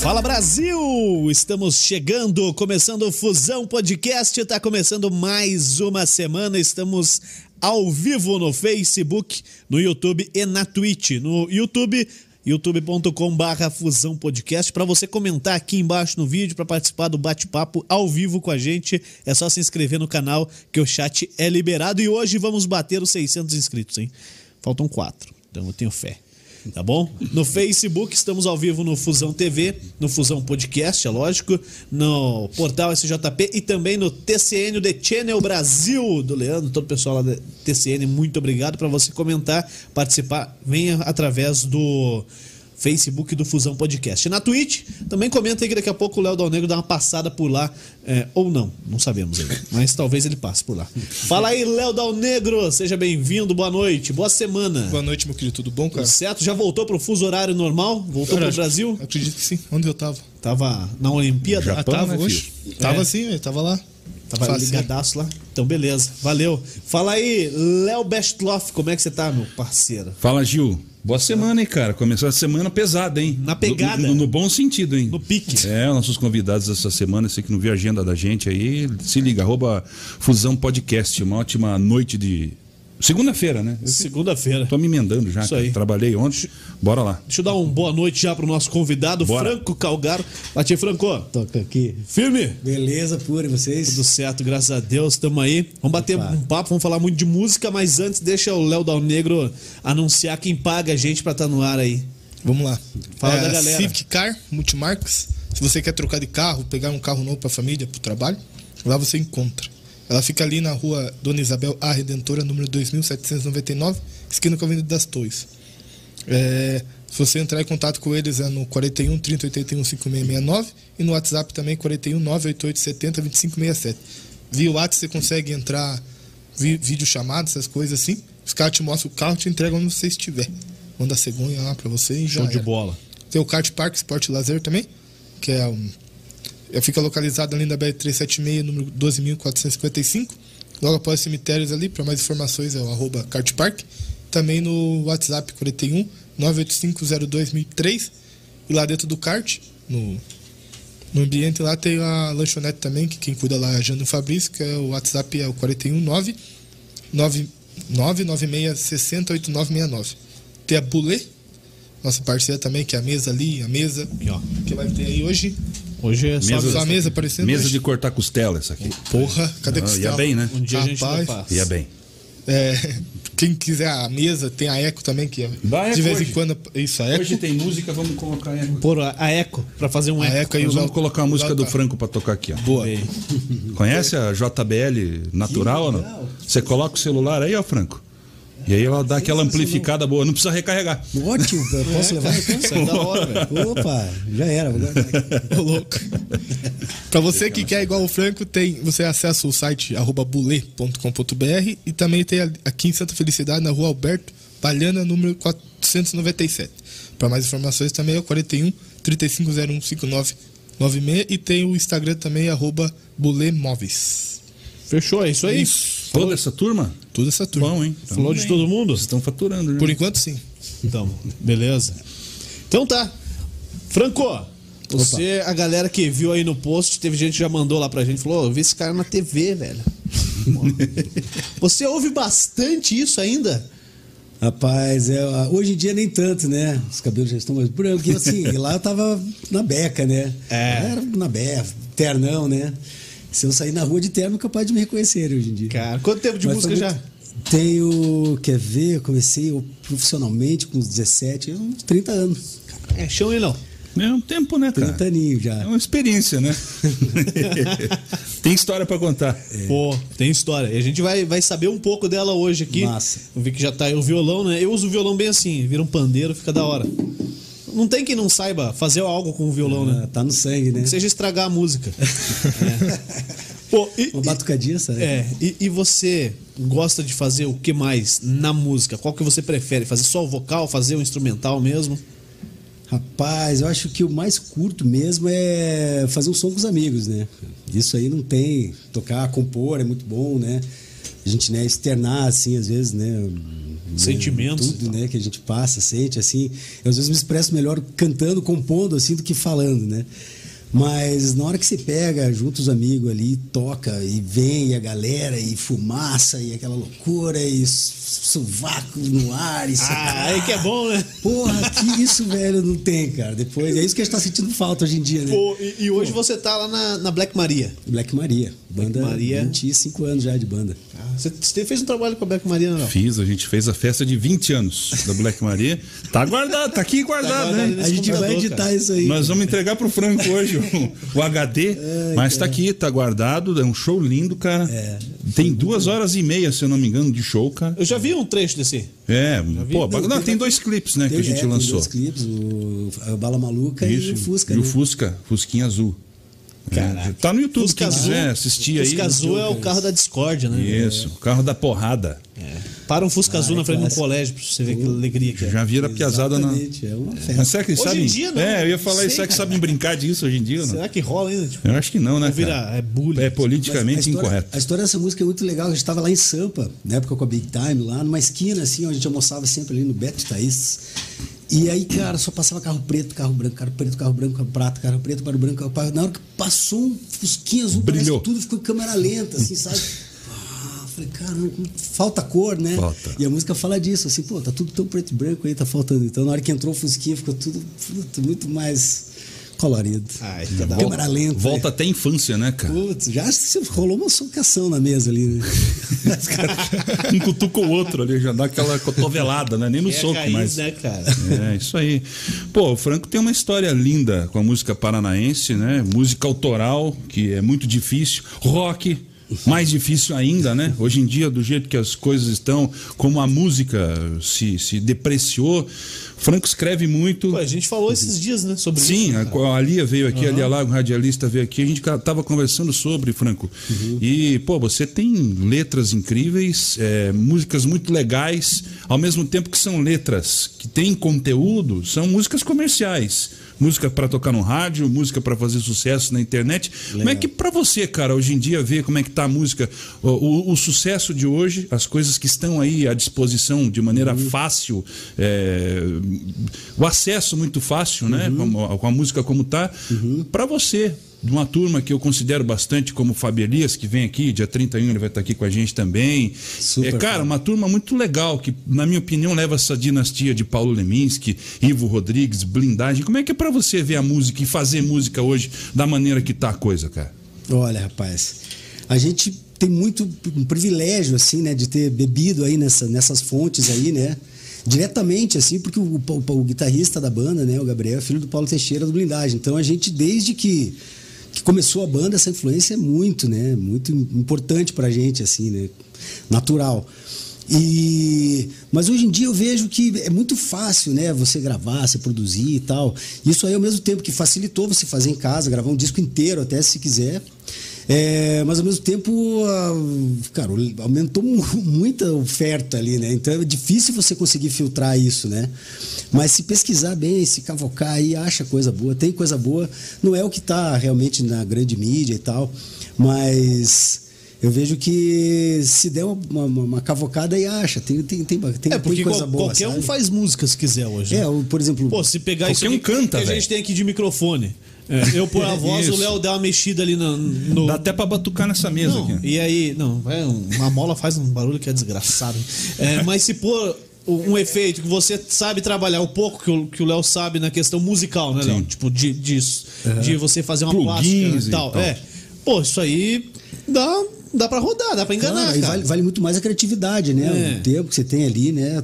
Fala Brasil! Estamos chegando, começando o Fusão Podcast, está começando mais uma semana. Estamos ao vivo no Facebook, no YouTube e na Twitch. No YouTube, youtube.com/barra Fusão Podcast. Para você comentar aqui embaixo no vídeo, para participar do bate-papo ao vivo com a gente, é só se inscrever no canal que o chat é liberado. E hoje vamos bater os 600 inscritos, hein? Faltam quatro, então eu tenho fé tá bom? No Facebook estamos ao vivo no Fusão TV, no Fusão Podcast, é lógico, no portal SJP e também no TCN The Channel Brasil do Leandro, todo o pessoal lá da TCN, muito obrigado para você comentar, participar, venha através do Facebook do Fusão Podcast. Na Twitch, também comenta aí que daqui a pouco o Léo Dal Negro dá uma passada por lá, é, ou não, não sabemos ainda, mas talvez ele passe por lá. Fala aí, Léo Dal Negro, seja bem-vindo, boa noite, boa semana. Boa noite, meu querido, tudo bom, cara? Tudo certo? Já voltou pro fuso horário normal? Voltou Cara, pro Brasil? Acredito que sim. Onde eu tava? Tava na Olimpíada? ah, Japão, tava né, hoje. filho? Tava É. sim, velho, tava lá. Tava Facinho. ligadaço lá? Então, beleza. Valeu. Fala aí, Léo Bestloff, como é que você tá, meu parceiro? Fala, Gil. Boa semana, hein, cara? Começou a semana pesada, hein? Na pegada. No, no- no bom sentido, hein? No pique. É, nossos convidados essa semana, você que não viu a agenda da gente aí, se liga, arroba Fusão Podcast. Uma ótima noite de. Segunda-feira, né? Segunda-feira. tô me emendando já. Isso aí. Trabalhei ontem. Bora lá. Deixa eu dar uma boa noite já pro nosso convidado, Bora. Franco Calgaro. Bati Franco, Toca aqui. firme? Beleza, pura, e vocês? Tudo certo, graças a Deus, estamos aí. Vamos bater Opa. um papo, vamos falar muito de música, mas antes deixa o Léo Dal Negro anunciar quem paga a gente pra estar no ar aí. Vamos lá. Fala É, da galera. Civic Car, multimarcas. Se você quer trocar de carro, pegar um carro novo pra família, pro trabalho, lá você encontra. Ela fica ali na rua Dona Isabel A Redentora, número 2799, esquina com a Avenida das Torres. É, se você entrar em contato com eles é no 41 30 81 5669 e no WhatsApp também 41 988 70 2567. Via WhatsApp você consegue entrar vídeo chamado, essas coisas assim. Os caras te mostram o carro e te entregam onde você estiver. Manda a cegonha lá pra você e já Show de era. bola. Tem o Kart Park Sport Lazer também, que é um, fica localizado ali na BR-376, número 12.455. Logo após os cemitérios ali, para mais informações é o arroba. Também no WhatsApp 41 985021003. E lá dentro do kart, no, no ambiente lá tem a lanchonete também, que quem cuida lá é a Jânio Fabrício, que é o WhatsApp é o 419 996608969. Tem a Bulê, nossa parceira também, que é a mesa ali, a mesa que vai ter aí hoje. Hoje é só Mesa- Só a mesa aparecendo Mesa hoje. de cortar costela, essa aqui. Porra, cadê Ah, costela? ia bem, né? um dia a gente vai Rapaz. passar. Ia bem. É, quem quiser a mesa, tem a Eco também, que é, Vai, de Eco vez em hoje. quando. Isso, a Eco. Hoje tem música, vamos colocar aí. Pôr a a eco pra fazer um A eco. Eco aí Nós vamos colocar a música do tá- Franco pra tocar aqui, ó. Boa. Conhece a JBL natural ou não? Você coloca o celular aí, ó, Franco. E aí ela dá aquela amplificada boa, não precisa recarregar. Ótimo, eu posso levar? Isso é da hora, velho. Opa, já era. vou guardar louco. pra você que quer igual o Franco, tem, você acessa o site arroba bulê.com.br e também tem aqui em Santa Felicidade, na rua Alberto Palhana, número 497. Para mais informações também é o 41 3501 5996 e tem o Instagram também, arroba bulemóveis. Fechou, é isso aí? Isso. Toda essa turma? Toda essa turma. Bom, hein? Então, Falou de todo mundo? Vocês estão faturando, né? Por enquanto, sim. Então, beleza. Então tá. Franco, você, a galera que viu aí no post, teve gente que já mandou lá pra gente, falou, "Ô, eu vi esse cara na TV, velho. você ouve bastante isso ainda? Rapaz, é, hoje em dia nem tanto, né? Os cabelos já estão mais brancos. E assim, lá eu tava na beca, né? É. Era na beca, ternão, né? Se eu sair na rua de terno, é capaz de me reconhecer hoje em dia. Cara, quanto tempo de Mas música já? Tenho, quer ver, eu comecei eu, profissionalmente com uns 17, uns 30 anos. É chão e não. É um tempo, né, cara? 30 aninhos É já. uma experiência, né? Tem história pra contar. Pô, tem história. E a gente vai, vai saber um pouco dela hoje aqui. Massa. Eu vi que já tá aí o violão, né? Eu uso o violão bem assim, vira um pandeiro, fica da hora. Não tem quem não saiba fazer algo com o violão, né? Ah, Tá no sangue, né? Que seja estragar a música. É. Pô, e, Uma batucadinha, sabe? É, e, e você gosta de fazer o que mais na música? Qual que você prefere? Fazer só o vocal, fazer o instrumental mesmo? Rapaz, eu acho que o mais curto mesmo é fazer um som com os amigos, né? Isso aí não tem. Tocar, compor é muito bom, né? A gente, né, externar, assim, às vezes, né? Sentimentos e Tudo, né? Que a gente passa, sente, assim. Eu às vezes me expresso melhor cantando, compondo, assim, do que falando, né? Mas na hora que você pega, junto os amigos ali, toca e vem e a galera, e fumaça, e aquela loucura, e sovaco no ar, e Ah, aí que é bom, né? Porra, que isso, velho, não tem, cara. Depois, é isso que a gente tá sentindo falta hoje em dia, né? Pô, e, e hoje você tá lá na, na Black Maria. Black Maria. Banda Maria. 25 anos já de banda. Você, fez um trabalho com a Black Maria, não? Fiz, a gente fez a festa de 20 anos da Black Maria. Tá guardado, tá aqui guardado, guardado né? A gente vai editar cara. isso aí. Nós vamos entregar pro Franco hoje o, o HD, mas tá aqui, tá guardado, é um show lindo, cara. É. Tem duas horas e meia, se eu não me engano, de show, cara. Eu já vi um trecho desse. É, pô, Não, não, tem- tem dois clipes, né, que a Tem- gente é, tem lançou. dois clipes, o, Bala Maluca e o Fusca. E o né? Fusca, Fusquinha Azul. Caraca. É, tá no YouTube, Fusca quem Azul, quiser assistir aí. Fusca Azul é o carro da discórdia, né? Isso, o carro da porrada. Para um Fusca Ah, Azul é na frente de um clássico. colégio pra você ver que alegria que é. Já vira piazada na. É uma festa. Mas será que eles Hoje em dia, não. É, eu ia falar Sei, isso. Será que sabem brincar disso hoje em dia? ou Não? Será que rola ainda? Tipo, Eu acho que não, né? Vira- cara? é bullying. É politicamente a história, incorreto. A história dessa música é muito legal. A gente estava lá em Sampa, na época com a Big Time, lá numa esquina, assim, onde a gente almoçava sempre ali no Beto Thaís. E aí, cara, só passava carro preto, carro branco, carro preto, carro branco, carro prata, carro preto, carro branco, carro prata. Na hora que passou um fusquinha azul, Brilhou. tudo ficou em câmera lenta, assim, sabe? Ah, falei, caramba, falta cor, né? Falta. E a música fala disso, assim, pô, tá tudo tão preto e branco aí, tá faltando. Então, na hora que entrou o fusquinha, ficou tudo puta, muito mais colorido. Ai, tá da Câmera lenta. Volta até a infância, né, cara? Putz, já rolou uma socação na mesa ali, né? um cutuca o outro ali, já dá aquela cotovelada, né? Nem no É soco, raiz, mas. né, cara? É, isso aí. Pô, o Franco tem uma história linda com a música paranaense, né? Música autoral, que é muito difícil. Rock, mais difícil ainda, né? Hoje em dia, do jeito que as coisas estão, como a música se, se depreciou, Franco escreve muito. Pô, a gente falou esses dias, né, sobre Sim, isso. a, cara. a Lia veio aqui, a Lia Lago, radialista, veio aqui, a gente estava conversando sobre, Franco. E, pô, você tem letras incríveis, é, músicas muito legais, ao mesmo tempo que são letras que têm conteúdo, são músicas comerciais. Música para tocar no rádio, música para fazer sucesso na internet. Como é que para você, cara, hoje em dia, ver como é que tá a música, o, o- o sucesso de hoje, as coisas que estão aí à disposição de maneira fácil, é, o acesso muito fácil, né? Com, a, com a música como tá. Para você, de uma turma que eu considero bastante como o Fábio Elias, que vem aqui, dia 31 ele vai estar aqui com a gente também. Super é, cara, Fábio. uma turma muito legal, que, na minha opinião, leva essa dinastia de Paulo Leminski, Ivo Rodrigues, Blindagem. Como é que é para você ver a música e fazer música hoje da maneira que tá a coisa, cara? Olha, rapaz, a gente tem muito um privilégio, assim, né, de ter bebido aí nessa, nessas fontes aí, né? Diretamente, assim, porque o, o- o guitarrista da banda, né, o Gabriel, é filho do Paulo Teixeira do Blindagem. Então a gente, desde que, que começou a banda, essa influência é muito, né? Muito importante pra gente, assim, né? Natural. E mas hoje em dia eu vejo que é muito fácil, né? Você gravar, você produzir e tal. Isso aí ao mesmo tempo que facilitou você fazer em casa, gravar um disco inteiro até se quiser. É, mas ao mesmo tempo, cara, aumentou mu- muita oferta ali, né? Então é difícil você conseguir filtrar isso, né? Mas se pesquisar bem, se cavocar aí, acha coisa boa, tem coisa boa. Não é o que está realmente na grande mídia e tal, mas eu vejo que se der uma, uma, uma cavocada aí acha, tem, tem, tem, tem, É, porque tem coisa qual- boa. qualquer um sabe? faz música se quiser hoje. né? É, o- por exemplo. Pô, se pegar isso um aqui canta, que a gente tem aqui de microfone. É, eu pôr a voz, o. Léo dá uma mexida ali no. no- Dá até pra batucar nessa mesa Não, aqui. E aí, não, vai, uma mola faz um barulho que é desgraçado. É, mas se pôr um efeito que você sabe trabalhar, o pouco que o que o Léo sabe na questão musical, né, Léo? Tipo, de, disso. De você fazer uma Plugins plástica e e tal. tal. É. Pô, isso aí dá, dá pra rodar, dá pra enganar, Claro, aí cara. vale, vale muito mais a criatividade, né? É. O tempo que você tem ali, né?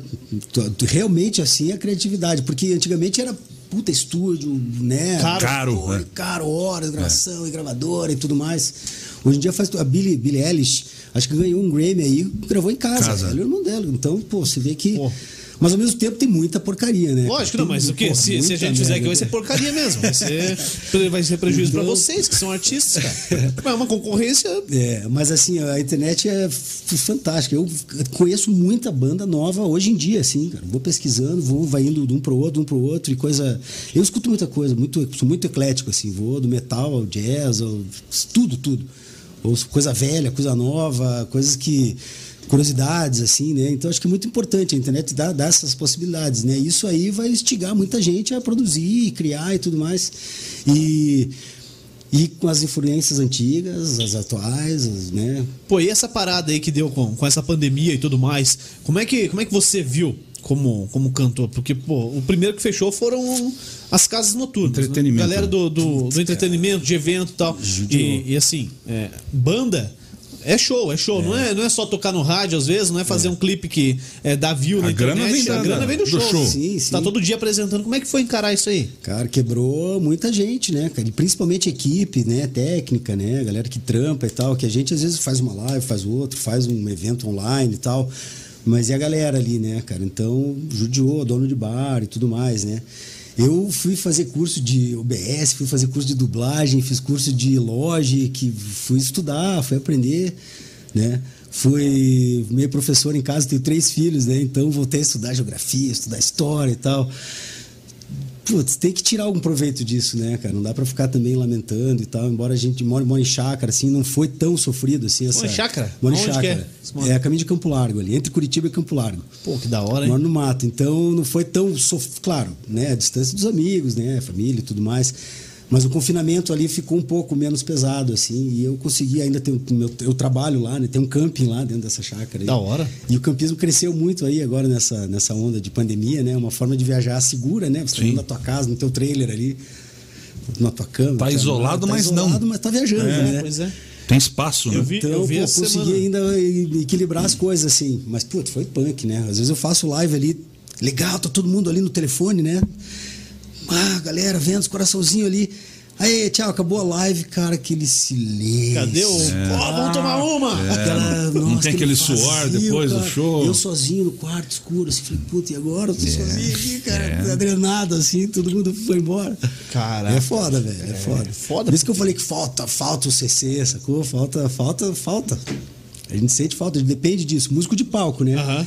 Realmente assim a criatividade. Porque antigamente era puta estúdio, né? Caro. Caro, né? Caro, horas, gravação e gravadora e tudo mais. Hoje em dia faz. A Billie, Billie Eilish, acho que ganhou um Grammy aí, gravou em casa. Casa. Ela é o irmão dela. Então, pô, você vê que. Pô. Mas ao mesmo tempo tem muita porcaria, né? Lógico, não, mas o quê? porra, Se, se a gente fizer aqui, vai ser porcaria mesmo. Vai ser, vai ser prejuízo pra vocês, que são artistas, cara. Mas é uma concorrência. É, mas assim, a internet é fantástica. Eu conheço muita banda nova hoje em dia, assim, cara. Vou pesquisando, vou, vai indo de um pro outro, de um pro outro e coisa. Eu escuto muita coisa, muito, sou muito eclético, assim, vou do metal ao jazz, ao, tudo, tudo. Ouço coisa velha, coisa nova, coisas que curiosidades, assim, né? Então acho que é muito importante a internet dar, dar essas possibilidades, né? Isso aí vai instigar muita gente a produzir, criar e tudo mais. E, e com as influências antigas, as atuais, as, né? Pô, e essa parada aí que deu com, com essa pandemia e tudo mais, como é que, como é que você viu como, como cantor? Porque, pô, o primeiro que fechou foram as casas noturnas. né? Entretenimento, Galera né? do, do, do entretenimento, de evento e tal. E, e assim, é, banda. É show, é show. Não, é, não é só tocar no rádio, às vezes, não é fazer um clipe que é, dá view na A grana internet. vem da- a grana vem do, do show. show. Sim, Você Tá sim. todo dia apresentando. Como é que foi encarar isso aí? Cara, quebrou muita gente, né, cara? E principalmente equipe, né? Técnica, né? Galera que trampa e tal, que a gente às vezes faz uma live, faz outro, faz um evento online e tal. Mas e a galera ali, né, cara? Então, judiou, dono de bar e tudo mais, né? Eu fui fazer curso de OBS, fui fazer curso de dublagem, fiz curso de Logic, fui estudar, fui aprender, né? Fui meio professor em casa, tenho três filhos, né? Então voltei a estudar geografia, estudar história e tal. Putz, tem que tirar algum proveito disso, né, cara? Não dá pra ficar também lamentando e tal. Embora a gente more em chácara, assim, não foi tão sofrido assim. Essa... Mora em chácara? Mora em chácara. é? Mora? É a caminho de Campo Largo ali, entre Curitiba e Campo Largo. Pô, que da hora, hein? Moro no mato, então não foi tão sof... claro, né? A distância dos amigos, né? Família e tudo mais. Mas o confinamento ali ficou um pouco menos pesado, assim, e eu consegui ainda ter um, meu, eu trabalho lá, né? Tem um camping lá dentro dessa chácara. aí. Da hora. E o campismo cresceu muito aí agora nessa, nessa onda de pandemia, né? Uma forma de viajar segura, né? Você tá Sim. da tua casa, no teu trailer ali, na tua cama. Tá isolado, tá mas isolado, não. mas tá viajando, É, né? pois é. Tem espaço, né? Eu vi- Então, vi pô, consegui semana. ainda equilibrar as coisas, assim. Mas, putz, foi punk, né? Às vezes eu faço live ali, legal, tá todo mundo ali no telefone, né? Ah, galera, vendo os coraçãozinho ali. Aí, tchau, acabou a live, cara, aquele silêncio. Cadê o. Pô, vamos tomar uma! Aquela, Não nossa, tem aquele suor depois do show. Eu sozinho no quarto escuro, assim, falei, puta, e agora? Eu tô sozinho aqui, cara, É. adrenado, assim, todo mundo foi embora. Caraca. É foda, velho, é, foda. foda. Por isso que eu falei que falta, falta o CC, sacou? Falta, falta, falta. A gente sente falta, depende disso. Músico de palco, né? Aham.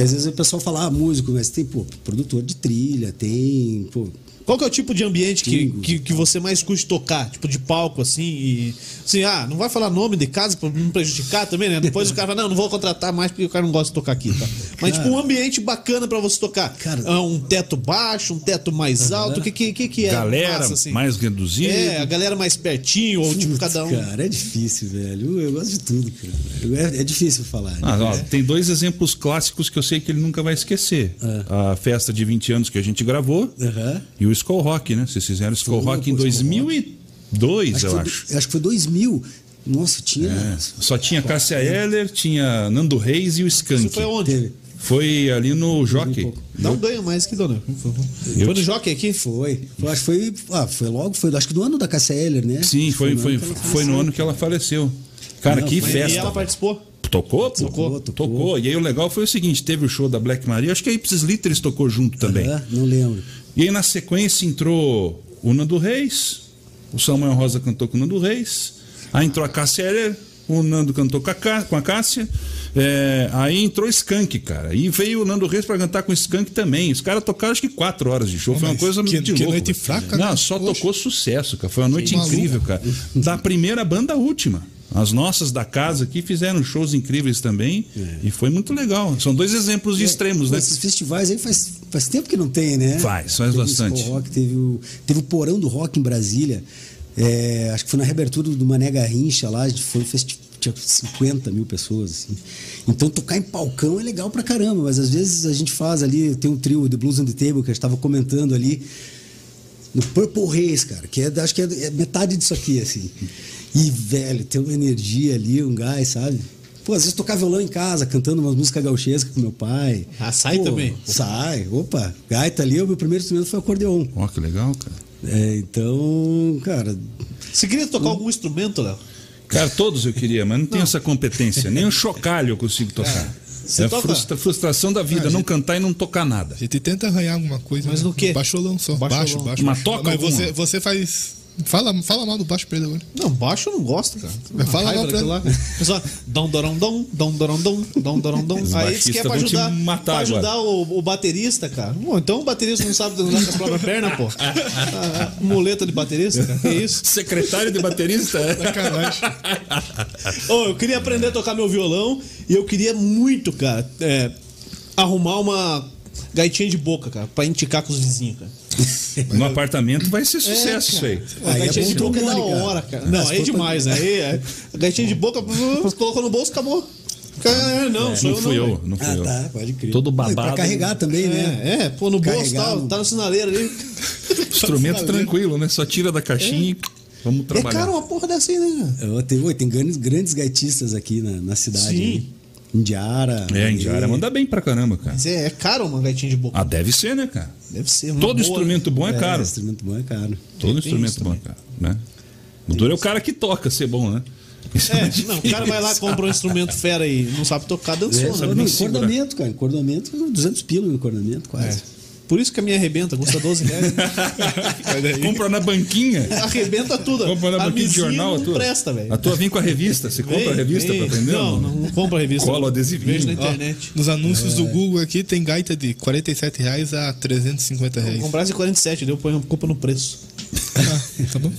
Porque às vezes o pessoal fala, ah, músico, mas tem, pô, produtor de trilha, tem, pô, Qual que é o tipo de ambiente que, que, que você mais curte tocar? Tipo de palco, assim, e. Assim, ah, não vai falar nome de casa pra não prejudicar também, né? Depois o cara fala, não, não vou contratar mais porque o cara não gosta de tocar aqui, tá? Mas, tipo, um ambiente bacana pra você tocar. Cara- Ah, um teto baixo, um teto mais alto, o que, que, que, que é? Galera massa, assim? mais reduzida. É, a galera mais pertinho, ou tipo, Putz, cada um. Cara, é difícil, velho. Eu, gosto de tudo, cara. É, é difícil falar. né? Ah, ó, Tem dois exemplos clássicos que eu sei que ele nunca vai esquecer. A festa de 20 anos que a gente gravou Aham. e o Skull Rock, né? Vocês fizeram Skull Foi, Rock em pô, Skull 2002, Acho eu foi, acho. acho que foi 2000. Nossa, tinha. É, Só tinha Cássia Eller, tinha Nando Reis e o Skank. Isso foi onde? Teve. Foi ali no Jockey. Dá um ganho mais que dona. Eu- Foi no Jockey aqui? Foi. Eu acho que foi. Ah, foi logo, foi acho que do ano da Cassia Eller, né? Sim, foi, no foi, ano que ela foi faleceu. no ano que ela faleceu. Cara, Não, que foi- festa. E ela participou? Tocou? pô? Tocou, tocou. tocou. E aí o legal foi o seguinte: teve o show da Black Maria, acho que a Ipsis Litters tocou junto também. Aham, não lembro. E aí na sequência entrou o Nando Reis, o Samuel Rosa cantou com o Nando Reis, aí entrou a Cássia Eller, o Nando cantou com a, Cá- com a Cássia, é, aí entrou o Skank, cara. E veio o Nando Reis pra cantar com o Skank também. Os caras tocaram acho que quatro horas de show, foi uma coisa que- de que louco. noite fraca, Não, né? só Poxa. tocou sucesso, cara. Foi uma noite maluco. incrível, cara. Da primeira banda à última. As nossas da casa aqui fizeram shows incríveis também. E foi muito legal. São dois exemplos de extremos, Pô, né? Esses festivais aí faz, faz tempo que não tem, né? Faz, faz teve bastante. O Rock, teve, o, teve o Porão do Rock em Brasília. É, acho que foi na reabertura do Mané Garrincha lá, foi um festi- tinha 50 mil pessoas, assim. Então tocar em palcão é legal pra caramba, mas às vezes a gente faz ali, tem um trio The Blues on the Table que a gente estava comentando ali, no Purple Haze, cara, que é, acho que é, é metade disso aqui, assim. E, velho, tem uma energia ali, um gás, sabe? Pô, às vezes tocar violão em casa, cantando umas músicas gauchescas com meu pai. Ah, sai Pô, também. Sai, opa. Gaita ali, o meu primeiro instrumento foi acordeon. Ó, que legal, cara. É, então, cara, Você queria tocar algum instrumento, Léo? Cara, todos eu queria, mas não tenho essa competência. Nem o chocalho eu consigo tocar. Você É a toca? frustra- frustração da vida, Ah, não gente- cantar e não tocar nada. A gente tenta arranhar alguma coisa. Mas né? no quê? Baixolão só. Baixolão. Baixo, baixo. Mas baixo. toca Mas alguma? você, você faz Fala, fala mal do baixo pra ele agora. Não, baixo eu não gosto, cara. Mas fala mal pra daquilo lá. É só dom, dorão, dom, dom, dorão, dom, dom, dorão, dom. Aí diz que é pra ajudar, matar pra ajudar o, o baterista, cara. Pô, então o baterista não sabe andar com as próprias pernas, pô. Ah, muleta de baterista, cara. Que isso? Secretário de baterista? é? Sacanagem. Ô, eu queria aprender a tocar meu violão e eu queria muito, cara, é, arrumar uma gaitinha de boca, cara, pra indicar com os vizinhos, cara. No apartamento vai ser sucesso isso aí. A Aí é gaitinha de boca é da hora, cara. Não, se aí é demais, né? Aí é, a gaitinha de boca, colocou no bolso, acabou. Não, sou Não eu fui não, eu, não fui Ah, eu. tá, pode crer. Todo babado. Pra carregar também, né? É, é, pô, no bolso, Carregar tá, tá no sinaleiro ali. Instrumento tranquilo, né? Só tira da caixinha e vamos É trabalhar. caro uma porra dessa aí, né? Eu oi, tem grandes, grandes gaitistas aqui na, na cidade. Sim. Indiara. É, a Indiara manda bem pra caramba, cara. Mas é, é caro uma gaitinha de boca. Ah, deve ser, né, cara? Deve ser. Todo boa, instrumento bom é, É, caro. instrumento bom é caro. Todo tem instrumento bom é caro, né? O duro é o cara que toca ser bom, né? Isso É, difícil. não, o cara vai lá, compra um instrumento fera e não sabe tocar, dançou, É, né? sabe não, nem segurar. encordamento, cara. Encordamento, 200 pila no encordamento, quase. É. Por isso que a minha arrebenta, custa 12 reais. Compra na banquinha. arrebenta tudo. Compra na a banquinha de jornal. a não tua. presta, velho. A tua vem com a revista. Você compra a Vem, revista vem. pra aprender? Não, não, não compra a revista. Cola o adesivinho. Vejo na Ó, internet. Nos anúncios do Google aqui tem gaita de 47 reais a 350 Vou reais. comprar esse 47, deu põe a culpa no preço. Ah, tá bom?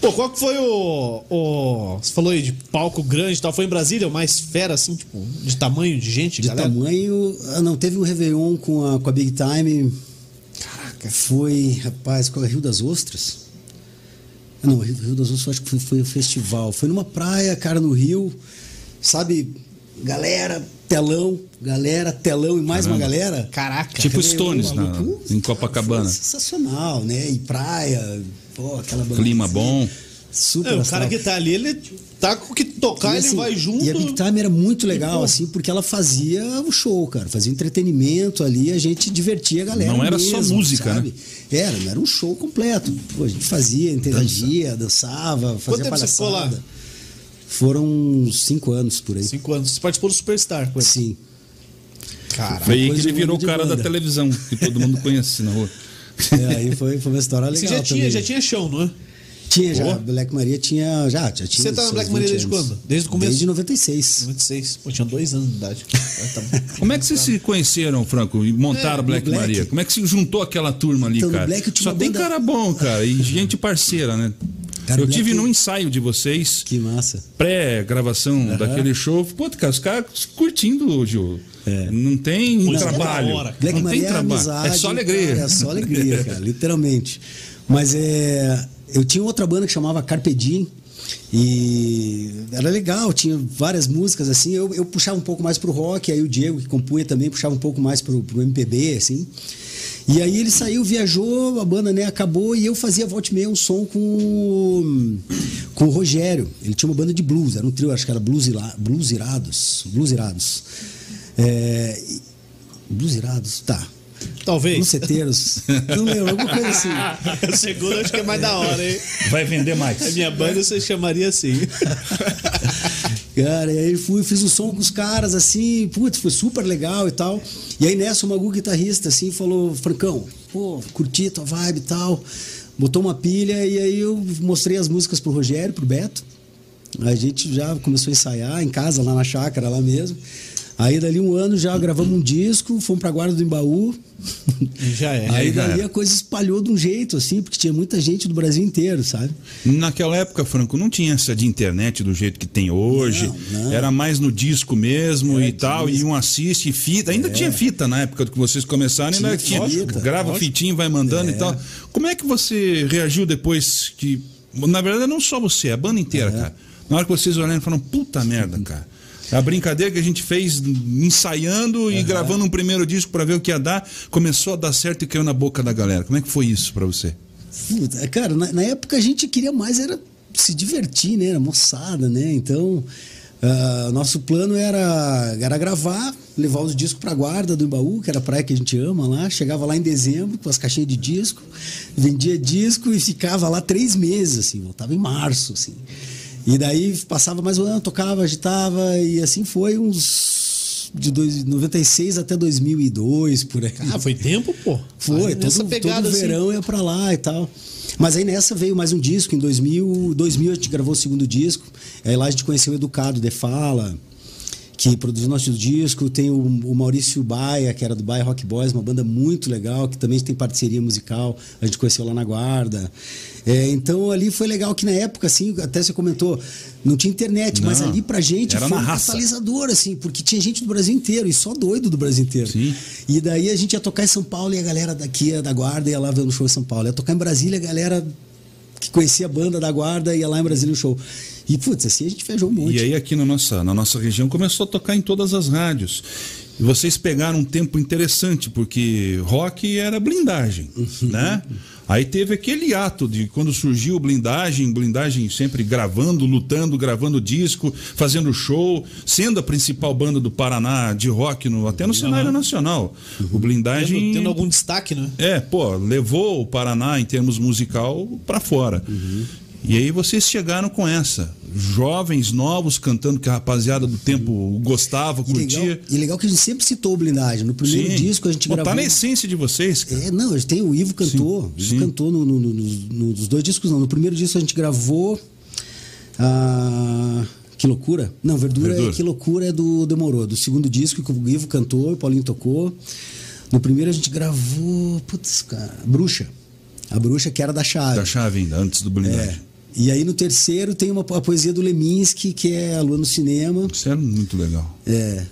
Pô, qual que foi o, o. Você falou aí de palco grande e tal. Foi em Brasília, o mais fera, assim, tipo, de tamanho, de gente, De galera? tamanho. Ah, não, teve um Réveillon com a, com a Big Time. Caraca. Foi, rapaz, qual é Rio das Ostras? Não, Rio, Rio das Ostras acho que foi, foi um festival. Foi numa praia, cara, no Rio. Sabe, galera, telão, galera, telão e mais uma galera. Caraca. Tipo Stones na- em Copacabana. Sensacional, né? E praia, pô, aquela Clima assim, bom. Super É, o astral. cara que tá ali, ele tá com o que tocar, E, ele assim, vai junto. E a Big Time era muito legal, pô. assim, porque ela fazia o show, cara. Fazia entretenimento ali, a gente divertia a galera. Não era só mesmo, música, sabe? Era, não era um show completo. Pô, a gente fazia, interagia, dançava, fazia tempo você ficou lá? palhaçada. Foram uns cinco anos por aí. Cinco anos. Você participou do Superstar, pô. Sim. Cara. Foi aí que ele virou o cara da banda. televisão, que todo mundo conhece na rua. É, aí foi, foi uma história legal. Você já tinha, também. já tinha chão, não é? Tinha, já. Boa. Black Maria tinha. Já, já tinha. Você tá na Black Maria 20 desde anos. quando? Desde o começo? Desde 96. 96. Pô, tinha dois anos de idade. Tá bom. Como é que vocês se conheceram, Franco, e montaram É, Black, Black. Maria? Como é que se juntou aquela turma ali, Então, cara? Black eu tinha Só tem banda- cara bom, cara, e gente parceira, né? Cara, eu Black- tive num ensaio de vocês, Que massa. pré-gravação daquele show. Pô, cara, os caras curtindo, Gil. É. Não tem Coisa trabalho. da hora. Black não Maria tem é trabalho. amizade. é só alegria. cara, é só alegria, cara, literalmente. Mas é. Eu tinha outra banda que chamava Carpe Diem. E era legal, tinha várias músicas assim. Eu, eu puxava um pouco mais pro rock, aí o Diego, que compunha também, puxava um pouco mais pro, pro MPB, assim. E aí ele saiu, viajou, a banda né, acabou e eu fazia volta e meia um som com, com o Rogério. Ele tinha uma banda de blues, era um trio, acho que era Blues, Ira- blues Irados. Blues Irados. É, blues Irados, tá. Talvez. Buceteiros. Não lembro, alguma coisa assim. O segundo acho que é mais da hora, hein? Vai vender A mais. minha banda você chamaria assim. Cara, e aí fui, fiz um som com os caras, assim, putz, foi super legal e tal. E aí nessa, o Magu, guitarrista, assim, falou, Francão, pô, curti tua vibe e tal. Botou uma pilha e aí eu mostrei as músicas pro Rogério, pro Beto. A gente já começou a ensaiar em casa, lá na chácara, lá mesmo. Aí dali um ano já gravamos um disco, fomos pra Guarda do Embaú. Já é. Aí dali a coisa espalhou de um jeito, assim, porque tinha muita gente do Brasil inteiro, sabe? Naquela época, Franco, não tinha essa de internet do jeito que tem hoje. Não, não. Era mais no disco mesmo É, e tal. disco. E um assiste fita. Ainda tinha fita na época que vocês começaram. Ainda Tinha tinha. fita, grava lógico. fitinho, vai mandando É. e tal. Como é que você reagiu depois que. Na verdade, não só você, a banda inteira, cara. Na hora que vocês olharam e falaram, puta merda, cara. A brincadeira que a gente fez ensaiando e gravando um primeiro disco pra ver o que ia dar, começou a dar certo e caiu na boca da galera. Como é que foi isso pra você? Puta, cara, na, na época a gente queria mais era se divertir, né? Era moçada, né? Então, ah, nosso plano era, era gravar, levar os discos pra guarda do Embaú, que era a praia que a gente ama lá. Chegava lá em dezembro com as caixinhas de disco, vendia disco e ficava lá três meses, assim, voltava em março, assim. E daí passava mais um ano, tocava, agitava, e assim foi uns. De dois, 96 até 2002, por aí. Ah, foi tempo, pô. Foi, todo, pegada todo assim. verão ia pra lá e tal. Mas aí nessa veio mais um disco, em 2000, 2000 a gente gravou o segundo disco, aí lá a gente conheceu o Educado de Fala, que produziu nosso disco, tem o, o Maurício Baia, que era do Baia Rock Boys, uma banda muito legal, que também tem parceria musical, a gente conheceu lá na Guarda. É, então ali foi legal que na época, assim, até você comentou, não tinha internet, mas Não, ali pra gente era foi um catalisador, assim, porque tinha gente do Brasil inteiro, e só doido do Brasil inteiro. Sim. E daí a gente ia tocar em São Paulo e a galera daqui da Guarda ia lá ver no show em São Paulo. Ia tocar em Brasília, a galera que conhecia a banda da Guarda ia lá em Brasília no show. E, putz, assim a gente feijou um monte. E aí aqui na nossa, na nossa região começou a tocar em todas as rádios. E vocês pegaram um tempo interessante, porque rock era blindagem, né? Aí teve aquele ato de quando surgiu blindagem, blindagem sempre gravando, lutando, gravando disco, fazendo show, sendo a principal banda do Paraná de rock no, até no cenário nacional. O blindagem Tendo, tendo algum destaque, né? é, pô, levou o Paraná em termos musical para fora. E aí vocês chegaram com essa. Jovens, novos, cantando que a rapaziada do tempo gostava, E legal, curtia. e legal que a gente sempre citou o blindagem. No primeiro Sim. disco a gente Pô, gravou. Tá na essência de vocês, cara. É, não, a gente tem o Ivo cantou. Sim, O Ivo cantou no, no- no- nos, nos dois discos, não. No primeiro disco a gente gravou. ah, que loucura? Não, Verdura, Verdura. É, Que loucura é do Demorou. Do segundo disco que o Ivo cantou, o Paulinho tocou. No primeiro a gente gravou. Putz, cara. Bruxa. A bruxa que era da chave. Da chave ainda, antes do blindagem. É. E aí no terceiro tem uma, a poesia do Leminski, que é A Lua no Cinema. Isso era muito legal. É.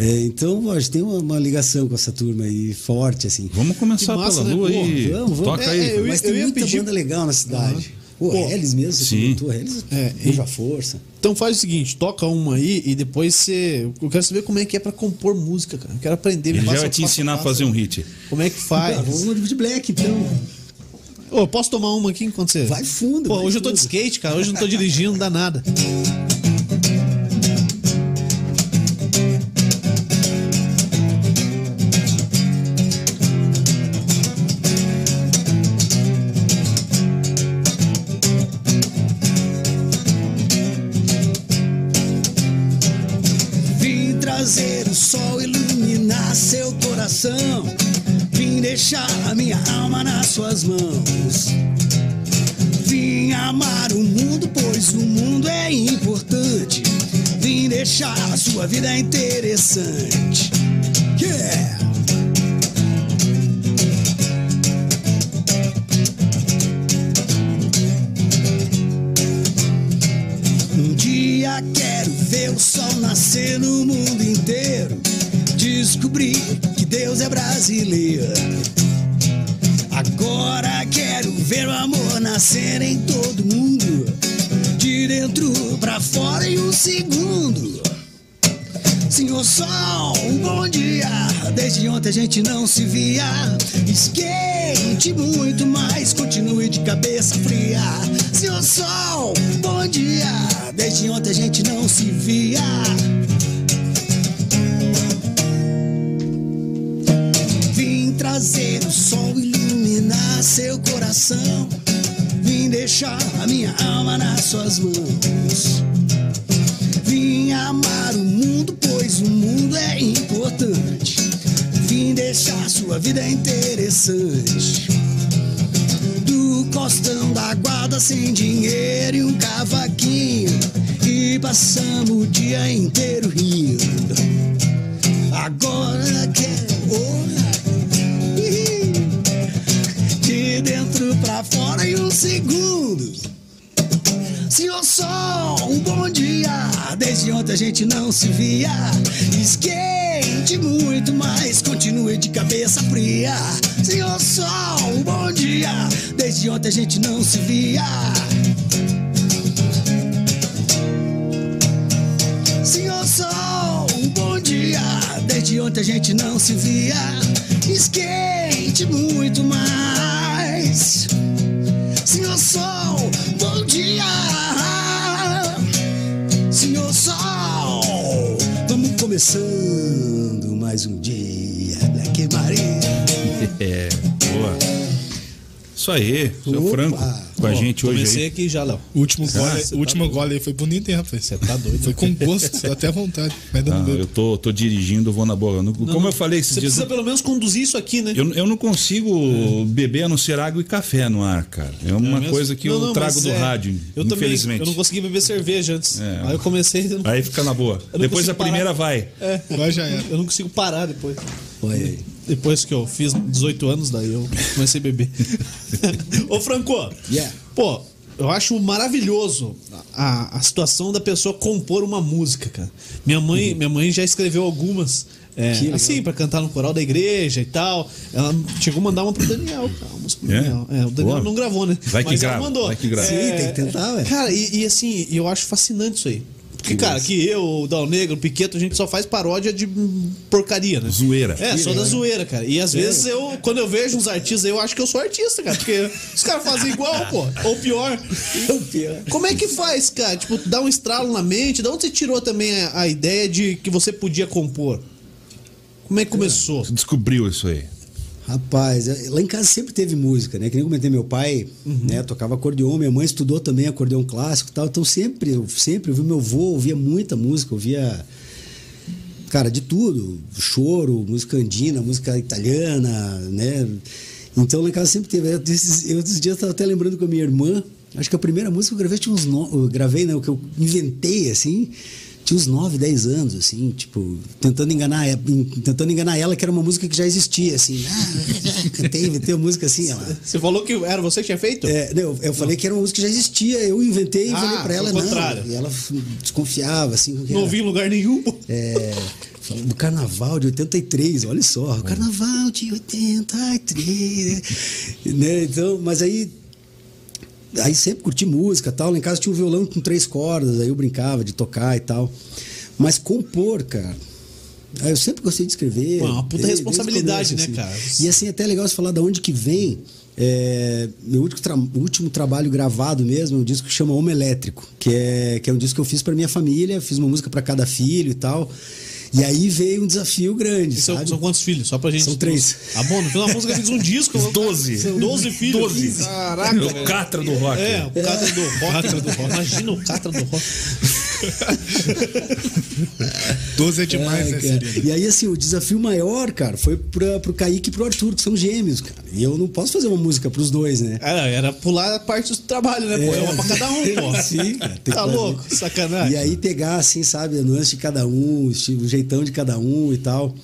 É, então, a gente tem uma, uma ligação com essa turma aí forte, assim. Vamos começar Que massa, pela né? lua aí. vamos, vamos. Toca É, aí. é, eu Mas tem muita pedir- banda legal na cidade. Pô, Pô, Hellis mesmo, você sim. comentou, Hellis, É, puxa força. Então faz o seguinte, toca uma aí e depois você. Eu quero saber como é que é pra compor música, cara. Eu quero aprender. Ele já vai o te passo ensinar a fazer um hit. Como é que faz? Ah, vamos de black, então. Ô, posso tomar uma aqui enquanto você. Vai fundo, Pô, vai hoje eu tô de fundo. skate, cara. Hoje eu não tô dirigindo, não dá nada. Vim trazer o sol iluminar seu coração. Vim deixar a minha alma nas suas mãos. Vim amar o mundo, pois o mundo é importante. Vim deixar a sua vida interessante. Yeah! Um dia quero ver o sol nascer no mundo inteiro. Descobrir Deus é brasileiro. Agora quero ver o amor nascer em todo mundo. De dentro pra fora em um segundo. Senhor Sol, um bom dia. Desde ontem a gente não se via. Esquente muito mais, continue de cabeça fria. Senhor Sol, bom dia. Desde ontem a gente não se via. Trazer o sol iluminar seu coração. Vim deixar a minha alma nas suas mãos. Vim amar o mundo, pois o mundo é importante. Vim deixar sua vida interessante. Do costão da guarda sem dinheiro e um cavaquinho. E passamos o dia inteiro rindo. Agora quero. De dentro pra fora em um segundo. Senhor Sol, um bom dia. Desde ontem a gente não se via. Esquente muito mais, continue de cabeça fria. Senhor Sol, um bom dia. Desde ontem a gente não se via. Senhor Sol, um bom dia. Desde ontem a gente não se via. Esquente muito mais. Senhor Sol, bom dia. Senhor Sol, vamos começando mais um dia. Black Maria. É, boa. Isso aí, seu Opa. Franco, com a Ó, gente hoje Comecei aí. aqui já, Léo. O último Ah, gole, tá último doido. gole aí foi bonito, hein, rapaz? Você tá doido. Foi com gosto, dá até vontade. Mas dando Ah, medo. eu tô, tô dirigindo, vou na boa. Não- Como eu falei esses Você dias. precisa pelo menos conduzir isso aqui, né? Eu, eu não consigo beber a não ser água e café no ar, cara. É uma mesmo? coisa que Não, eu não, trago do é, rádio, eu também, infelizmente. eu não consegui beber cerveja antes. É. Aí eu comecei. eu não- Aí fica na boa. Não Depois a primeira vai. É, Agora já era. eu não consigo parar depois. Olha aí. Depois que eu fiz 18 anos, daí eu comecei a beber. Ô, Franco, Yeah. Pô, eu acho maravilhoso a, a situação da pessoa compor uma música, cara. Minha mãe, minha mãe já escreveu algumas. é, assim, pra cantar no coral da igreja e tal. Ela chegou a mandar uma pro Daniel, cara. Uma pro É? Daniel. É, o Daniel Boa. não gravou, né? Vai que Mas ela grava, mandou. vai que grava. Sim, tem que tentar, ué. Cara, e, e assim, eu acho fascinante isso aí. Porque, cara, que eu, o Dal Negro, o Piqueto, a gente só faz paródia de porcaria, né? Zoeira. É, só da zoeira, cara. E às vezes eu, quando eu vejo uns artistas, eu acho que eu sou artista, cara. Porque os caras fazem igual, pô. Ou pior. pior. Como é que faz, cara? Tipo, dá um estralo na mente. De onde você tirou também a, a ideia de que você podia compor? Como é que começou? Você descobriu isso aí. Rapaz, eh, lá em casa sempre teve música, né? Que nem comentei, meu pai né, tocava acordeon, minha mãe estudou também acordeon clássico e tal. Então sempre, eu sempre ouvi meu avô, ouvia muita música, ouvia. Cara, de tudo. Choro, música andina, música italiana, né? Então lá em casa sempre teve. Eu, esses, eu esses dias estava até lembrando com a minha irmã. Acho que a primeira música que eu gravei tinha uns. No... Eu gravei, né? O que eu inventei, assim. Tinha uns 9, 10 anos, assim, tipo, tentando enganar, tentando enganar ela, que era uma música que já existia, assim. Ah, cantei, inventei uma música assim, ela. Você falou que era você que tinha feito? É, não, eu falei que era uma música que já existia, eu inventei e Ah, falei pra ela, não. contrário. E ela desconfiava, assim. Não era. vi em lugar nenhum. É, do carnaval de 83, olha só, o carnaval de 83, né? Então, mas aí aí sempre curti música, tal, lá em casa tinha um violão com três cordas, aí eu brincava de tocar e tal. Mas compor, cara, aí eu sempre gostei de escrever. É uma puta desde- desde o responsabilidade, né, assim. cara? E assim, até é legal você falar da onde que vem. é, meu último, tra- último trabalho gravado mesmo é um disco que chama Homem Elétrico, que é, que é um disco que eu fiz para minha família, fiz uma música para cada filho e tal. E aí veio um desafio grande, são, sabe? são quantos filhos? Só pra gente. São três. Ah, bom, no final da música fiz um disco. Doze. São 12 filhos. Doze. Caraca. O Catra do rock. É, o Catra do rock. Imagina o Catra do rock. 12 é demais, Ai, né? E aí, assim, o desafio maior, cara, foi pra, pro Kaique e pro Arthur, que são gêmeos, cara. E eu não posso fazer uma música pros dois, né? Era, era pular a parte do trabalho, né, pô? É uma pra cada um, pô. Sim, cara. Tá fazer. louco? Sacanagem. E aí pegar, assim, sabe, a nuance de cada um, o jeitão de cada um e tal.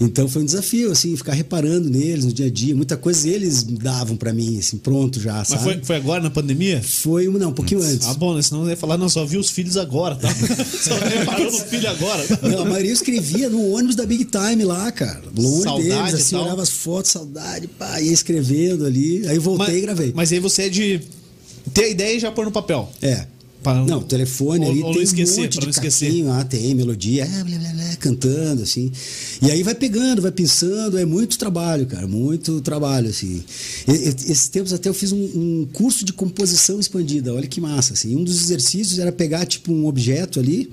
Então foi um desafio, assim, ficar reparando neles no dia a dia. Muita coisa eles davam pra mim, assim, pronto já, Mas sabe? foi, foi agora na pandemia? Foi, não, um pouquinho antes. Ah, bom, né? Senão eu ia falar, não, só vi os filhos agora, tá? só reparou no filho agora. Não, a maioria escrevia no ônibus da Big Time lá, cara. Longe Saudade deles, assim, tal. olhava as fotos, saudade, pá, ia escrevendo ali. Aí voltei e gravei. Mas aí você é de ter a ideia e já pôr no papel. É. Pra- Não, o telefone Ou- ali ou tem esquecer, um monte de não esquecer. ah, tem melodia, é, blá, blá, blá, cantando, assim. E aí vai pegando, vai pensando, é muito trabalho, cara, muito trabalho, assim. E- e- esses tempos até eu fiz um, um curso de composição expandida, olha que massa, assim. Um dos exercícios era pegar, tipo, um objeto ali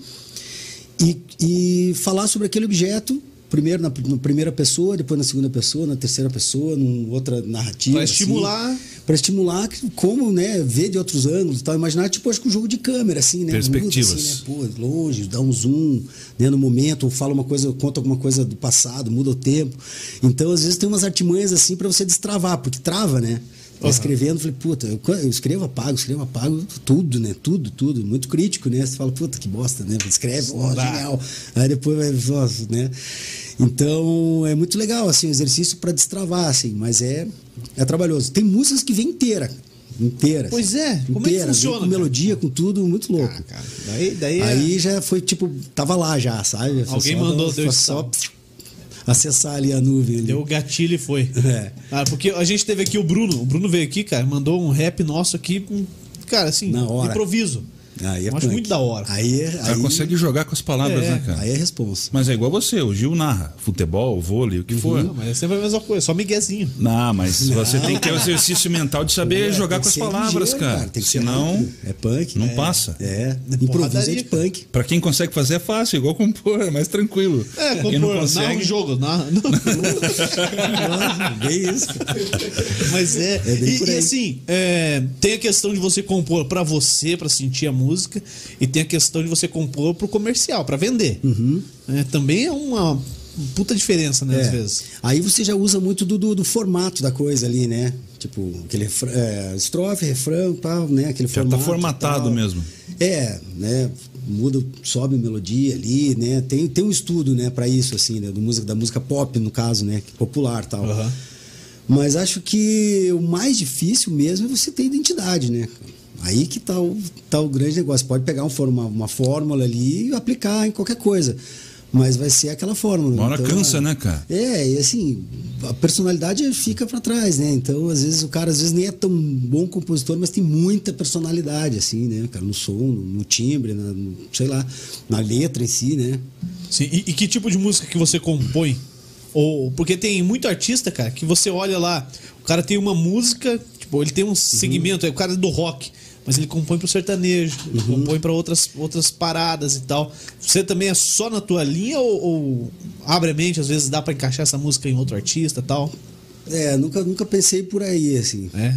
e, e falar sobre aquele objeto, primeiro na, na primeira pessoa, depois na segunda pessoa, na terceira pessoa, numa outra narrativa. Pra assim estimular. para estimular como, né, ver de outros ângulos e tal. Imaginar, tipo, acho que um jogo de câmera, assim, né? Perspectivas. Muda, assim, né? Pô, longe, dá um zoom, né, no momento, ou fala uma coisa, conta alguma coisa do passado, muda o tempo. Então, às vezes, tem umas artimanhas, assim, para você destravar, porque trava, né? Tá Escrevendo, falei, puta, eu, eu escrevo, apago, escrevo, apago, tudo, né? Tudo, tudo. Muito crítico, né? Você fala, puta, que bosta, né? Escreve, ó, Dá. genial. Aí depois vai, né? Então, é muito legal, assim, o exercício para destravar, assim, mas é, é trabalhoso. Tem músicas que vem inteira, inteira. Pois assim, é, como é que inteira, funciona, Com cara? melodia, com tudo, muito louco. Ah, cara. Daí, daí é- Aí já foi, tipo, tava lá já, sabe? Foi Alguém mandou, deu só acessar ali a nuvem. Ali. Deu o gatilho e foi. É. Ah, porque a gente teve aqui o Bruno. O Bruno veio aqui, cara, mandou um rap nosso aqui, com- cara, assim, Na hora. improviso. Aí é Eu acho punk. muito da hora. Aí é. O cara Aí, consegue jogar com as palavras, É, né, cara? aí é responsa. Mas é igual você, o Gil narra futebol, vôlei, o que for. Não, mas é sempre a mesma coisa, só miguezinho. Não, mas você tem que ter o exercício mental de saber É, jogar com as palavras, ligeiro, cara. Ser Senão. É punk. não é. passa. É. É Improviso é de cara. punk. Pra quem consegue fazer é fácil, igual compor, é mais tranquilo. É, quem não compor, narra um consegue, jogo, narra. Bem isso. Mas é. É e, e assim, é, tem a questão de você compor pra você, pra sentir a música, e tem a questão de você compor pro comercial, pra vender. É, também é uma puta diferença, né, às É. vezes. Aí você já usa muito do, do, do formato da coisa ali, né? Tipo, aquele é, estrofe, refrão, tal, né? Aquele Já tá formato. formatado tal. mesmo. É, né? Muda, sobe a melodia ali, né? Tem, tem um estudo, né, para isso, assim, né? Do música, da música pop, no caso, né? Popular tal. Aham. Mas acho que o mais difícil mesmo é você ter identidade, né? Aí que tá o, tá o grande negócio. Pode pegar um, forma- uma fórmula ali e aplicar em qualquer coisa. Mas vai ser aquela fórmula. Uma hora cansa, é- né, cara? É, e assim, a personalidade fica pra trás, né? Então, às vezes, o cara às vezes nem é tão bom compositor, mas tem muita personalidade, assim, né? Cara, no som, no, no timbre, na, no- sei lá, na letra em si, né? Sim, e, e que tipo de música que você compõe? Ou porque tem muito artista, cara, que você olha lá, o cara tem uma música, tipo, ele tem um segmento, é o cara é do rock, mas ele compõe pro sertanejo, ele compõe pra outras outras paradas e tal. Você também é só na tua linha ou, ou abre a mente, às vezes dá pra encaixar essa música em outro artista e tal? É, nunca, nunca pensei por aí, assim. É.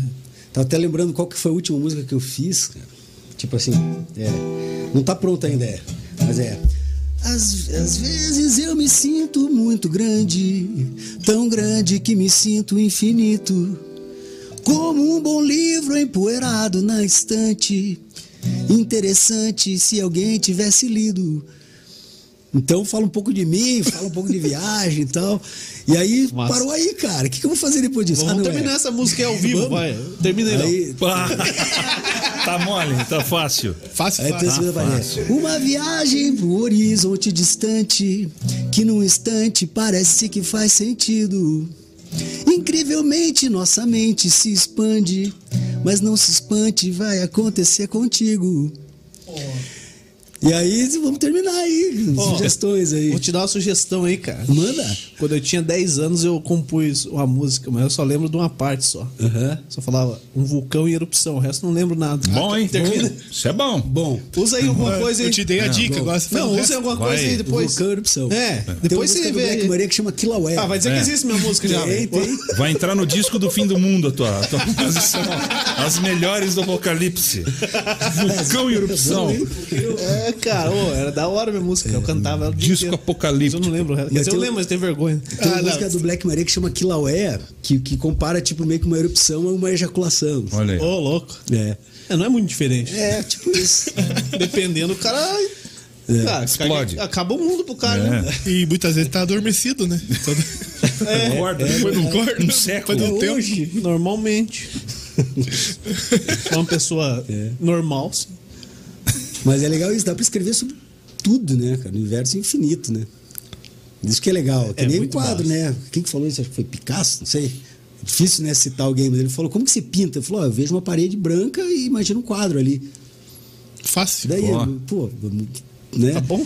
Tava até lembrando qual que foi a última música que eu fiz, cara. Tipo assim, é. Não tá pronta ainda, é. Mas é. Às, às vezes eu me sinto muito grande, tão grande que me sinto infinito. Como um bom livro empoeirado na estante. Interessante se alguém tivesse lido. Então fala um pouco de mim, fala um pouco de viagem e tal. E aí Massa. parou aí, cara. O que, que eu vou fazer depois disso? Vamos Ah, terminar é. essa música aí ao vivo, Vamos? vai. Termina aí, tá mole, tá fácil. Fácil, Aí fácil. segunda parte. Uma viagem pro horizonte distante, que num instante parece que faz sentido. Incrivelmente nossa mente se expande, mas não se espante, vai acontecer contigo. E aí, vamos terminar aí, Ó, sugestões aí. Vou te dar uma sugestão aí, cara. Manda. Quando eu tinha 10 anos, eu compus uma música, mas eu só lembro de uma parte só. Aham. Só falava um vulcão em erupção, o resto não lembro nada. Bom, hein? Termina. Isso é bom. Bom, Usa aí alguma coisa aí. Eu te dei a dica, agora você Não, usa alguma coisa aí depois. vulcão erupção. É, Tem depois você do vê. Aí. Maria que chama Kilauea. Ah, vai dizer É. que existe minha música já. Tem, tem. Vai entrar no disco do fim do mundo a tua, a tua composição. As melhores do Apocalipse. Vulcão e erupção. É, cara, ô, era da hora minha música. Eu cantava ela o dia Disco inteiro. apocalíptico. Mas Eu não lembro. Quer Mas dizer, eu tem- lembro, mas tenho vergonha. Tem uma Ah, música não. do Black Maria que chama Kilauea, que, que compara tipo meio que uma erupção a uma ejaculação. Olha aí. Ô, louco. É. É, não é muito diferente. É, tipo isso. Dependendo, o cara. Cara, Explode. Acaba o mundo pro cara, É. né? E muitas vezes tá adormecido, né? Todo- É, Acorda, depois de um, Acorda, um século. depois de um tempo. Hoje, normalmente. É uma pessoa normal. sim. Mas é legal isso, dá pra escrever sobre tudo, né, cara? No universo infinito, né? Isso que é legal. Que É nem um quadro, massa. né? Quem que falou isso? Acho que foi Picasso, não sei. Difícil, né, citar alguém, mas ele falou, como que você pinta? Ele falou, ó, eu vejo uma parede branca e imagina um quadro ali. Fácil. Daí, Ó. pô, né? Tá bom?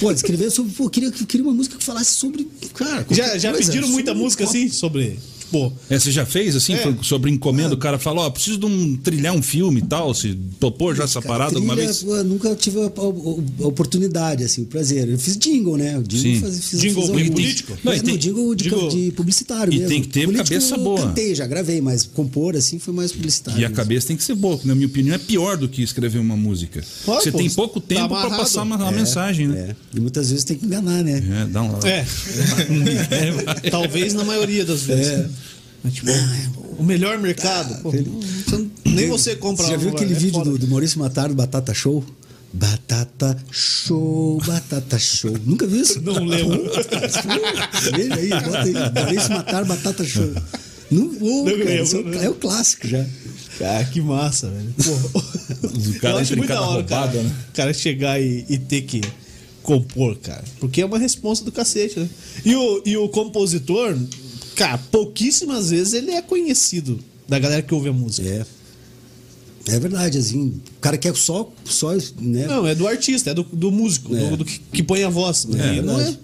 Pô, escrever sobre, pô, queria, queria uma música que falasse sobre, cara, Já, já coisa, pediram muita música assim? Sobre. Tipo. É, você já fez assim, É. foi sobre encomenda? O cara falou, ó, preciso de um trilhar um filme e tal. Se topou já essa Cara, parada alguma vez? pô, nunca tive a, a- a oportunidade, assim, o prazer. Eu fiz jingle, né? O jingle Sim. faz, fiz, Jingle fiz político? Não, É, e não, tem- jingle de, jingle- de publicitário E mesmo. tem que ter Político cabeça eu boa. cantei, já gravei, mas compor, assim, foi mais publicitário. E a mesmo. cabeça tem que ser boa, que na minha opinião é pior do que escrever uma música. Você pô, tem você pouco tá tempo pra amarrado. passar uma, uma É, mensagem, né? É. E muitas vezes tem que enganar, né? É, dá um... É. É. Talvez na maioria das vezes. É. Tipo, o melhor mercado. pô, você não- nem você compra Você já viu aquele é vídeo do, do Maurício Matar do Batata Show? Batata Show, Batata Show. Nunca viu isso? Não lembro. Veja aí, bota aí. Maurício Matar, Batata Show. Não vou, Não cara. lembro, é o- não. é o clássico já. Cara, que massa, velho. O cara entra em cada roubada, cara. né? O cara chegar e, e ter que compor, cara. Porque é uma resposta do cacete, né? E o, e o compositor, cara, pouquíssimas vezes ele é conhecido da galera que ouve a música. É. É verdade, assim, o cara quer só, só né? Não, é do artista, é do, do músico, É. do, do que, que põe a voz. É E não é.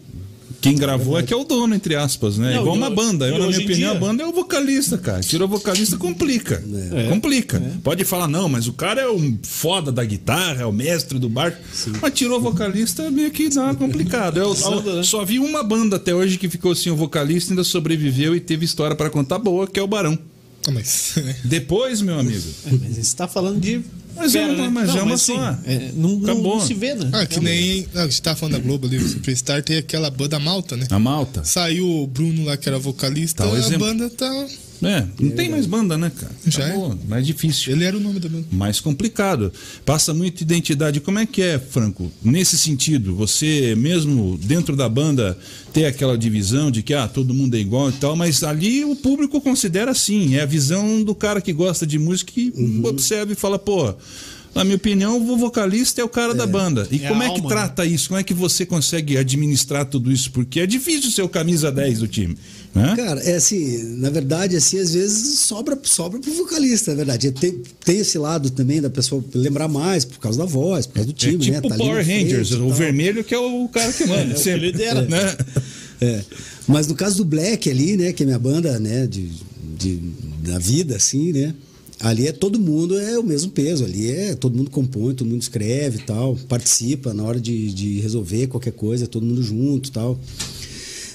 Quem gravou é que é o dono, entre aspas, né? Não, Igual uma banda. Eu, na minha opinião, dia- a banda é o vocalista, cara. Tira o vocalista, complica. É. Complica. Pode falar, não, mas o cara é um foda da guitarra, é o mestre do barco. Mas tirou o vocalista, meio que dá complicado. Eu, Passando, né? só vi uma banda até hoje que ficou sem o vocalista, ainda sobreviveu e teve história pra contar boa, que é o Barão. Ah, mas. Depois, meu amigo. É, Mas você tá falando de. Mas é uma- mas é uma assim, só. é, não, não- Acabou. não se vê, né? Ah, que nem. A gente tava falando da Globo ali, o Superstar, tem aquela banda malta, né? A malta. Saiu o Bruno lá, que era vocalista, Tá, a exemplo. banda tá. É, não tem mais banda, né, cara? Já é. Acabou, mais difícil. Ele era o nome da banda. mais complicado. Passa muita identidade. Como é que é, Franco? Nesse sentido, você mesmo dentro da banda ter aquela divisão de que ah, todo mundo é igual e tal, mas ali o público considera assim, é a visão do cara que gosta de música que Uhum. observa e fala, pô, na minha opinião, o vocalista é o cara da banda. E É como é que alma, trata isso? Como é que você consegue administrar tudo isso? Porque é difícil ser o camisa 10 do time, né? Cara, é assim, na verdade, assim, às vezes sobra, sobra pro vocalista, é verdade. Tem, tem esse lado também da pessoa lembrar mais por causa da voz, por causa do time, é tipo né? Tá Power na Rangers, o vermelho que é o cara que manda. É, o sempre, lidera. né? É. Mas no caso do Black ali, né, que é minha banda, né, de, de, da vida, assim, né? Ali é todo mundo é o mesmo peso. Ali é todo mundo compõe, todo mundo escreve e tal, participa na hora de, de resolver qualquer coisa, todo mundo junto e tal.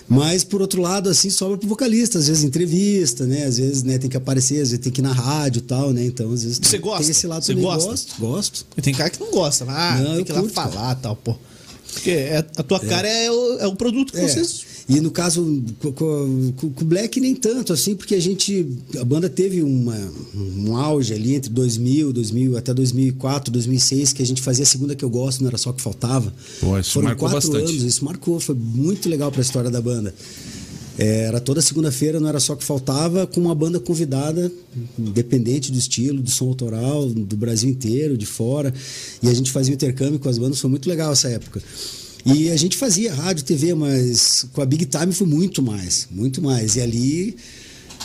Mas, por outro lado, assim, sobra pro vocalista, às vezes entrevista, né? Às vezes né, tem que aparecer, às vezes tem que ir na rádio e tal, né? Então, às vezes Você gosta? tem esse lado Você também. gosta? Gosto, gosto. E tem cara que não gosta. Ah, Não, tem que ir lá curto, falar e tal, pô. Porque é- a tua cara é o, é o produto que É. vocês. E no caso com, o Black nem tanto assim, porque a gente a banda teve uma, um auge ali entre 2000, 2000 até 2004, 2006 que a gente fazia a segunda que eu gosto, não era só o que faltava. Pô, isso Foram marcou quatro bastante. anos, isso marcou, foi muito legal para a história da banda. É, Era toda segunda-feira, não era só o que faltava, com uma banda convidada, independente do estilo, do som autoral, do Brasil inteiro, de fora. E a gente fazia intercâmbio com as bandas, foi muito legal essa época. E a gente fazia rádio, TV, mas com a Big Time foi muito mais, muito mais. E ali,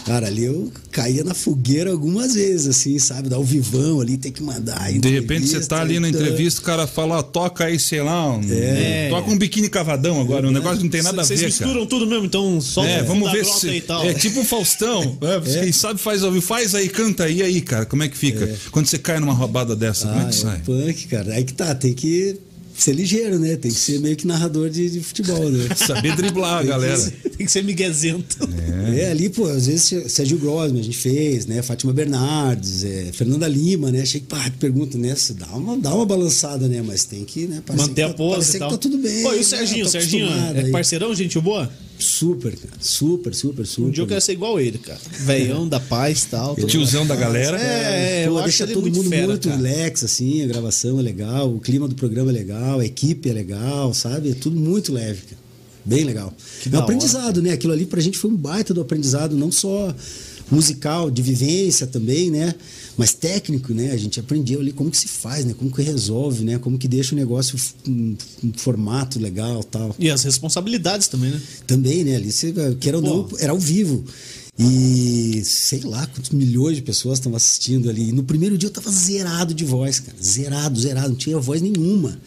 cara, ali eu caía na fogueira algumas vezes, assim, sabe? Dar o vivão ali, tem que mandar. De repente você tá ali na então- entrevista, o cara fala, ó, toca aí, sei lá, um, É. toca um biquíni cavadão agora, um negócio que não tem nada a Vocês ver, misturam cara. tudo mesmo, então só É, vamos da ver se. e tal. É tipo o Faustão. É, Quem sabe faz ao vivo. Faz aí, canta aí, aí, cara. Como é que fica? Quando você cai numa roubada dessa, como é Ah, que é sai? punk, cara. Aí que tá, tem que ser ligeiro, né? Tem que ser meio que narrador de, de futebol, né? Saber driblar a galera. Tem que ser miguezento. É. ali, pô, às vezes Sérgio Grosman a gente fez, né? Fátima Bernardes, é, Fernanda Lima, né? Achei que, pá, pergunta, né? Você dá uma, dá uma balançada, né? Mas tem que, né? Manter que a tá- pose e tal. tá tudo bem. Pô, e né? o Serginho? Tô O Serginho é parceirão, gente boa? Super, cara. Super, super, super. Um dia eu quero ser igual ele, cara. Veião da paz e tal. Tiozão da galera. É, eu Pô, acho deixa todo muito mundo fera, muito relax, assim, a gravação é legal, o clima do programa é legal, a equipe é legal, sabe? É tudo muito leve, cara. Bem legal. Que é um aprendizado, né? Aquilo ali pra gente foi um baita do aprendizado, não só musical, de vivência também, né? Mas técnico, né? A gente aprendeu ali como que se faz, né? Como que resolve, né? Como que deixa o negócio um, um formato legal tal. E as responsabilidades também, né? Também, né? Ali, você, queira ou não, era ao vivo. E sei lá quantos milhões de pessoas estavam assistindo ali. E no primeiro dia eu tava zerado de voz, cara. Zerado, zerado. Não tinha voz nenhuma.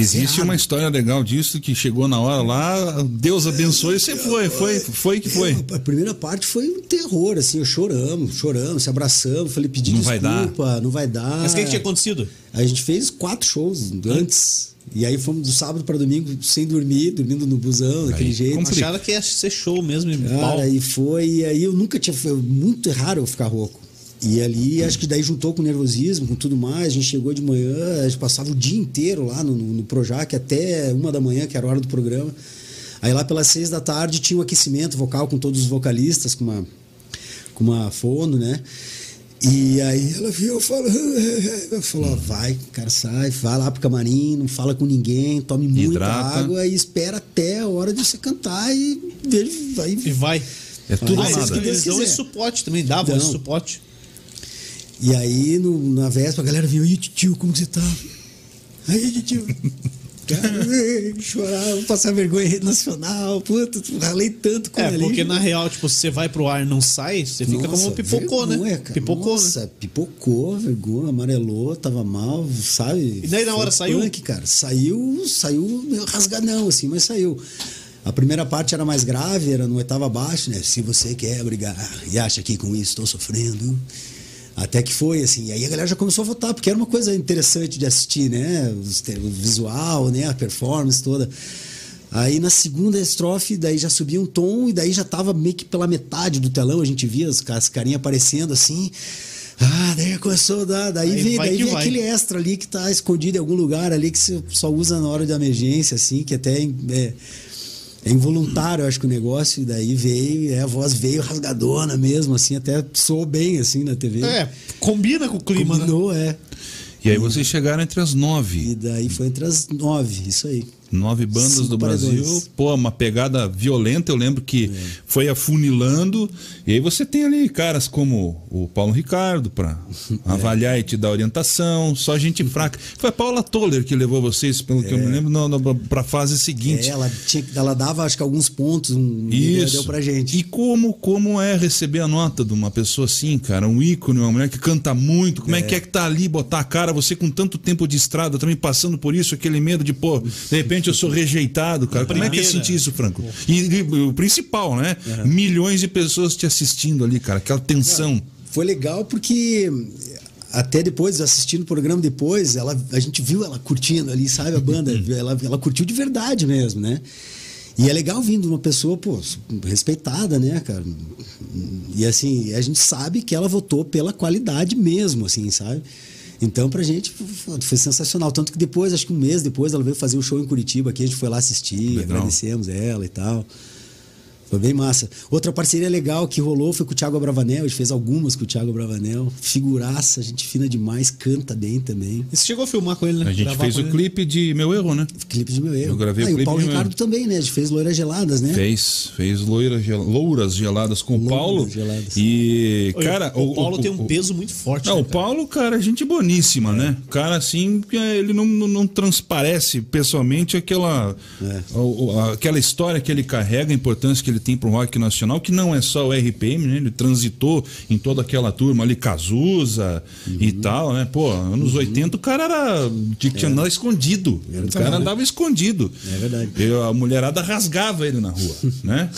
Existe Zerado. uma história legal disso que chegou na hora lá, Deus abençoe, você foi, foi, foi que foi. A primeira parte foi um terror, assim. Eu choramos, choramos, se abraçamos. Falei, pedi Não vai desculpa, não vai dar. Mas o que, que tinha acontecido? A gente fez quatro shows antes. E aí fomos do sábado para domingo sem dormir, dormindo no busão, daquele jeito. Acharam que ia ser show mesmo. e pau. Cara, e foi, e aí eu nunca tinha. Foi muito raro eu ficar rouco. E ali, acho que daí juntou com o nervosismo, com tudo mais. A gente chegou de manhã, a gente passava o dia inteiro lá no, no, no Projac, até uma da manhã, que era a hora do programa. Aí lá pelas seis da tarde tinha um aquecimento vocal com todos os vocalistas, com uma, com uma fono, né? E aí ela viu falando, eu falou, ó, vai, cara, sai, vai lá pro camarim, não fala com ninguém, tome muita Hidrata. água e espera até a hora de você cantar e veja, vai. E vai. É tudo ah, nada. eles dão esse suporte também, davam Dão. esse suporte. E aí, no- na véspera, a galera viu, e tio, como que você tá? Aí, tio. Chorava, passar vergonha em rede nacional. Puta, ralei tanto com É, porque na real, tipo, se você vai pro ar e não sai, você fica como pipocou, vergonha, né? Cara. Pipocou, Nossa, né? pipocou, vergonha, amarelou, tava mal, sabe? E daí na hora saiu? Punk, cara. Saiu, saiu rasgadão, assim, mas saiu. A primeira parte era mais grave, era no oitavo abaixo, né? Se você quer brigar e acha que com isso estou sofrendo. Até que foi, assim. E aí a galera já começou a votar, porque era uma coisa interessante de assistir, né? O visual, né? A performance toda. Aí na segunda estrofe, daí já subia um tom e daí já tava meio que pela metade do telão, a gente via as, as carinhas aparecendo assim. Ah, daí começou a dar. Daí Aí vem, daí vem aquele extra ali que tá escondido em algum lugar ali que você só usa na hora de emergência, assim, que até é, é involuntário, eu acho que o negócio, e daí veio, e a voz veio rasgadona mesmo, assim, até soou bem, assim, na TV. É, combina com o clima, né? Combinou, é. E aí vocês chegaram entre as E nove. daí foi entre as nove, isso aí. Nove bandas Cinco do para Brasil. dois. Pô, uma pegada violenta. Eu lembro que É. foi afunilando. E aí você tem ali caras como o Paulo Ricardo para É. avaliar e te dar orientação. Só gente fraca. Foi a Paula Toller que levou vocês, pelo que eu me lembro, no, no, pra fase seguinte. É, ela, tinha, ela dava, acho que alguns pontos, um, Isso. deu pra gente. E como, como é receber a nota de uma pessoa assim, cara? Um ícone, uma mulher que canta muito. Como é, que é que tá ali, botar a cara, você com tanto tempo de estrada, também passando por isso, aquele medo de, pô, de repente eu sou rejeitado, cara. Como é que é Primeira. sentir isso, Franco? E, e o principal, né? Milhões de pessoas te assistindo ali, cara. Aquela tensão. Foi legal porque até depois, assistindo o programa depois, ela, a gente viu ela curtindo ali, sabe, a banda. ela, ela curtiu de verdade mesmo, né? E é legal vindo uma pessoa, pô, respeitada, né, cara? E assim, a gente sabe que ela votou pela qualidade mesmo, assim, sabe? Então, pra gente foi, sensacional. Tanto que depois, acho que um mês depois, ela veio fazer o show em Curitiba aqui, a gente foi lá assistir, Legal. agradecemos ela e tal. Foi bem massa. Outra parceria legal que rolou foi com o Thiago Bravanel. A gente fez algumas com o Thiago Bravanel. Figuraça, gente fina demais, canta bem também. E você chegou a filmar com ele, né? A gente Gravar fez o ele. clipe de Meu Erro, né? Clipe de meu erro. Eu gravei o Ah, e clipe o Paulo de Meu Ricardo Erro. também, né? A gente fez Loiras Geladas, né? Fez, fez loira, gel- louras geladas com o Paulo. geladas. E, cara. o, Paulo tem um peso muito forte. Não, né, o cara? Paulo, cara, gente boníssima, né? Cara, assim, que ele não, não, não transparece pessoalmente aquela, o- o- aquela história que ele carrega, a importância que ele tem pro rock nacional, que não é só o RPM, né? Ele transitou em toda aquela turma ali, Cazuza e tal, né? Pô, anos 80 o cara era. Tinha que andar escondido. O cara andava escondido. É verdade. Eu- a mulherada rasgava ele na rua, né?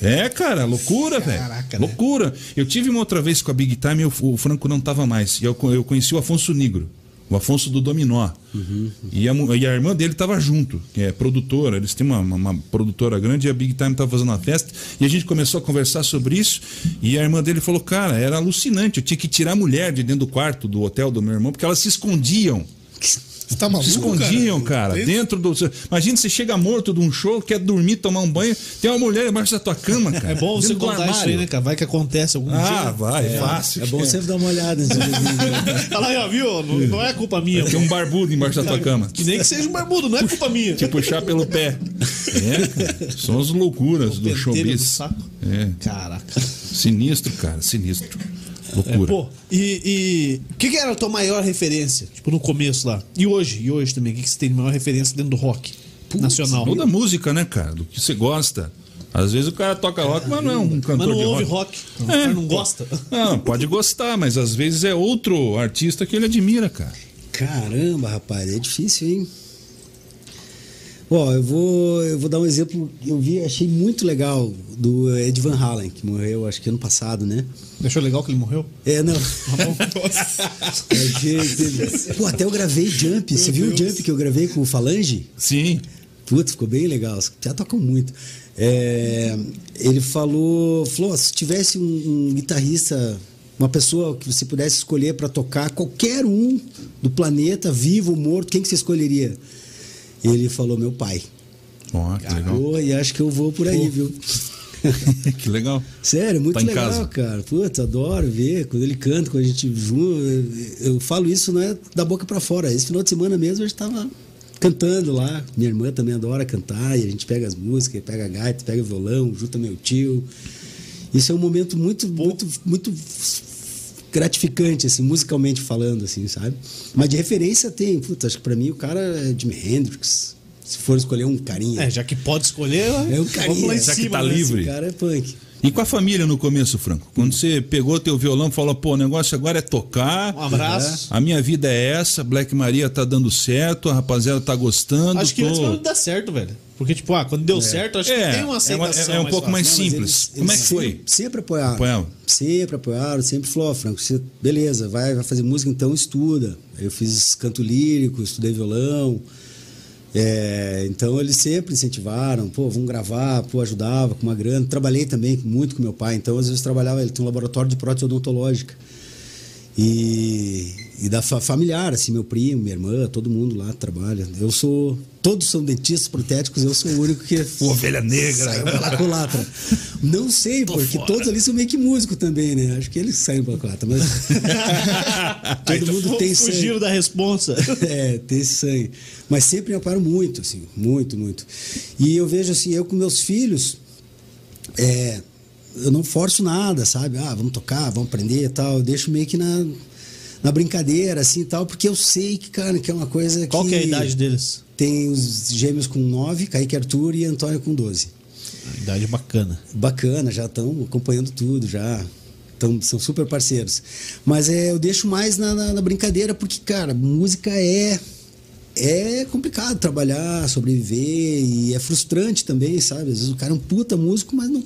É, cara, loucura, velho. Caraca, né? Loucura. Eu tive uma outra vez com a Big Time e o, o Franco não tava mais. E eu, eu conheci o Afonso Negro, o Afonso do Dominó. E, a, e a irmã dele tava junto, que é produtora. Eles têm uma, uma- uma produtora grande e a Big Time tava fazendo uma festa. E a gente começou a conversar sobre isso. E a irmã dele falou: Cara, era alucinante. Eu tinha que tirar a mulher de dentro do quarto do hotel do meu irmão, porque elas se escondiam. Você tá maluco, Se escondiam, cara, Tem- dentro do. Imagina você chega morto de um show, quer dormir, tomar um banho, tem uma mulher embaixo da tua cama, cara. É bom você do contar isso aí, né, cara? Vai que acontece algum Ah, dia. vai, fácil. É bom sempre dar uma olhada? Olha aí, ó, viu? Não, não é culpa minha. Tem um barbudo embaixo da tua cama. Que nem que seja um barbudo, não é culpa minha. Te puxar pelo pé. É, cara. São as loucuras do Pentelho showbiz. do saco. É. Caraca. Sinistro, cara, sinistro. É, Loucura. pô, e o que, que era a tua maior referência? Tipo, no começo lá. E hoje? E hoje também? O que, que você tem de maior referência dentro do rock nacional? Ou da música, né, cara? Do que você gosta. Às vezes o cara toca rock, mas não é um cantor Mas não de ouve rock. rock. O É, cara não gosta. Não, pode gostar, mas às vezes é outro artista que ele admira, cara. Caramba, rapaz, é difícil, hein? Ó, eu vou, eu vou dar um exemplo que eu vi, achei muito legal do Ed Van Halen, que morreu acho que ano passado, né? Achou legal que ele morreu? É, não. É, Pô, até eu gravei Jump. Você viu o Jump que eu gravei com o Falange? Sim. Putz, ficou bem legal. Já tocam muito. É, ele falou, falou, se tivesse um, um guitarrista, uma pessoa que você pudesse escolher para tocar qualquer um do planeta, vivo ou morto, quem que você escolheria? Ele falou, meu pai. Ó, que legal. Pô, e acho que eu vou por aí, viu? que legal. Sério, muito Tá legal, casa. cara. Putz, adoro ver quando ele canta, quando a gente junto. Eu, falo isso não é da boca pra fora. Esse final de semana mesmo a gente tava cantando lá. Minha irmã também adora cantar e a gente pega as músicas, pega a gaita, pega o violão, junta meu tio. Isso é um momento muito, muito, muito gratificante, assim, musicalmente falando, assim, sabe? Mas de referência tem, puta, acho que pra mim o cara é Jimi Hendrix. Se for escolher um carinha. É, já que pode escolher, É o vamos carinha. lá em Já que tá né? livre. Esse cara é punk. E com a família no começo, Franco? Quando você pegou teu violão e falou, pô, o negócio agora é tocar. Um abraço. A minha vida é essa, Black Maria tá dando certo, a rapaziada tá gostando. Acho que tô... antes vai dar certo, velho. Porque, tipo, ah, quando deu certo, acho É, que tem uma é aceitação. é um pouco mais fácil. Não, mas simples. Como é que foi? Sempre, sempre apoiaram. Sempre apoiaram, sempre falou, Franco, você, beleza, vai, vai fazer música, então estuda. Eu fiz canto lírico, estudei violão. É, então eles sempre incentivaram, pô, vamos gravar, pô, ajudava com uma grana. Trabalhei também muito com meu pai, então às vezes trabalhava, ele tem um laboratório de prótese odontológica. E, e da fa- familiar, assim, meu primo, minha irmã, todo mundo lá trabalha. Eu sou. Todos são dentistas protéticos, eu sou o único que. Ovelha negra. Saiu pela culatra. Não sei, porque todos ali são meio que músico também, né? Acho que eles saem pela culatra, mas. todo mundo tem sangue. Fugiram da responsa. É, tem sangue. Mas sempre me apoiaram muito, assim, muito, muito. E eu vejo assim, eu com meus filhos, é, eu não forço nada, sabe? Ah, vamos tocar, vamos aprender e tal. Eu deixo meio que na, na brincadeira, assim e tal, porque eu sei que, cara, que é uma coisa Qual que. que é a idade deles? Tem os gêmeos com 9, Kaique Arthur e Antônio com 12. A idade bacana. Bacana, já estão acompanhando tudo, já. Tão, são super parceiros. Mas é, eu deixo mais na, na- na brincadeira, porque, cara, música é. É complicado trabalhar, sobreviver e é frustrante também, sabe? Às vezes o cara é um puta músico, mas não,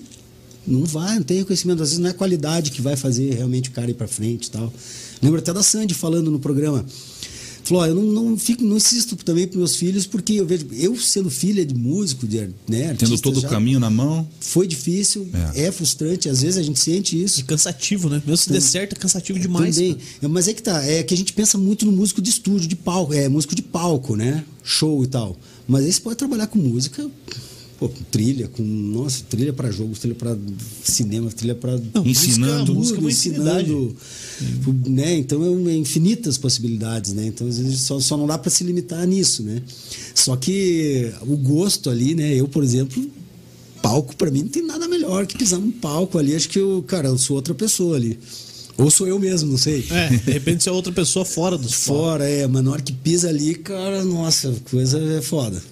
não vai, não tem reconhecimento. Às vezes não é a qualidade que vai fazer realmente o cara ir pra frente e tal. Lembro até da Sandy falando no programa. Falou, ó, eu não, não fico, não insisto também pros meus filhos, porque eu vejo, eu sendo filha de músico, de, né, Tendo artista todo o caminho na mão. foi difícil, É. é. frustrante, às vezes a gente sente isso. E cansativo, né? Mesmo se der certo, é cansativo demais. Também. cara. É, Mas é que tá, é que a gente pensa muito no músico de estúdio, de palco, é músico de palco, né? Show e tal. Mas aí você pode trabalhar com música, pô, com trilha, com nossa, trilha para jogos, trilha para cinema, trilha para Ensinando. música é infinidade. ensinando, né? Então é uma- infinitas possibilidades, né? Então às vezes só, só não dá para se limitar nisso, né? Só que o gosto ali, né? Eu, por exemplo, palco para mim não tem nada melhor que pisar num palco ali. Acho que eu, cara, eu sou outra pessoa ali. Ou sou eu mesmo, não sei. É, de repente você é outra pessoa fora dos Fora, é, mas na hora que pisa ali, cara, nossa, coisa é foda.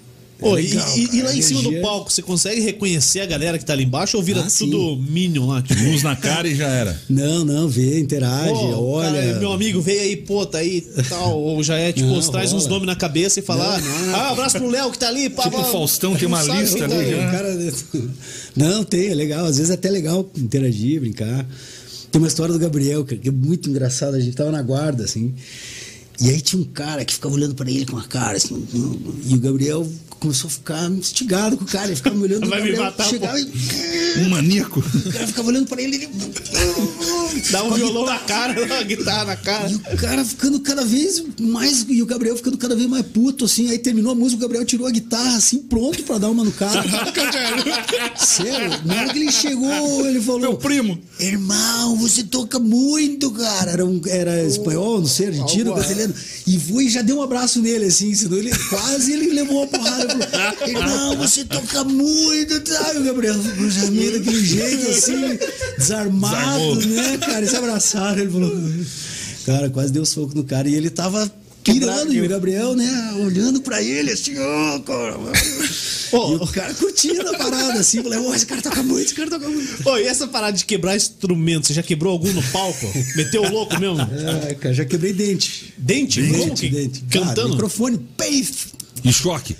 É Ô, e- legal, e, e lá em cima do palco, você consegue reconhecer a galera que tá ali embaixo ou vira Ah, sim. tudo Minion lá? Tipo, Luz na cara e já era. Não, não, vê, interage, Pô, olha. cara, meu amigo, veio aí, pô, tá aí tal. Ou já é, tipo, Não, traz uns rola. nomes na cabeça e falar. Não, não, não. Ah, abraço pro Léo que tá ali. Pá, Tipo o Faustão tem uma não sabe lista tá ali, aí. já. Cara, não, tem, é legal. Às vezes é até legal interagir, brincar. Tem uma história do Gabriel, cara, que é muito engraçada. A gente tava na guarda, assim. E aí tinha um cara que ficava olhando pra ele com a cara, assim. E o Gabriel começou a ficar instigado com o cara. Ele ficava me olhando. Vai o me matar, chegava e... Um maníaco. O cara ficava olhando pra ele. ele... Dá um violão na cara, uma guitarra na cara. E o cara ficando cada vez mais. E o Gabriel ficando cada vez mais puto, assim. Aí terminou a música, o Gabriel tirou a guitarra, assim, pronto pra dar uma no cara. Sério, na hora que ele chegou, ele falou: Meu primo. Irmão, você toca muito, cara. Era, um, era espanhol, não sei, argentino, brasileiro. E foi e já deu um abraço nele, assim, senão ele quase ele levou uma porrada. Falou, Irmão, você toca muito, tá? E o Gabriel meio daquele jeito, assim, desarmado, Desarmou. né, cara? E se abraçaram. Ele falou, cara, quase deu soco no cara. E ele tava pirando, e o Gabriel, né, olhando pra ele, assim, ó, cara. Pô. E o cara curtindo a parada, assim, falei, ô, esse cara toca muito, esse cara toca muito. Pô, e essa parada de quebrar instrumento, você já quebrou algum no palco? Meteu o louco mesmo? É, cara, já quebrei dente. Dente? Como Dente, que? dente. Cara, Cantando? microfone, peif! E choque.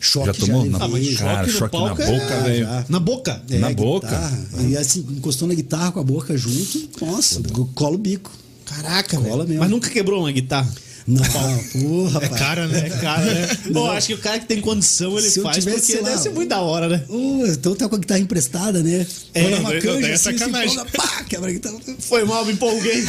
Choque Já tomou? levei. Na- Ah, choque Cara, choque na é- boca, Ah, velho. já. Na boca? É, Na boca. guitarra. E assim, encostou na guitarra com a boca junto, nossa, cola o bico. Caraca, Cola mesmo. Mas nunca quebrou uma guitarra? Não, porra, É cara, né? É cara, né? Pô, acho que o cara que tem condição, ele Se faz tivesse, porque lá, deve ser muito da hora, né? Ô, então tá com a guitarra emprestada, né? É, uma daí- canja daí é assim, sacanagem. se empolga, pá, quebra a guitarra. Foi mal, me empolguei.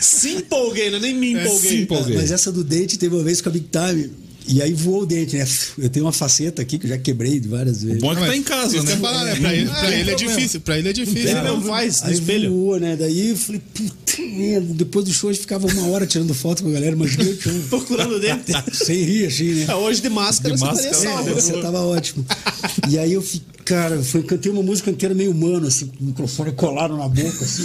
Se empolguei, né? Nem me empolguei. se empolguei. Mas essa do dente teve uma vez com a Big Time. E aí voou o dente, né? Eu tenho uma faceta aqui que eu já quebrei várias vezes. Bom é que tá em casa, né? falar, né? Pra ele, pra é difícil. Pra ele é difícil. Ele não faz no Aí espelho. voou, né? Daí eu falei, puta merda. Depois do show a gente ficava uma hora tirando foto com a galera, mas meu chão. Procurando o dente. Sem rir, assim, né? Hoje de máscara, De você máscara, É, você tava ótimo. E aí eu fiquei, cara, foi, cantei uma música inteira meio humano, assim, com o microfone colado na boca, assim,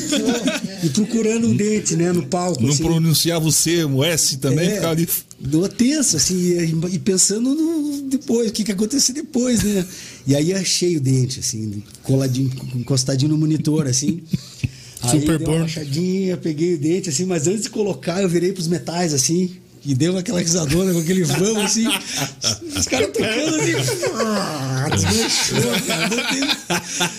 e procurando um dente, né, no palco. Não assim. pronunciava o C, o S também, É, ficava ali. Deu tenso, assim, e, e pensando no, depois, o que que aconteceu depois, né? E aí achei o dente, assim, coladinho, encostadinho no monitor, assim. Aí Super dei uma peguei o dente, assim, mas antes de colocar, eu virei pros metais, assim, e deu aquela risadona com aquele vamos, assim. Os caras tocando assim. ah, Desmanchou, cara. Não tem-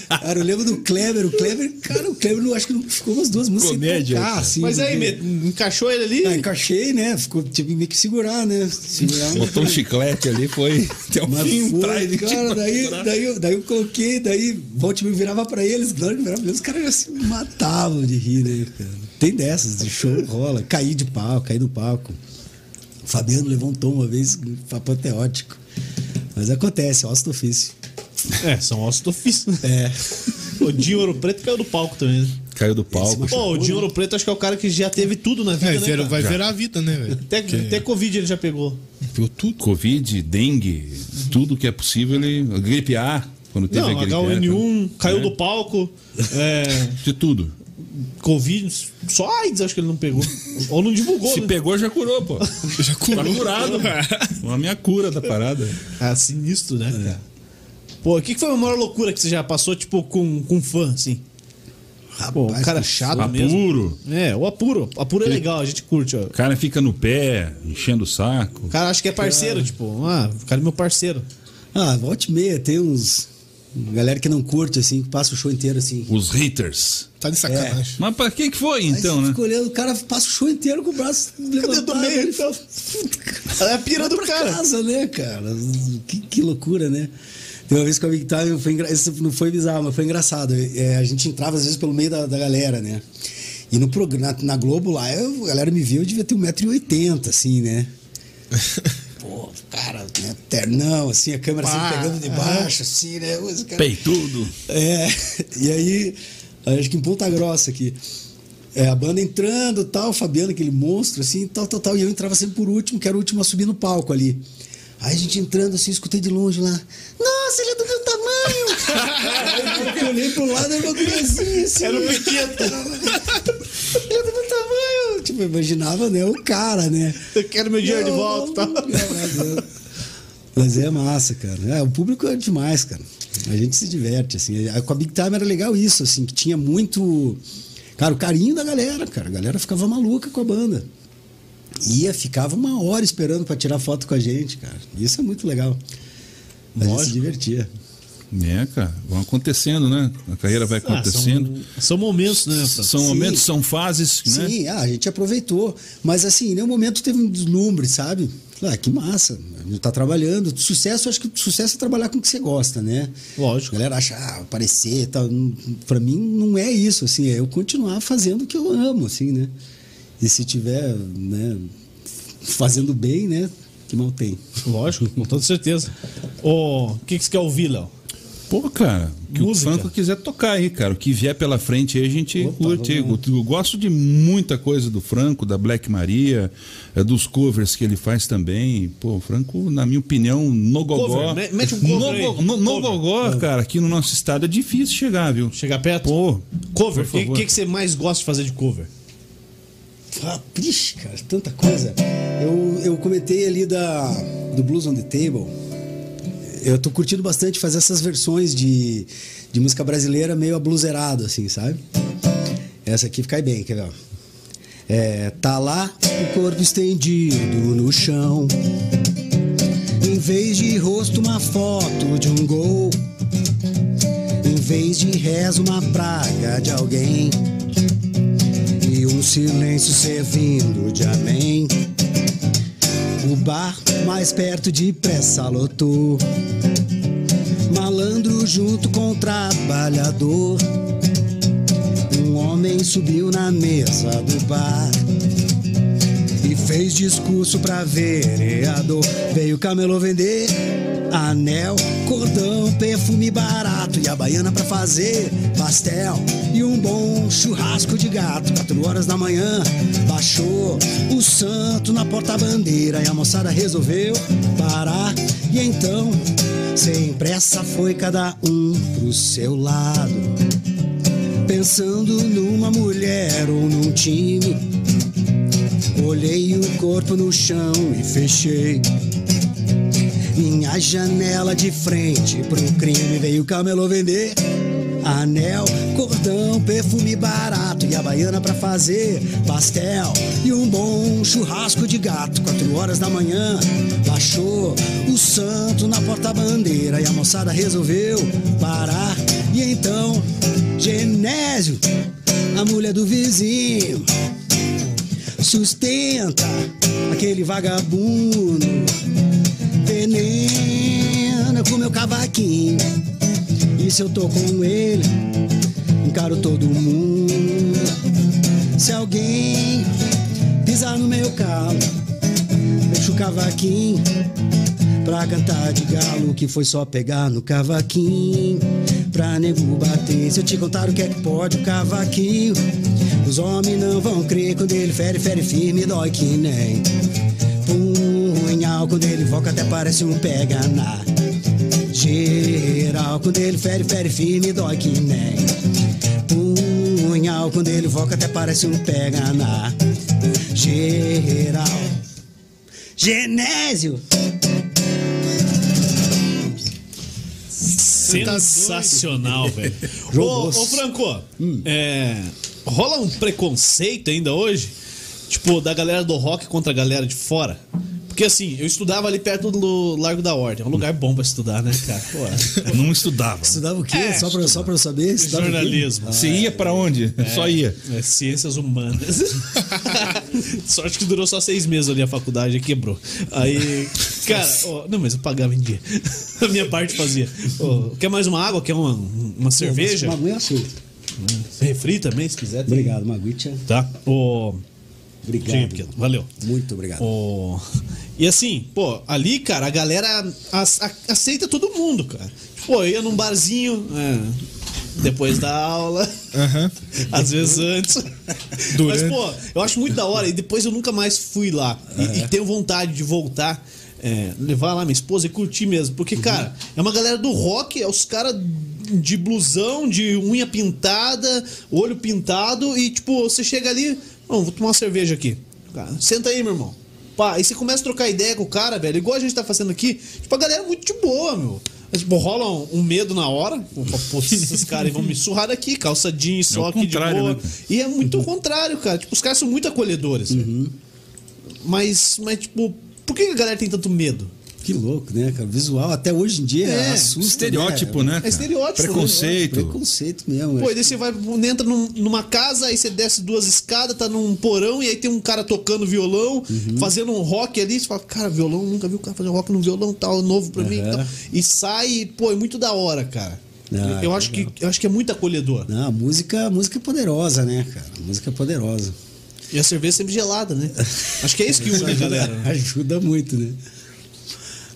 Cara, eu lembro do Kleber, o Kleber, cara, o Kleber não, acho que não ficou umas duas músicas Comédia, tocar, assim. Mas aí, porque- me- encaixou ele ali? ah, encaixei, né? Ficou, tive meio que segurar, né? Segurar. Botou um chiclete ali, foi até o Mas fim. foi, traz de cara, daí, daí, eu- daí eu coloquei, daí volte me virava pra eles, que virava pra eles, os caras já se matavam de rir, né, cara? Tem dessas, de show rola, caí de palco, caí do palco. Fabiano levou um tom uma vez, apoteótico. Mas acontece, ócio do ofício. É, são ossos do ofício. É. O Dinho Ouro Preto caiu do palco também, né? Caiu do palco. Pô, o Dinho Ouro Preto acho que é o cara que já teve tudo na vida, É, né, zero- vai zerar a vida, né, velho? Até, Porque até Covid ele já pegou. pegou tudo. Covid, dengue, tudo que é possível, ele. Gripe A, quando teve Não, a gripe A. H1N1, caiu É. do palco. É, De tudo. Covid, só AIDS acho que ele não pegou. Ou não divulgou, Se né? pegou, já curou, pô. Já Tá curou. curado. A minha cura da parada. Ah, sinistro, né, cara? Pô, o que, que foi a maior loucura que você já passou, tipo, com, com fã, assim? Pô, um cara chato mesmo. Apuro. É, o apuro. Apuro é legal, a gente curte, ó. O cara fica no pé, enchendo o saco. O cara acha que é parceiro, tipo, ah, o cara é meu parceiro. Ah, volte meia, tem uns. Galera que não curte, assim, que passa o show inteiro assim. Os haters. Tá de sacanagem. Mas pra que que foi então, né? fica olhando, o cara passa o show inteiro com o braço levantado. do meio, ele então? fala, É a pira do cara. casa, né, cara? Que, que loucura, né? Tem uma vez que eu vi que tava, foi engra... Isso não foi bizarro, mas foi engraçado. É, a gente entrava às vezes pelo meio da, da galera, né? E no programa, na Globo lá, eu- a galera me viu, eu devia ter 1,80m, assim, né? Pô, cara, né, ternão, assim, a câmera Pá, sempre pegando de baixo, assim, né? Os cara- Peitudo. é, e aí, acho que em Ponta Grossa aqui. É, a banda entrando tal, o Fabiano, aquele monstro, assim, tal, tal, tal. E eu entrava sempre por último, que era o último a subir no palco ali. Aí a gente entrando assim, escutei de longe lá. Nossa, ele é do meu tamanho! Aí eu olhei pro lado, era uma guriazinha assim. Era o Pequito. Ele é do meu tamanho! Tipo, eu imaginava, né, o cara, né? Eu quero meu dinheiro de volta, tá? Mas é massa, cara. É, o público é demais, cara. A gente se diverte, assim. Com a Big Time era legal isso, assim, que tinha muito. Cara, o carinho da galera, cara. A galera ficava maluca com a banda. Ia, ficava uma hora esperando pra tirar foto com a gente, cara. Isso é muito legal. A gente se Lógico. divertia. É, cara, vão acontecendo, né? A carreira vai Ah, acontecendo. são, são momentos, né? São Sim. momentos, são fases, né? Sim, ah, a gente aproveitou. Mas assim, em nenhum momento teve um deslumbre, sabe? Ah, que massa. A gente tá trabalhando. Sucesso, acho que sucesso é trabalhar com o que você gosta, né? Lógico. A galera acha, ah, aparecer e tal. Pra mim, não é isso, assim. É eu continuar fazendo o que eu amo, assim, né? E se tiver, né, fazendo bem, né? Que mal tem. Lógico, com toda certeza. O que, que você quer ouvir, Léo? Pô, cara, o que Música. o Franco quiser tocar aí, cara. O que vier pela frente aí a gente Opa, curte. Eu, gosto de muita coisa do Franco, da Black Maria, eh, dos covers que ele faz também. Pô, o Franco, na minha opinião, no gogó. Cover, me- mete um cover no, aí. go- no, no gogó, cara, aqui no nosso estado é difícil chegar, viu? Chegar perto? Pô, Cover, o que, que, você mais gosta de fazer de cover? Ah, Ixi, cara, tanta coisa. Eu, eu comentei ali da, do Blues on the Table. Eu tô curtindo bastante fazer essas versões de, de música brasileira meio abluserado, assim, sabe? Essa aqui cai bem, quer ver? É, tá lá o corpo estendido no chão. Em vez de rosto, uma foto de um gol. Em vez de rezo, uma praga de alguém e um silêncio servindo de amém. O bar mais perto depressa lotou. Malandro junto com o trabalhador. Um homem subiu na mesa do bar e fez discurso pra vereador. Veio camelô vender anel, cordão, perfume barato e a baiana pra fazer pastel e um bom churrasco de gato. Quatro horas da manhã baixou o santo na porta-bandeira e a moçada resolveu parar. E então, sem pressa, foi cada um pro seu lado, pensando numa mulher ou num time. Olhei o corpo no chão e fechei. Minha janela de frente pro crime veio o camelô vender. Anel, cordão, perfume barato e a baiana pra fazer pastel e um bom churrasco de gato. Quatro horas da manhã, baixou o santo na porta-bandeira e a moçada resolveu parar. E então, Genésio, a mulher do vizinho, sustenta aquele vagabundo, com meu cavaquinho. E se eu tô com ele, encaro todo mundo. Se alguém pisar no meu carro, deixa o cavaquinho pra cantar de galo, que foi só pegar no cavaquinho pra nego bater. Se eu te contar o que é que pode o cavaquinho, os homens não vão crer quando ele fere, fere firme, dói que nem punhal. Quando ele voca até parece um pega na geral. Quando ele fere, fere firme, dói que nem punhal. Quando ele voca até parece um pega na geral. Genésio! Sensacional, velho. Ô, ô. Franco, é, rola um preconceito ainda hoje? Tipo, da galera do rock contra a galera de fora? Porque assim, eu estudava ali perto do Largo da Ordem. É um lugar bom pra estudar, né, cara? Pô, Não estudava. Estudava o quê? É, só, pra, só pra eu saber? Estudava jornalismo. Você ia pra onde? Só ia. É, ciências humanas. Sorte que durou só seis meses ali a faculdade, aí quebrou. Aí, cara, ó, não, mas eu pagava em dia. A minha parte fazia. Ó, quer mais uma água? Quer uma, uma cerveja? Uma aguinha aceito. Refri também, se quiser. tem. Obrigado, Maguitia. Tá? Ô, Obrigado. Sim, pequeno. Valeu. Muito obrigado. Ô, E assim, pô, ali, cara, a galera aceita todo mundo, cara. Pô, eu ia num barzinho, é, depois da aula, Aham. às vezes antes. Durante. Mas, pô, eu acho muito da hora e depois eu nunca mais fui lá. E, e tenho vontade de voltar, é, levar lá minha esposa e curtir mesmo. Porque, cara, é uma galera do rock, é os caras de blusão, de unha pintada, olho pintado e, tipo, você chega ali, não, vou tomar uma cerveja aqui. Cara, senta aí, meu irmão. Pá, aí você começa a trocar ideia com o cara, velho, igual a gente tá fazendo aqui. Tipo, a galera é muito de boa, meu. Mas, Tipo, rola um, um medo na hora. Pô, esses caras vão me surrar daqui, calça jeans, só aqui de boa. né? E é muito o contrário, cara. Tipo, os caras são muito acolhedores. velho. Mas, mas, tipo, por que a galera tem tanto medo? Que louco, né, cara? Visual, até hoje em dia, É, assusta. Estereótipo, né? cara? estereótipo, né? Preconceito. Preconceito mesmo. Pô, é. e daí você vai, entra num- numa casa, aí você desce duas escadas, tá num porão, e aí tem um cara tocando violão, Uhum. fazendo um rock ali, você fala, cara, violão, nunca vi o cara fazer rock no violão, tal, novo pra mim. Aham. Tal. E sai, pô, é muito da hora, cara. Ah, eu, acho que, eu acho que é muito acolhedor. Não, a música, a música é poderosa, né, cara? A música é poderosa. E a cerveja sempre gelada, né? Acho que é isso que une a galera. né? Ajuda muito, né?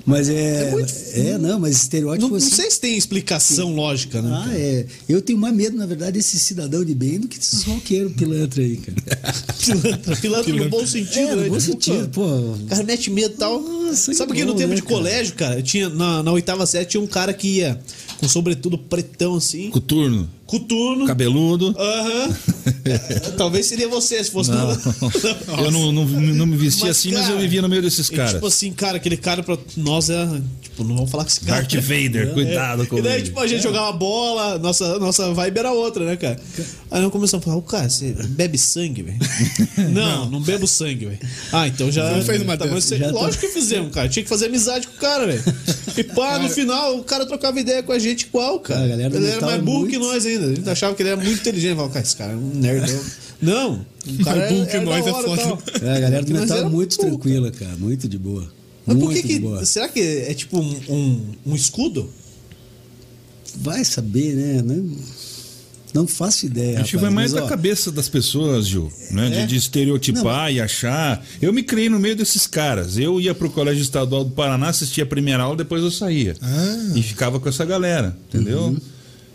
Mas é. É, não, mas estereótipo Não, não assim. sei se tem explicação lógica, né? Ah, é. Eu tenho mais medo, na verdade, desse cidadão de bem do que desses roqueiros pilantra aí, cara. Pilantra, pilantra no bom sentido, É, né? no bom Tipo, sentido, pô. O cara mete medo e tal. Nossa, que Sabe que no bom, tempo né, de cara? colégio, cara, tinha, na, na oitava série tinha um cara que ia com sobretudo pretão assim, Coturno. Coturno. Cabeludo. Aham. É, Talvez seria você se fosse Não. Eu não, não, não me vestia Mas, assim, mas cara, eu vivia no meio desses E, caras. tipo assim, cara, aquele cara pra nós é. Tipo, não vamos falar com esse cara. Darth Vader, cuidado com E daí, ele. tipo, a gente jogava bola, nossa, nossa vibe era outra, né, cara? Aí nós começamos a falar, ô, cara, você bebe sangue, velho? não, não bebo sangue, velho. Ah, então já. Não fez uma tá, você- Já tá- Lógico que fizemos, cara. Tinha que fazer amizade com o cara, velho. E pá, no final, o cara trocava ideia com a gente igual, cara. A galera ele era mais é burro muito- que nós ainda. A gente achava que ele era muito inteligente. Falava, cara, esse cara é um nerdão. Não, o cara burro é, que era nós é foda. tal. É, a galera do metal é era muito tranquila, cara. Muito de boa. Mas por que de que. Será que é tipo um, um, um escudo? Vai saber, né? Não, não faço ideia. Acho que rapaz, vai mais mas, da ó, cabeça das pessoas, Gil, né? De, É? de estereotipar e achar. Eu me criei no meio desses caras. Eu ia pro Colégio Estadual do Paraná, assistia a primeira aula, depois eu saía. Ah. E ficava com essa galera, entendeu? Uhum.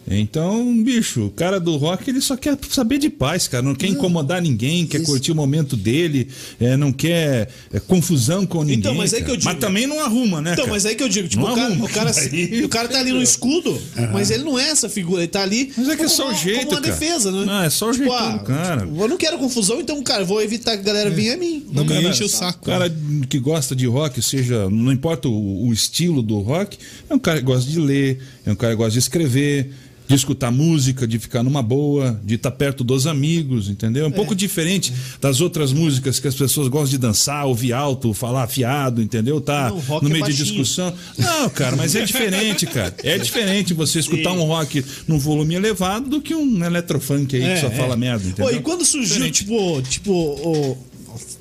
Então, bicho, o cara do rock ele só quer saber de paz, cara. Não quer incomodar ninguém, quer Isso. curtir o momento dele, é, não quer é, confusão com ninguém. Então, mas é digo- Mas também não arruma, né? Então, cara? mas aí que eu digo, tipo, o cara, arruma. o, cara, Aí- o cara tá ali no escudo, mas ele não é essa figura, ele tá ali Mas é que é só o uma- jeito, como uma cara. defesa, né? Não, é só o tipo, jeitão do cara. tipo, eu não quero confusão, então, cara, vou evitar que a galera venha a mim. Não me enche o saco. O cara que gosta de rock, seja, não importa o, o estilo do rock, é um cara que gosta de ler, é um cara que gosta de escrever, de escutar música, de ficar numa boa, de estar perto dos amigos, entendeu? É um pouco diferente das outras músicas que as pessoas gostam de dançar, ouvir alto, falar afiado, entendeu? Tá Não, no é meio de baixinho. discussão. Não, cara, mas é diferente, cara. É diferente você escutar um rock num volume elevado do que um eletrofunk aí que só fala merda, entendeu? Pô, e quando surgiu, Diferente. tipo, tipo, o.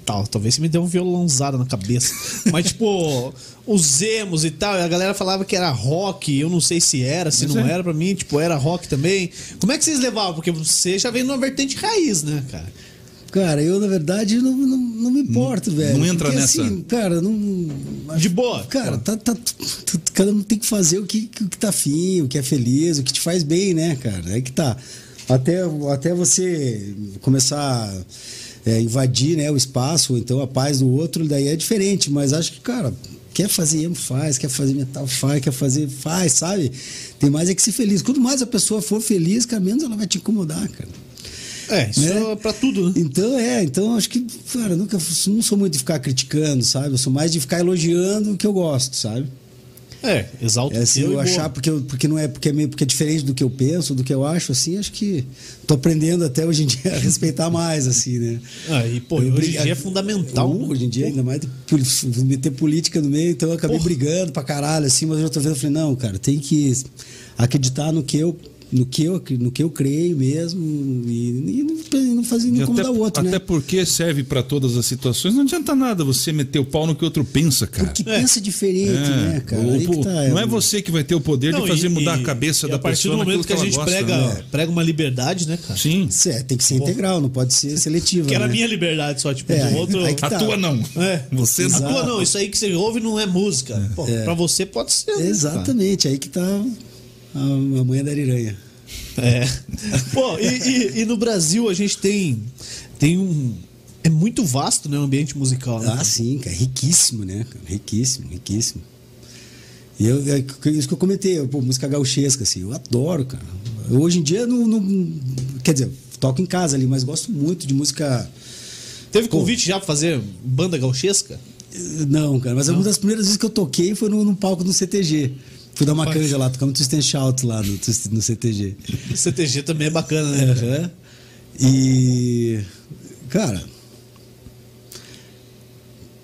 Tal, talvez você me dê um violãozada na cabeça. Mas, tipo, os emos e tal, a galera falava que era rock, eu não sei se era, se Mas não é. era pra mim, tipo, era rock também. Como é que vocês levavam? Porque você já vem numa vertente raiz, né, cara? Cara, eu, na verdade, não, não, não me importo, velho. não entra Porque, nessa. Assim, cara, não. De boa? Cara, tá, tá, tu- cada um tem que fazer o que, o que tá afim, o que é feliz, o que te faz bem, né, cara? É que tá. Até, até você começar é, invadir né, o espaço, ou então a paz do outro, daí é diferente. Mas acho que, cara, quer fazer emo, faz, quer fazer metal, faz, quer fazer, faz, sabe? Tem mais é que ser feliz. Quanto mais a pessoa for feliz, cara, menos ela vai te incomodar, cara. É, isso Né? é pra tudo, né? Então, é, então acho que, cara, eu nunca não sou muito de ficar criticando, sabe? Eu sou mais de ficar elogiando o que eu gosto, sabe? É, exalta É assim, eu boa. achar porque, eu- porque não é porque é meio porque é diferente do que eu penso, do que eu acho, assim, acho que tô aprendendo até hoje em dia a respeitar mais, assim, né? Ah, e, pô, Eu hoje em dia é fundamental. Uh, Hoje em dia, ainda mais meter política no meio, então eu acabei Porra. brigando pra caralho, assim, mas eu já tô vendo, eu falei, não, cara, tem que acreditar no que eu. No que, eu, no que eu creio mesmo e, e não, fazer não incomodar o outro, até né? porque serve pra todas as situações. Não adianta nada você meter o pau no que o outro pensa, cara. Porque pensa diferente, É, né, cara? o- que tá, não é você que vai ter o poder Não, de fazer e- mudar e- a cabeça e da a partir pessoa do momento naquilo que a gente gosta, prega, né? prega uma liberdade, né, cara? Sim. É, tem que ser integral, não pode ser seletivo. Que era a né? minha liberdade só, tipo, É, do outro. aí que A tá. tua não. É. Você A tua não, isso aí que você ouve não é música. Pô, pra você pode ser. né, Exatamente, aí que tá a, a mãe da ariranha. É. Pô, e, e- e no Brasil a gente tem, tem um. É muito vasto, né, o ambiente musical. Né? Ah, sim, cara, riquíssimo, né? Riquíssimo, riquíssimo. E eu, é isso que eu comentei, pô, música gauchesca, assim, eu adoro, cara. Hoje em dia, não, não- quer dizer, toco em casa ali, mas gosto muito de música. Teve convite já pra fazer banda gauchesca? Não, cara, mas uma das primeiras vezes que eu toquei foi no, no palco do CTG. Fui dar uma Rapaz. canja lá, tocamos Twist and Shout lá no, no CTG. O CTG também é bacana, né? Aham. E. Cara.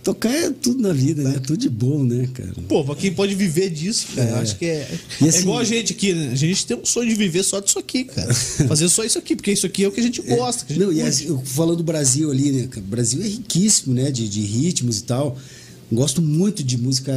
Tocar é tudo na vida, né? Tudo de bom, né, cara? Pô, pra quem pode viver disso, cara, É. eu acho que é. É assim- igual a gente aqui, né? A gente tem um sonho de viver só disso aqui, cara. Fazer só isso aqui, porque isso aqui é o que a gente gosta. Que a gente Não, e assim, falando do Brasil ali, né? O Brasil é riquíssimo, né? De, de ritmos e tal. Gosto muito de música.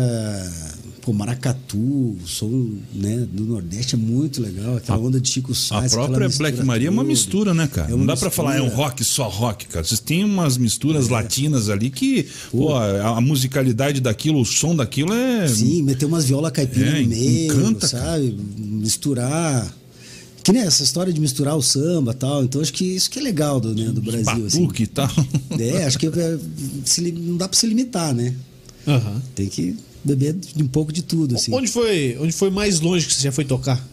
Pô, maracatu, o som né, do Nordeste é muito legal. Aquela onda de Chico A Sainz. aquela própria Black Maria é uma mistura, né, cara? É não dá pra mistura. falar é um rock só rock, cara. Vocês têm umas misturas latinas ali que, pô, a, a musicalidade daquilo, o som daquilo é. Sim, meter umas viola caipira É, no meio, encanta, sabe? Misturar. Que nem essa história de misturar o samba e tal. Então acho que isso que é legal do, né, do Brasil. Assim. Batuque e tal. É, acho que é, se não dá pra se limitar, né? Aham. Tem que beber de um pouco de tudo, assim. Onde foi, onde foi mais longe que você já foi tocar?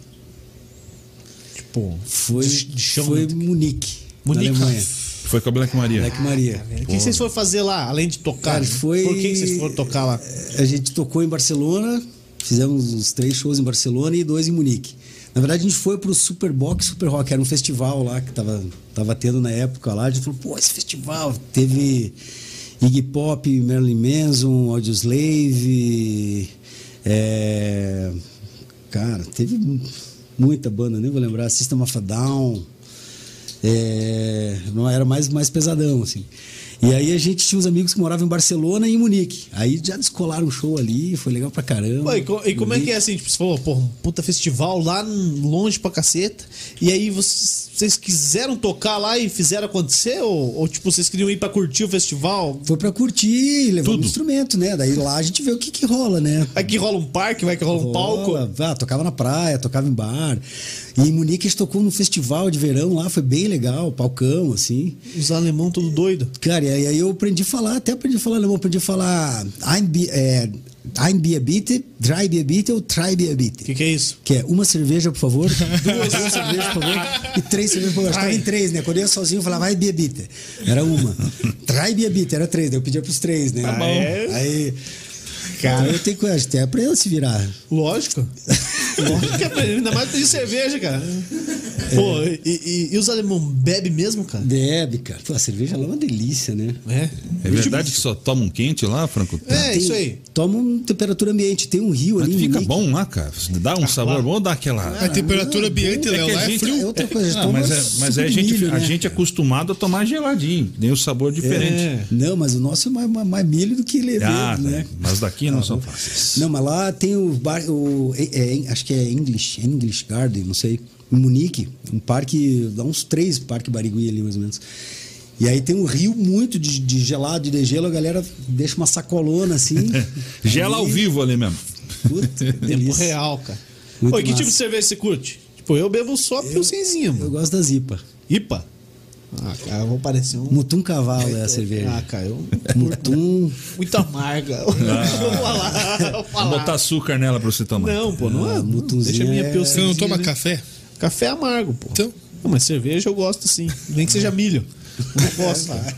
Tipo, Foi, de, chão. foi Munique, Munique. na Alemanha. Foi com a Black Maria. Black Maria. O que vocês foram fazer lá, além de tocar? Cara, né? foi... Por que vocês foram tocar lá? A gente tocou em Barcelona, fizemos uns três shows em Barcelona e dois em Munique. Na verdade, a gente foi pro Superbox Super Rock, era um festival lá que tava, tava tendo na época lá. A gente falou, pô, esse festival teve Iggy Pop, Marilyn Manson, Audioslave, é... cara, teve mu- muita banda, nem vou lembrar, System of a Down, é, não era mais mais pesadão assim. E aí a gente tinha uns amigos que moravam em Barcelona e em Munique. Aí já descolaram um show ali, foi legal pra caramba. E, co- e como é que é assim? Tipo, você falou, pô, um puta festival lá longe pra caceta. E aí vocês, vocês quiseram tocar lá e fizeram acontecer? Ou, ou, tipo, vocês queriam ir pra curtir o festival? Foi pra curtir, levar um instrumento, né? Daí lá a gente vê o que que rola, né? Vai que rola um parque, vai que rola um palco. Rola. Ah, tocava na praia, tocava em bar. E em Munique a gente tocou num festival de verão lá, foi bem legal, palcão, assim. Os alemão tudo doido. Cara, e aí eu aprendi a falar, até aprendi a falar alemão, aprendi a falar Bier, é, bitte, drei Bier bitte ou drei Bier O bitte. que, que é isso? Que é uma cerveja, por favor, duas cervejas, por favor, e três cervejas, por favor. Estava em três, né? Quando eu ia sozinho, eu falava, Bier bitte. Era uma. Bier bitte, era três. Daí eu pedia pros três, né? bom. é? Aí... Cara, eu tenho que até aprender a se virar. Lógico. É ainda mais de cerveja, cara. Pô, e, e- e os alemão bebem mesmo, cara? Bebe, cara. Pô, a cerveja lá é uma delícia, né? É. É verdade que só toma um quente lá, Franco? É, Tem- isso aí. Toma uma temperatura ambiente. Tem um rio Mas ali. fica bom lá, cara. Dá um sabor bom, dá aquela. A temperatura ambiente, É a lá é gente- frio. É outra coisa. a Não, toma mas é, mas é a, gente, milho, a né? gente é acostumado a tomar geladinho, tem o sabor diferente. É. Não, mas o nosso é mais, mais, mais milho do que levedo, Ah, né? mas daqui não são fáceis. Não, mas lá tem o bar, o, é- é- acho que é English, English Garden, não sei, em Munique, um parque, dá uns três parques Barigui ali mais ou menos. E aí tem um rio muito de, de gelado, de degelo, a galera deixa uma sacolona assim. Gela ao vivo ali mesmo. Puta, Tempo real, cara. Muito e que massa. tipo de cerveja você curte? Tipo, eu bebo só pilsenzinho, Eu mano. gosto da Zipa. IPA? Ah, cara, eu vou parecer um... Mutum Cavalo é a Ah, cerveja. cara, eu... Mutum. Muito amarga. Vou falar, vou Vou falar. botar açúcar nela pra você tomar. Não, pô, não é. Ah, mutunzinho Deixa a minha é- Você não toma né? café? Café é amargo, pô. Então? Não, mas cerveja eu gosto sim. Nem que seja milho. Eu cara.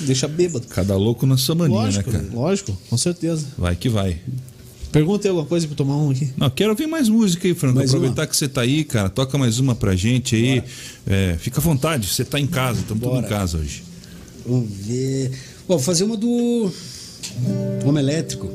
Deixa bêbado. Cada louco na sua mania, Lógico, né, cara? lógico, com certeza. Vai que vai. Pergunta aí alguma coisa pra tomar um aqui. Não, quero ouvir mais música aí, Franco. Mais Aproveitar uma? que você tá aí, cara. Toca mais uma pra gente aí. É, fica à vontade, você tá em casa, estamos tudo em casa hoje. Vamos ver. Bom, vou fazer uma do Homem Elétrico.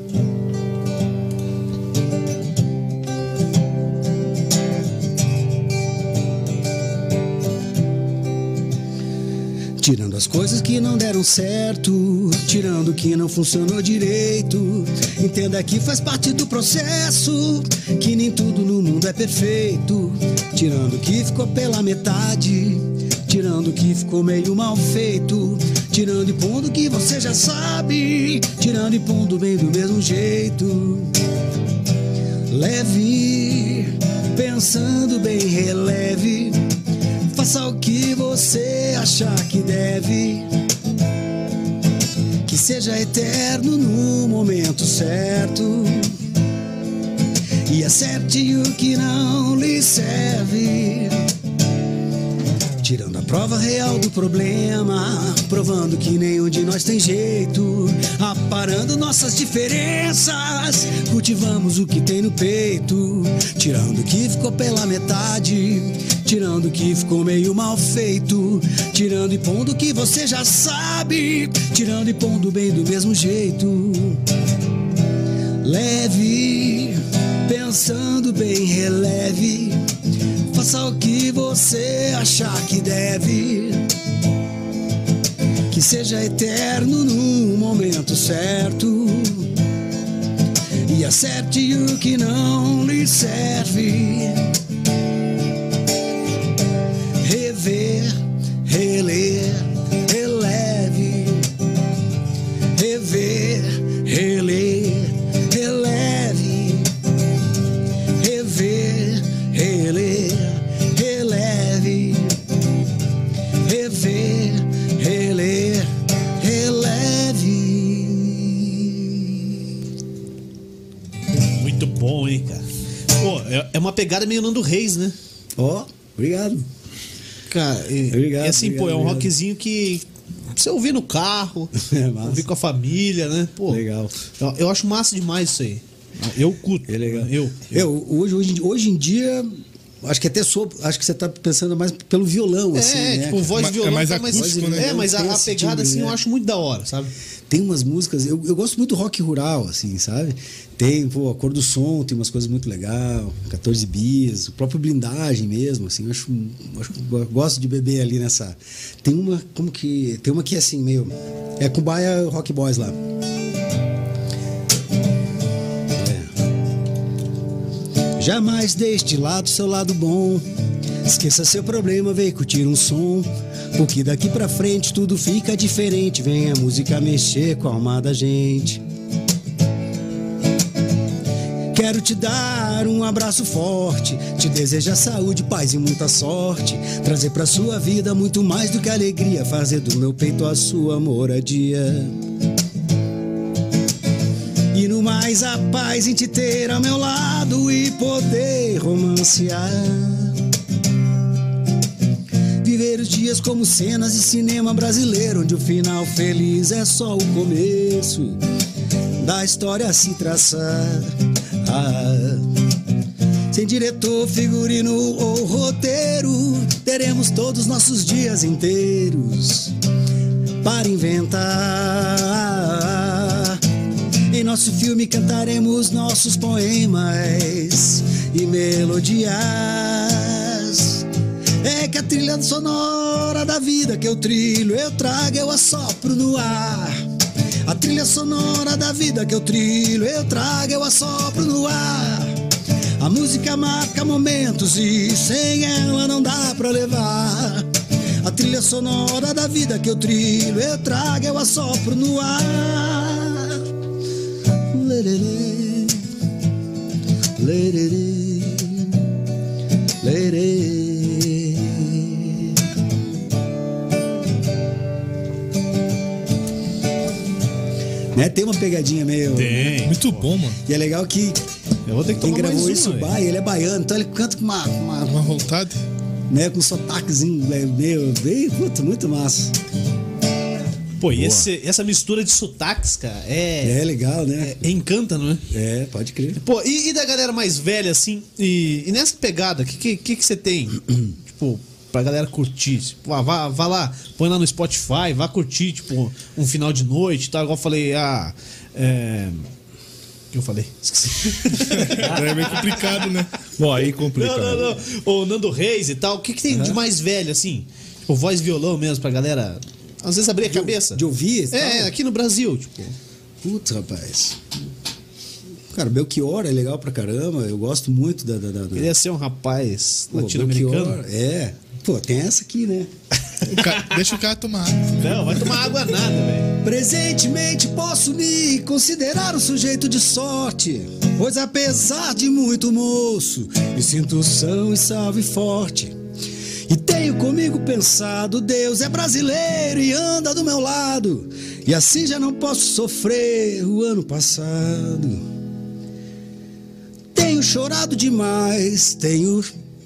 Tirando as coisas que não deram certo, tirando o que não funcionou direito. Entenda que faz parte do processo, que nem tudo no mundo é perfeito. Tirando o que ficou pela metade, tirando o que ficou meio mal feito. Tirando e pondo o que você já sabe, tirando e pondo bem do mesmo jeito. Leve, pensando bem, releve. Faça o que você achar que deve. Que seja eterno no momento certo. E acerte o que não lhe serve. Tirando a prova real do problema, provando que nenhum de nós tem jeito, aparando nossas diferenças, cultivamos o que tem no peito, tirando o que ficou pela metade, tirando o que ficou meio mal feito, tirando e pondo o que você já sabe, tirando e pondo bem do mesmo jeito. Leve, pensando bem, releve. Faça o que você achar que deve. Que seja eterno no momento certo. E acerte o que não lhe serve. Rever, reler, é- é uma pegada meio Nando Reis, né? Ó, obrigado. Cara, e, Obrigado, e assim, pô, é um obrigado, rockzinho que você ouvir no carro, É ouvir com a família, né? Pô, Legal. Eu, eu acho massa demais isso aí. Eu curto. É legal. Eu. Eu, hoje, hoje, hoje em dia, acho que até sou. Acho que você tá pensando mais pelo violão, É, assim, né? tipo, cara? voz de violão é mais tá mais. acústico, né? É, mas a, a pegada timbre, assim né? eu acho muito da hora, sabe? tem umas músicas. Eu, eu gosto muito do rock rural, assim, sabe? Tem, pô, a cor do som, tem umas coisas muito legal, 14 bis, o próprio blindagem mesmo, assim, eu acho, acho eu gosto de beber ali nessa. Tem uma, como que. Tem uma que é assim, meio. É Cubaia Rock Boys lá. É. Jamais deixe de lado seu lado bom. Esqueça seu problema, vem curtir um som. Porque daqui pra frente tudo fica diferente. Vem a música mexer com a alma da gente. Quero te dar um abraço forte, te desejar saúde, paz e muita sorte, trazer pra sua vida muito mais do que alegria, fazer do meu peito a sua moradia. E no mais a paz em te ter ao meu lado e poder romancear. Viver os dias como cenas de cinema brasileiro, onde o final feliz é só o começo da história a se traçar. Sem diretor, figurino ou roteiro, teremos todos nossos dias inteiros para inventar. Em nosso filme cantaremos nossos poemas e melodias. É que a trilha sonora da vida que eu trilho, eu trago, eu assopro no ar. A trilha sonora da vida que eu trilho, eu trago, eu assopro no ar. A música marca momentos e sem ela não dá pra levar. A trilha sonora da vida que eu trilho, eu trago, eu assopro no ar. Lererê, lererê, lererê. Né? Tem uma pegadinha meio. Tem. Muito bom, mano. E é legal que Eu vou ter que quem tomar gravou mais isso, uma. Bai, ele é baiano, então ele canta com uma. uma- Uma vontade. né, com um sotaquezinho é, meio. Bem, puta, muito massa. Pô, e esse- essa mistura de sotaques, cara, é. É legal, né? é- encanta, não é? É, pode crer. Pô, e, e da galera mais velha, assim, e, e nessa pegada, o que, que, que, que você tem? tipo, pra galera curtir? Tipo, ah, vá, vá lá, põe lá no Spotify, vá curtir, tipo, um final de noite e tal. Igual eu falei, ah. É... O que eu falei? Esqueci. é meio complicado, né? Bom, aí complica. não, não, não. O Nando Reis e tal. O que, que tem de mais velho, assim? Tipo, voz e violão mesmo pra galera. Às vezes abrir a cabeça. De ouvir e É, tal. aqui no Brasil, tipo. Putz, rapaz. Cara, Belchior é legal pra caramba. Eu gosto muito da. da, da- Queria ser um rapaz latino-americano. É. Pô, tem essa aqui, né? O ca- Deixa o cara tomar. Não, vai tomar água nada, velho. Presentemente posso me considerar um sujeito de sorte, pois apesar de muito moço, me sinto são e salve forte. E tenho comigo pensado, Deus é brasileiro e anda do meu lado, e assim já não posso sofrer o ano passado. Tenho chorado demais, tenho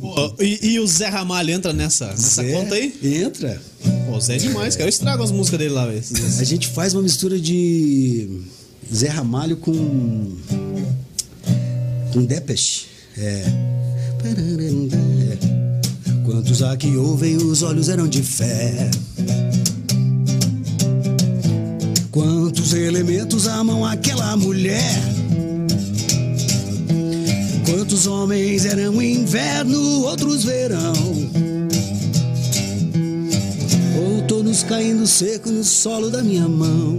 Pô, e, e o Zé Ramalho entra nessa, nessa Zé, conta aí? Entra. Pô, o Zé é demais, cara. Eu estrago as músicas dele lá, velho. A gente faz uma mistura de Zé Ramalho com. com Depeche. É. É. Quantos que ouvem, os olhos eram de fé. Quantos elementos amam aquela mulher? Quantos homens eram inverno, outros verão? Outonos caindo seco no solo da minha mão.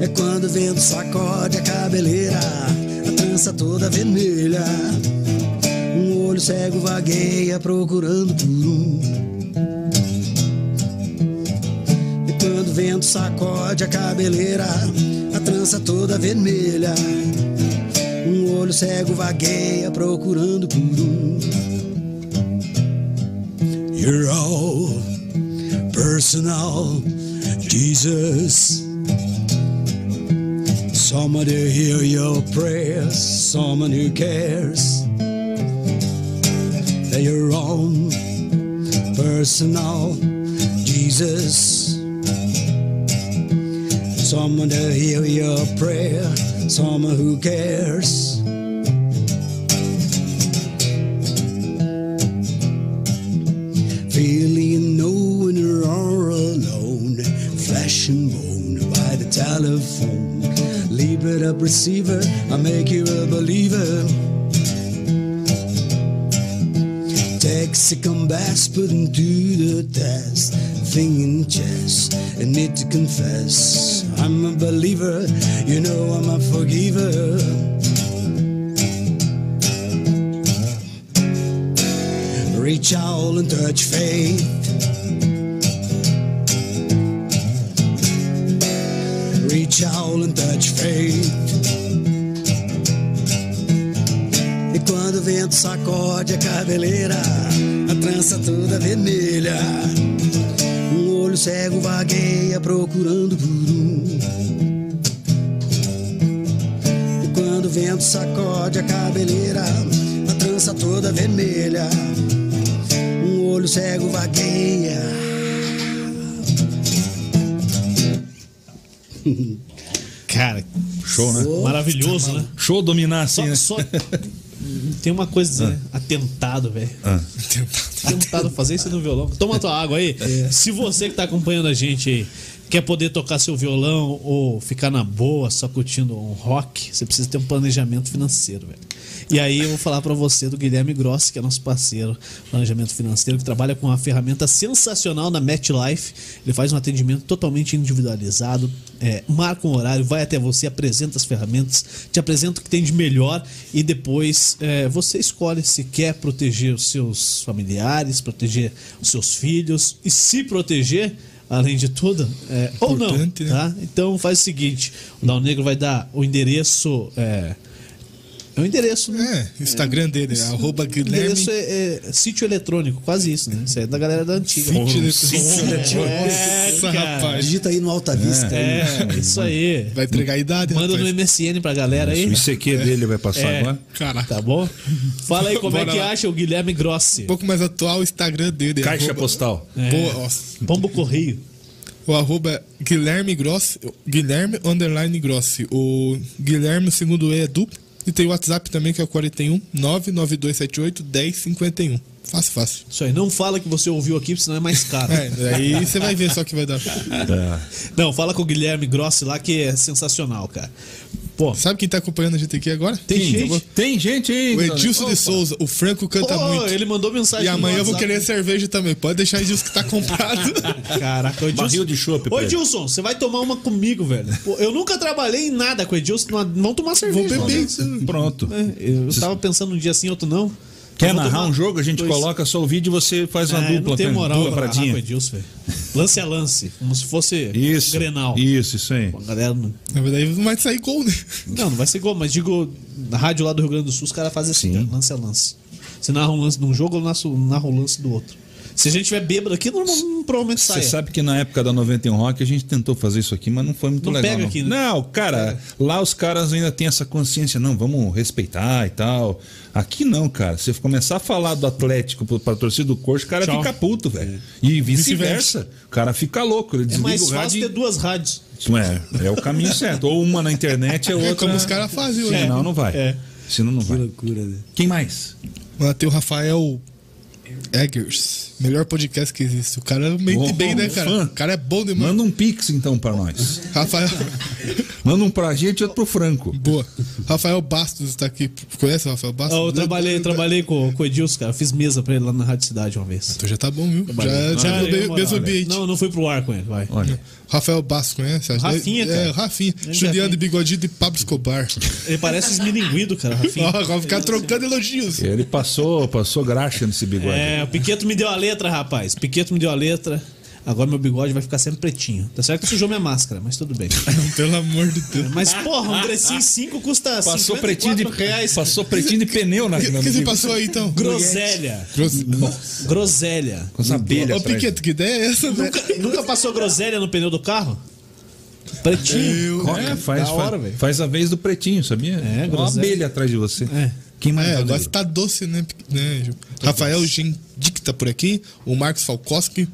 É quando o vento sacode a cabeleira, a trança toda vermelha. Um olho cego vagueia procurando por um. É quando o vento sacode a cabeleira, a trança toda vermelha. Um olho cego vagueia procurando por um. You're all personal, Jesus. Someone to hear your prayers, someone who cares. They're your own personal Jesus. Someone to hear your prayer, someone who cares. Feeling you know when you're all alone, flesh and bone by the telephone. Leave it up, receiver, I make you a believer. Come back, put him to the test. Thinking chest, I need to confess. I'm a believer, you know I'm a forgiver. Reach out and touch faith. Reach out and touch faith. E quando o vento sacode a cabeleira, a trança toda vermelha. Um olho cego vagueia procurando por um. Vento sacode a cabeleira, a trança toda vermelha. Um olho cego vagueia. Cara, Show, né? maravilhoso, né? Show dominar assim, né? Só, só- tem uma coisa a dizer, né? Atentado, velho. Ah. Tentado fazer isso no violão. Toma tua água aí. Se você que tá acompanhando a gente aí quer poder tocar seu violão ou ficar na boa só curtindo um rock, você precisa ter um planejamento financeiro, velho. E aí eu vou falar pra você do Guilherme Grossi, que é nosso parceiro, planejamento financeiro, que trabalha com uma ferramenta sensacional na MetLife. Ele faz um atendimento totalmente individualizado, é, marca um horário, vai até você, apresenta as ferramentas, te apresenta o que tem de melhor e depois é, você escolhe se quer proteger os seus familiares, proteger os seus filhos e se proteger, além de tudo, é, ou não. Né? Tá? Então faz o seguinte: o Dal Negro vai dar o endereço. É, é o endereço, né? É, Instagram dele, é arroba O Guilherme. endereço é, é sítio eletrônico, quase isso, né? Isso é da galera da antiga. Sítio eletrônico. É, Nossa, cara. rapaz. Digita aí no Alta Vista. É, isso aí. Vai entregar a idade, Manda no rapaz. MSN pra galera aí. O ICQ dele vai passar É. agora. Caraca. Tá bom? Fala aí como é Bora que lá. acha o Guilherme Grossi. Um pouco mais atual o Instagram dele. Caixa arroba- postal. É. Boa. Pombo Correio. O arroba é Guilherme Grossi, Guilherme underline Grossi. O Guilherme, o segundo E é duplo. E tem o WhatsApp também, que é o 41 99278 1051. Fácil, fácil. Isso aí. Não fala que você ouviu aqui, senão é mais caro. É, aí você vai ver só que vai dar. Não, fala com o Guilherme Grossi lá que é sensacional, cara. Pô, Sabe quem tá acompanhando a gente aqui agora? tem Tem gente. Tem gente aí. O né? Edilson de Souza. O Franco canta Pô, muito. ele mandou mensagem E amanhã eu vou querer cerveja também. Pode deixar Edilson que tá comprado. Caraca, o Edilson. Barril de chopp pra Ô. Edilson, você vai tomar uma comigo, velho. Pô, eu nunca trabalhei em nada com o Edilson. não- Vamos tomar cerveja. Vou beber. mano. Pronto. É, eu tava pensando um dia assim, outro não. Quer narrar tomar um jogo? A gente dois. coloca só o vídeo e você faz uma É, dupla não tem moral pra narrar com Edilson, velho. Lance a lance, como se fosse Isso. Grenal. Isso, isso aí. Pô, a galera não... Na verdade, não vai sair gol, né? não, não vai ser gol, mas digo, na rádio lá do Rio Grande do Sul, os caras fazem assim, Sim. lance a lance. Você narra um lance de um jogo, eu narro o lance do outro. Se a gente tiver bêbado aqui, não, não- provavelmente sai. Você sabe que na época da 91 Rock a gente tentou fazer isso aqui, mas não foi muito Não legal. pega não. aqui, né? não, cara, lá os caras ainda têm essa consciência, não, vamos respeitar e tal. Aqui não, cara. Se você começar a falar do Atlético pra torcida do Coxa, o cara Tchau. fica puto, velho. E vice-versa. O cara fica louco. Ele É mais o fácil rádio. ter duas rádios. É, é o caminho certo. Ou uma na internet, é outra. É como os caras fazem hoje. Senão não vai. É. Senão não Que vai. loucura, né? Quem mais? O Rafael Eggers. Melhor podcast que existe. O cara mente bem, né, cara? fã. O cara é bom demais. Manda um pix então pra nós. Rafael. Manda um pra gente e outro pro Franco. Boa. Rafael Bastos tá aqui. Conhece o Rafael Bastos? Ah, eu trabalhei, trabalhei com, com o Edilson, cara. Fiz mesa pra ele lá na Rádio Cidade uma vez. Então já tá bom, viu? Trabalhei. Já, já Ah, eu, moral, mesmo ambiente. Não, não fui pro ar com ele, vai. Olha. Rafael Bastos, conhece? Rafinha, é, cara. É, Rafinha. Ele Juliano de bigodinho de Pablo Escobar. Ele parece os milinguido, cara, Rafinha. Ó, vai ficar trocando elogios. Ele passou, passou graxa nesse bigode. É, o Piqueto me deu a letra, rapaz. Piqueto me deu a letra. Agora meu bigode vai ficar sempre pretinho. Tá certo que sujou minha máscara, mas tudo bem. Pelo amor de Deus. Mas, porra, um Grecinho 5 custa Passou 54 pretinho, de, reais. passou pretinho de pneu na O que, que você passou aí, então? Groselha. Groselha. Com as abelhas Ô. Piqueto, que ideia é essa, né? Nunca, nunca passou groselha no pneu do carro? Pretinho. É, faz, Da hora, faz, faz a vez do pretinho, sabia? É, Uma abelha atrás de você. É. Quem mais? É, tá agora tá doce, né? né? Rafael Gendic tá por aqui. O Marcos Falkowski.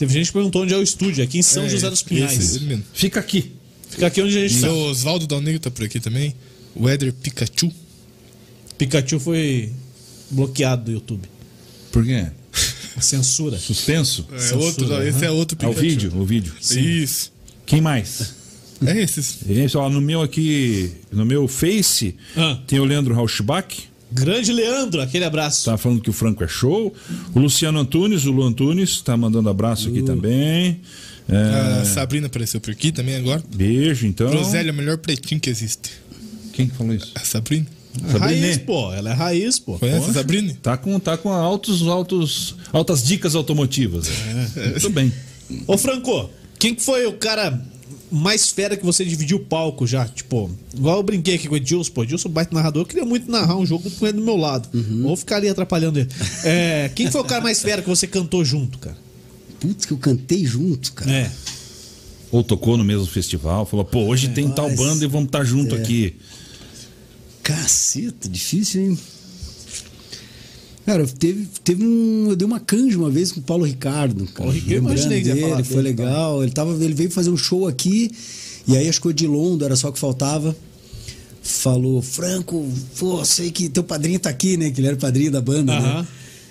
Teve gente que perguntou onde é o estúdio, aqui em São É, José dos Pinhais. esse, mesmo. Fica aqui. Fica aqui onde a gente O tá. seu Oswaldo Dalnego tá por aqui também. O Éder Pikachu. Pikachu foi bloqueado do YouTube. Por quê? Censura. Suspenso? É Censura, outro, não, esse é outro É o Pikachu. vídeo, o vídeo. Isso. Quem mais? É esses. Esse, ó, no meu aqui, no meu Face, Ah. tem o Leandro Rauschbach, Grande Leandro, aquele abraço. tá falando que o Franco é show. O Luciano Antunes, o Lu Antunes, tá mandando abraço aqui também. É, A Sabrina apareceu por aqui também agora. beijo, então. Groselha, é o melhor pretinho que existe. Quem que falou isso? A Sabrina. Sabrine. Raiz, pô. Ela é raiz, pô. Conhece a Sabrina? Tá com, tá com altos, altos, altas dicas automotivas. É. Muito bem. Ô, Franco, quem que foi o cara mais fera que você dividiu o palco já? Tipo, igual eu brinquei aqui com o Edilson, pô. Edilson, baita narrador, eu queria muito narrar um jogo com ele do meu lado. Ou ficar ali atrapalhando ele. É, quem foi o cara mais fera que você cantou junto, cara? Putz, que eu cantei junto, cara. É. Ou tocou no mesmo festival, falou, pô, hoje tem tal mas- banda e vamos estar junto é. aqui. Caceta, difícil, hein? Cara, teve, teve um. Eu dei uma canja uma vez com o Paulo Ricardo. Cara, Paulo Ricardo, eu imaginei ia falar dele, foi dele, legal. Ele, tava, ele veio fazer um show aqui, e aí acho que o Edilondo era só o que faltava. Falou, Franco, pô, sei que teu padrinho tá aqui, né? Que ele era o padrinho da banda, Aham. né?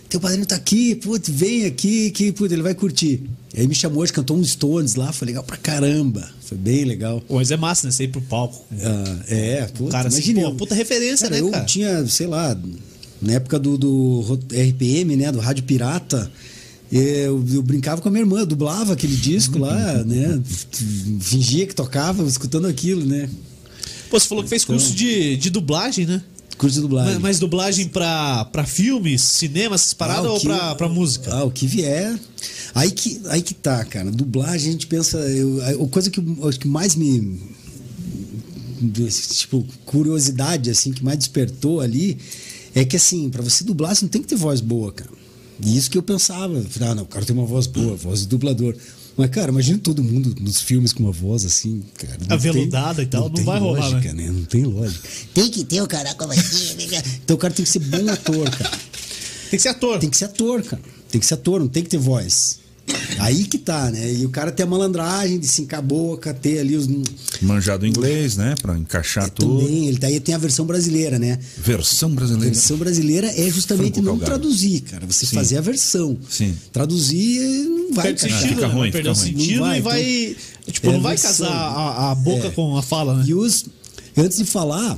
Teu padrinho tá aqui, putz, vem aqui, que putz, ele vai curtir. Aí me chamou, hoje cantou uns Stones lá, foi legal pra caramba. Foi bem legal. Pô, Mas é massa, né? Você ir pro palco. Ah, é, puta, Cara, assim, imagina, pô, eu- puta referência, cara, né, eu cara? tinha, sei lá, na época do, do RPM, né, do Rádio Pirata, eu, eu brincava com a minha irmã, eu dublava aquele disco lá, né, fingia que tocava, escutando aquilo, né, Pô, você falou que fez curso de, de dublagem, né? curso de dublagem. Mas, mas dublagem pra, pra filmes, cinema, essas paradas Ah, ou que- pra, pra música? Ah, o que vier. Aí que, aí que tá, cara. Dublagem, a gente pensa. Eu, a a coisa que, eu acho que mais me. Tipo, curiosidade, assim, que mais despertou ali é que, assim, pra você dublar, você não tem que ter voz boa, cara. E isso que eu pensava. Ah, não, o cara tem uma voz boa, voz de dublador. Mas, cara, imagina todo mundo nos filmes com uma voz assim, cara. não Aveludada tem- e tal, não tem vai rolar, lógica, né? né? Não tem lógica. Tem que ter o cara como assim. né? Então o cara tem que ser bom ator, cara. Tem que ser ator. Tem que ser ator, cara. Tem que ser ator, não tem que ter voz. Aí que tá, né? E o cara tem a malandragem de se encar a boca, ter ali os. Manjado inglês, né? Pra encaixar tudo. Também, ele daí tem a versão brasileira, né? Versão A brasileira. versão brasileira é justamente Franco não traduzir, cara. Você Sim. fazer a versão. Sim. Traduzir não vai Perde encaixar. sentido, Fica né? ruim, perder fica ruim. sentido Não vai, e vai. tipo, é não vai versão. casar a, a boca É. com a fala, né? E os. Antes de falar,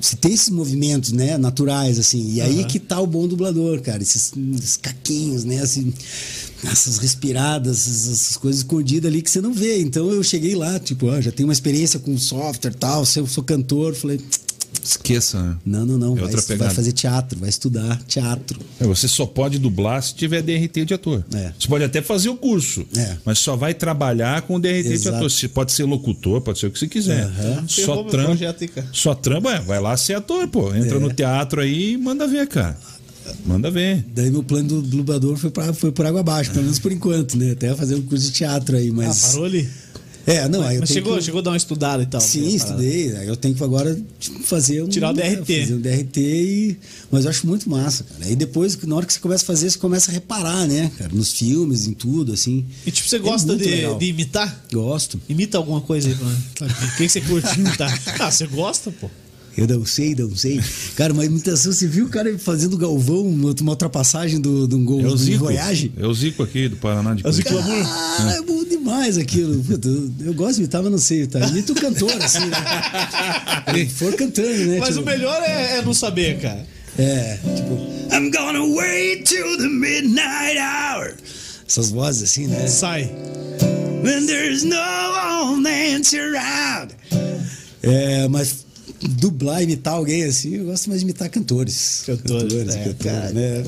se tem esses movimentos, né, naturais, assim. E aí Aham. que tá o bom dublador, cara. Esses, esses caquinhos, né? Assim, essas respiradas, essas, coisas escondidas ali que você não vê. Então eu cheguei lá, tipo, ah, já tenho uma experiência com software e tal, se eu sou cantor, falei. Esqueça, né? Não, não, não. É vai, outra vai fazer teatro, vai estudar teatro. É, Você só pode dublar se tiver DRT de ator. É. Você pode até fazer o curso, É. mas só vai trabalhar com DRT de Exato. ator. Você pode ser locutor, pode ser o que você quiser. Aham. Só Ferrou meu trampa. Só trampa, é, vai lá ser ator, pô. Entra É. no teatro aí e manda ver, cara. Manda ver. Daí meu plano do dublador foi, pra, foi por água abaixo, pelo menos por enquanto, né? Até fazer um curso de teatro aí, Ah, mas. parou ali. É, não, aí eu Mas tenho chegou, que- chegou a dar uma estudada e tal. Sim, né, parada. estudei. Aí eu tenho que agora tipo, fazer um. Tirar o né, DRT. Fazer um DRT e. Mas eu acho muito massa, cara. Aí depois, na hora que você começa a fazer, você começa a reparar, né, cara? Nos filmes, em tudo, assim. E tipo, você É gosta de, de imitar? Gosto. Imita alguma coisa aí, mano. O que, que você curte imitar? Ah, você gosta, pô. Eu não sei, não sei. Cara, uma imitação, você viu o cara fazendo Galvão, uma uma ultrapassagem do, do gol É Zico. Voyage? É o Zico aqui do Paraná de É o Zico Curitiba. Ah, é bom demais aquilo. Puta, eu, eu gosto de imitar, mas não sei, tá? Imita o cantor, assim, né? Se for cantando, né? Mas tipo, o melhor é, é não saber, cara. É, tipo, I'm gonna wait till the midnight hour. Essas vozes assim, né? Sai. When there's no one answer around. É, mas dublar, imitar alguém assim, eu gosto mais de imitar cantores. Cantores, é, cara. né?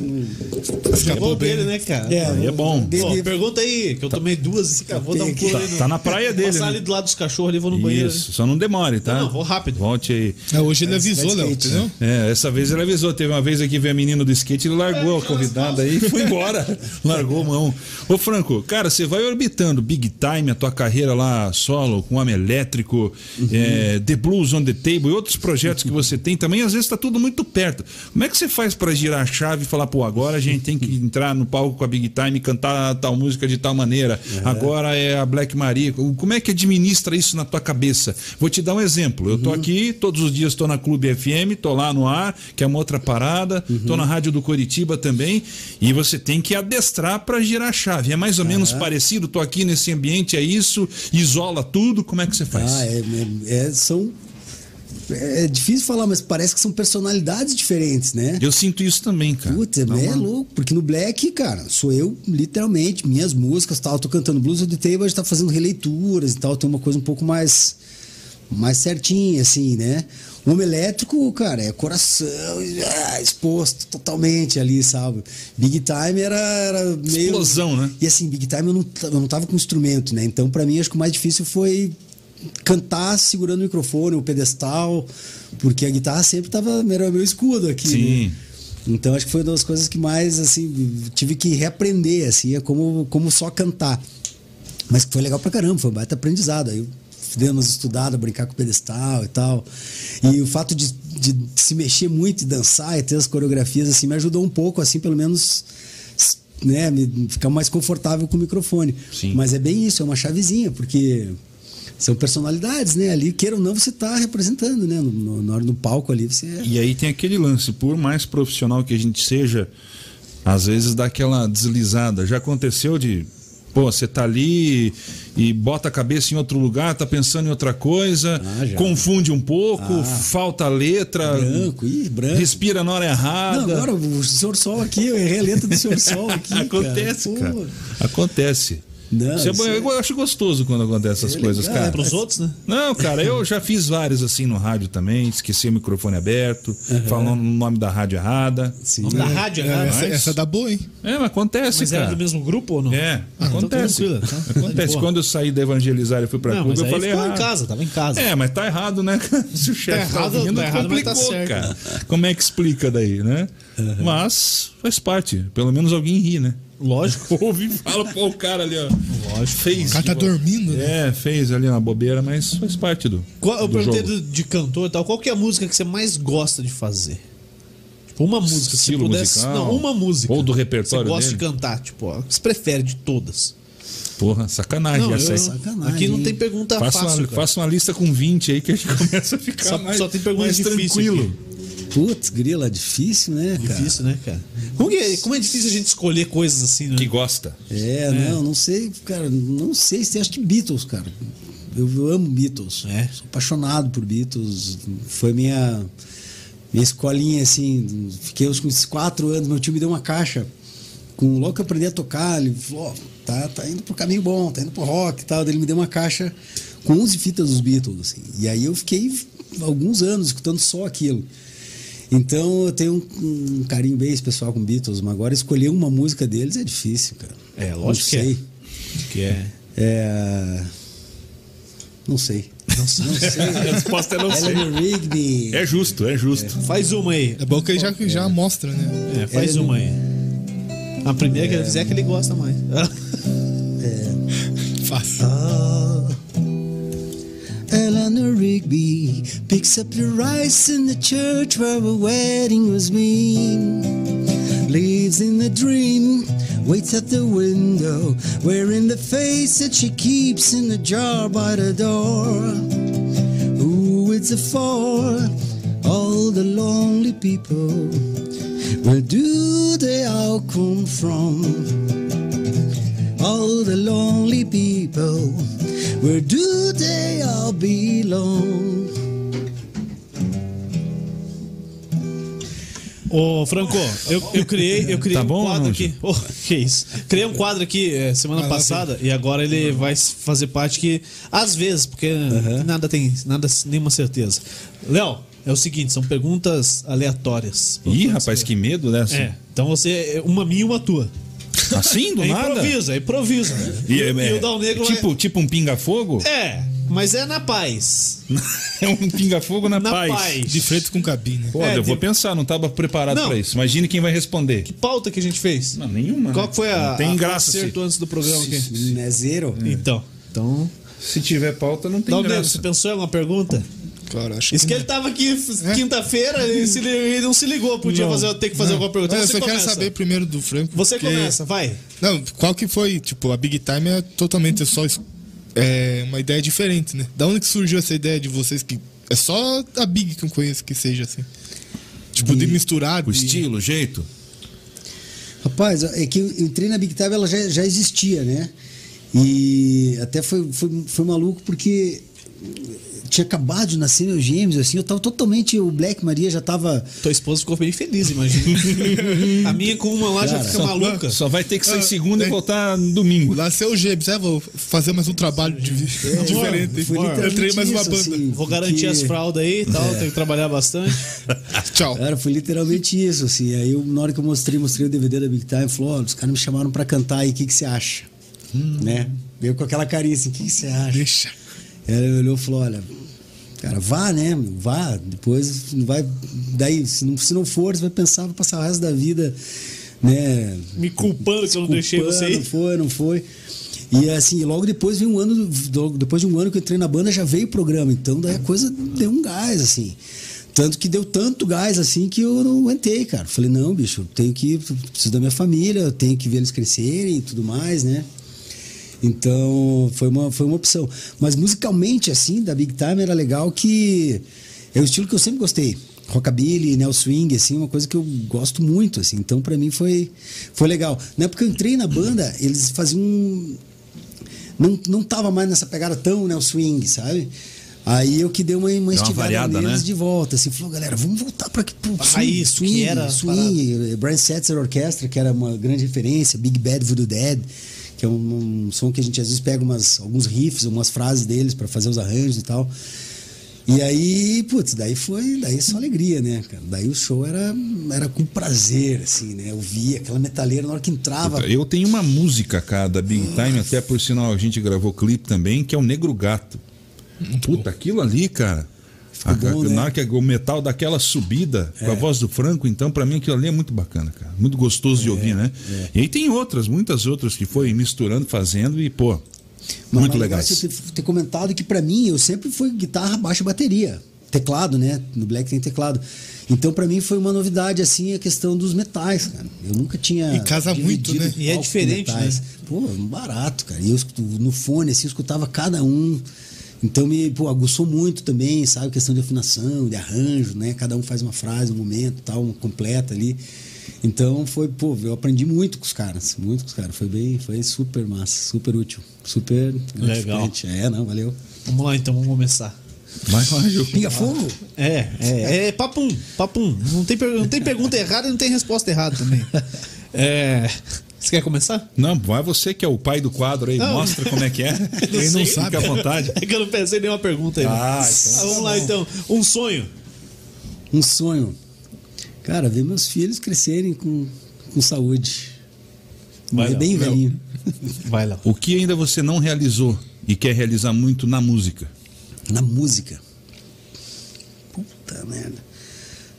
Escapou dele, né, cara? Aí é bom. de- Pô, pergunta aí, que eu tomei duas e vou dar um pulo Tá- no- tá na praia dele, Passar né? ali do lado dos cachorros ali, vou no banheiro. Isso, só não demore, tá? Não, não, vou rápido. Volte aí. É, hoje ele avisou, vai de Léo, entendeu? É, essa vez ele avisou. Teve uma vez aqui, veio a menina do skate, ele largou a convidada aí e foi embora. Largou mão. Ô, Franco, cara, você vai orbitando Big Time, a tua carreira lá solo, com Homem Elétrico, é, The Blues on the Table e outros outros projetos que você tem também, às vezes está tudo muito perto. Como é que você faz para girar a chave e falar, pô, agora a gente tem que entrar no palco com a Big Time e cantar tal música de tal maneira. Agora é a Black Maria. Como é que administra isso na tua cabeça? Vou te dar um exemplo. Eu tô aqui, todos os dias estou na Clube FM, tô lá no ar, que é uma outra parada, tô na Rádio do Curitiba também, e você tem que adestrar para girar a chave. É mais ou menos parecido, tô aqui nesse ambiente, é isso, isola tudo, como é que você faz? Ah, é, é- é- são. É difícil falar, mas parece que são personalidades diferentes, né? Eu sinto isso também, cara. Putz, é, Dá é uma- louco, porque no Black, cara, sou eu, literalmente, minhas músicas tal, eu tô cantando blues, o The Table tá fazendo releituras e tal, tem uma coisa um pouco mais mais certinha, assim, né? O homem elétrico, cara, é coração ah, exposto totalmente ali, sabe? Big Time era, era meio. Explosão, né? E assim, Big Time eu não, eu não tava com instrumento, né? Então, pra mim, acho que o mais difícil foi cantar segurando o microfone, o pedestal, porque a guitarra sempre tava, era meu escudo aqui. Sim. né? Então acho que foi uma das coisas que mais assim tive que reaprender assim, é como como só cantar. Mas foi legal pra caramba, foi um baita aprendizado. Aí dei umas estudadas, brincar com o pedestal e tal. E o fato de, de se mexer muito e dançar e ter as coreografias assim me ajudou um pouco assim, pelo menos né, ficar mais confortável com o microfone. Sim. Mas é bem isso, é uma chavezinha, porque são personalidades, né? Ali, queira ou não, você tá representando, né? No, no, do palco ali, você é E aí tem aquele lance, por mais profissional que a gente seja, às vezes dá aquela deslizada. Já aconteceu de, pô, você tá ali e bota a cabeça em outro lugar, tá pensando em outra coisa, Ah, confunde um pouco, Ah. falta a letra, branco, ih, branco. respira na hora errada. Não, agora o Senhor Sol aqui, eu errei a letra do Senhor Sol aqui. Acontece, Pô. cara. Acontece. Não, Isso é isso é- Eu acho gostoso quando acontece essas É coisas, legal, cara. Pros outros, né? Não, cara, eu já fiz vários assim no rádio também, esqueci o microfone aberto, falando o nome da rádio errada. Sim. Nome da rádio, É, né? essa, mas- essa dá boa, hein? É, mas acontece, Mas cara. era do mesmo grupo ou não? É, Ah, então acontece. tá? Acontece. Quando eu saí da evangelizar e fui pra Não, clube, mas eu falei errado. em casa, tava em casa. É, mas tá errado, né? Se o chefe tá, errado, ouvindo, tá errado, mas tá complicou, certo. cara. Como é que explica daí, né? Mas faz parte. Pelo menos alguém ri, né? Lógico. Ouve e fala, pô, o cara ali, ó. Lógico. Fez. O cara tá tipo, dormindo, né? É, fez ali uma bobeira, mas faz parte do. Qual, eu do perguntei jogo. de cantor e tal. Qual que é a música que você mais gosta de fazer? Tipo, uma música. Se pudesse. musical? Não, uma música. Ou do repertório Você gosta dele? de cantar, tipo, ó, que você prefere de todas. Porra, sacanagem Não, essa aí. eu- Sacanagem, aqui não tem pergunta Faça fácil. uma, faça uma lista com 20 aí que a gente começa a ficar Só- mais, só tem pergunta mais difícil tranquilo. aqui. Putz, grila, difícil, né, cara? Difícil, né, cara? Como, é, como é difícil a gente escolher coisas assim, né? Que gosta. É, não, não sei, cara, não sei se acho que Beatles, cara. Eu, eu amo Beatles. É? Sou apaixonado por Beatles. Foi minha minha escolinha assim, fiquei uns uns quatro anos, meu tio me deu uma caixa com logo que eu aprendi a tocar, ele falou, ó, tá, tá indo pro caminho bom, tá indo pro rock e tal, Daí ele me deu uma caixa com 11 fitas dos Beatles, assim. E aí eu fiquei alguns anos escutando só aquilo. Então eu tenho um, um carinho bem especial com Beatles, mas agora escolher uma música deles é difícil, cara. É, Não lógico que é. sei. Que é. É. Não sei. Não sei. A resposta é não sei. Rigby. É justo, é justo. Faz uma aí. É bom que ele já, já mostra, né? É, faz Ele uma aí. A primeira que ele fizer é que ele gosta mais. Fácil. Eleanor Rigby picks up the rice in the church where a wedding was mean. Lives in the dream, waits at the window, wearing the face that she keeps in the jar by the door. Who it's a for? All the lonely people. Where do they all come from? all the lonely people. Where do they all belong? Ô, Franco, eu, eu criei, eu criei Tá um bom, quadro não, aqui. Oh, que isso? Criei um quadro aqui eh, semana Vai passada e agora ele vai fazer parte que, às vezes, porque nada tem, nada, nenhuma certeza. Léo, é o seguinte, são perguntas aleatórias. Ih, rapaz, que medo dessa. É, então você, uma minha e uma tua. Assim, do é nada? improviso, é improviso. E, é, e o Dal Negro tipo, tipo um pinga-fogo? é... é, mas é na paz. É um pinga-fogo na, Na paz. paz. De frente com cabine. Pô, É, eu vou de- pensar, não tava preparado Não. pra isso. Imagine quem vai responder. Que pauta que a gente fez? Não, nenhuma. Qual né? foi a, Não tem a graça. Se, acerto antes do programa aqui? É zero? Então, então... se tiver pauta, não tem Negro, graça. você pensou em alguma pergunta? Cara, acho Isso que não. ele tava aqui quinta-feira e se ele não se ligou, podia Não, fazer, ter que fazer não. alguma pergunta. Mas eu Você só quero começa. saber primeiro do Franco. Você porque- começa, vai. Não, qual que foi? Tipo, a Big Time é totalmente só é, uma ideia diferente, né? Da onde que surgiu essa ideia de vocês que. É só a Big que eu conheço que seja assim. Tipo, de misturar. O de- estilo, o jeito. Rapaz, é que eu entrei na Big Time, ela já, já existia, né? E até foi, foi, foi maluco porque tinha acabado de nascer meus gêmeos, assim, eu tava totalmente. O Black Maria já tava. Tua esposa ficou bem feliz, imagina. a minha com uma lá já fica maluca. Só vai ter que sair Ah, segunda e é. voltar no domingo. Lá seu Gêmeos, é, vou fazer mais um trabalho de- diferente. foi entrei mais uma banda. assim. Vou garantir Porque- as fraldas aí e tal, tem que trabalhar bastante. Tchau. Cara, foi literalmente isso, assim. Aí eu, na hora que eu mostrei, mostrei o DVD da Big Time, falou, ó, os caras me chamaram pra cantar aí, o que, que você acha? Né? Veio com aquela carinha assim, o que, que você acha? Deixa. Ela olhou e falou, olha, cara, vá, né? Vá, depois não vai. Daí, se não, se não for, você vai pensar, vai passar o resto da vida, né? Me culpando que eu não deixei você ir. Não foi, não foi. E assim, logo depois veio um ano, depois de um ano que eu entrei na banda, já veio o programa. Então daí a coisa deu um gás, assim. Tanto que deu tanto gás assim que eu não aguentei, cara. Falei, não, bicho, eu tenho que. Preciso da minha família, eu tenho que ver eles crescerem e tudo mais, né? Então, foi uma, foi uma opção. Mas musicalmente, assim, da Big Time era legal que é o estilo que eu sempre gostei. Rockabilly, neo swing, assim, uma coisa que eu gosto muito, assim. Então, pra mim foi, foi legal. Na época que eu entrei na banda, eles faziam um- não, não tava mais nessa pegada tão neo swing, sabe? Aí eu que dei uma, uma esticada variada, neles né? de volta, assim, falou, galera, vamos voltar para pro raiz, que era swing, Brian Setzer Orchestra, que era uma grande referência, Big Bad Voodoo Dead, que é um, um som que a gente às vezes pega umas, alguns riffs, umas frases deles para fazer os arranjos e tal. E aí, putz, daí foi, daí só alegria, né, cara? Daí o show era, era com prazer, assim, né? Eu via aquela metaleira na hora que entrava. Eu tenho uma música, cara, da Big Time, até por sinal a gente gravou clipe também, que é o Negro Gato. Puta, aquilo ali, cara. A, bom, a- né? Na hora que o metal daquela subida, com a voz do Franco, então, pra mim aquilo ali é muito bacana, cara. Muito gostoso de ouvir, né? E aí tem outras, muitas outras que foi misturando, fazendo e, pô, Mas muito legal. Você ter, ter comentado que pra mim eu sempre fui guitarra, baixo bateria. Teclado, né? No Black tem teclado. Então pra mim foi uma novidade assim a questão dos metais, cara. Eu nunca tinha E casa muito, né? E é diferente, metais. né? Pô, barato, cara. E eu no fone assim eu escutava cada um. Então me pô, aguçou muito também, sabe? Questão de afinação, de arranjo, né? Cada um faz uma frase, um momento, tal, uma completa ali. Então foi, pô, eu aprendi muito com os caras, muito com os caras. Foi bem, foi super massa, super útil, super Legal. gratificante. É, não, valeu. Vamos lá então, vamos começar. Vai Gil. Pinga fogo? É, é, é papum, papum. Não tem, não tem pergunta errada e não tem resposta errada também. É, você quer começar? Não, vai você que é o pai do quadro aí, Não. mostra como é que é. Não Quem não sei. sabe, fica à vontade. É que eu não pensei nenhuma pergunta aí. Ah, Ah, vamos lá então. Um sonho. Um sonho. Cara, ver meus filhos crescerem com, com saúde. Vai é lá, bem velhinho. Vai lá. O que ainda você não realizou e quer realizar muito na música? Na música. Puta merda.